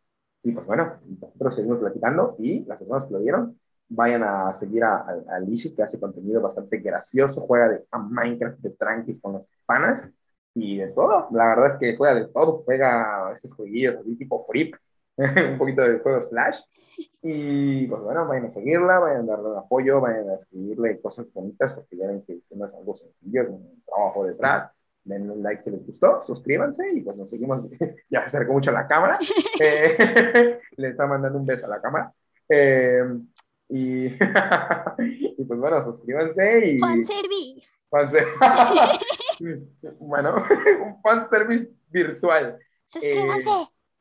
Y pues bueno, nosotros seguimos platicando y las personas que lo vieron, vayan a seguir a, a, Lizzie, que hace contenido bastante gracioso, juega de, a Minecraft de tranquis con los panas y de todo. La verdad es que juega de todo, juega esos jueguillos así tipo Flip, un poquito de juegos Flash y pues bueno, vayan a seguirla, vayan a darle un apoyo, vayan a escribirle cosas bonitas, porque ya ven que no es algo sencillo, es un trabajo detrás. Den un like si les gustó, suscríbanse y pues nos seguimos. ya se acercó mucho a la cámara. Eh, le está mandando un beso a la cámara. Eh, y, y, pues bueno, suscríbanse y. Fanservice. Fanservice. bueno, un fanservice virtual. Suscríbanse.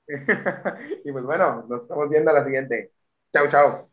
y pues bueno, nos estamos viendo a la siguiente. Chao, chao.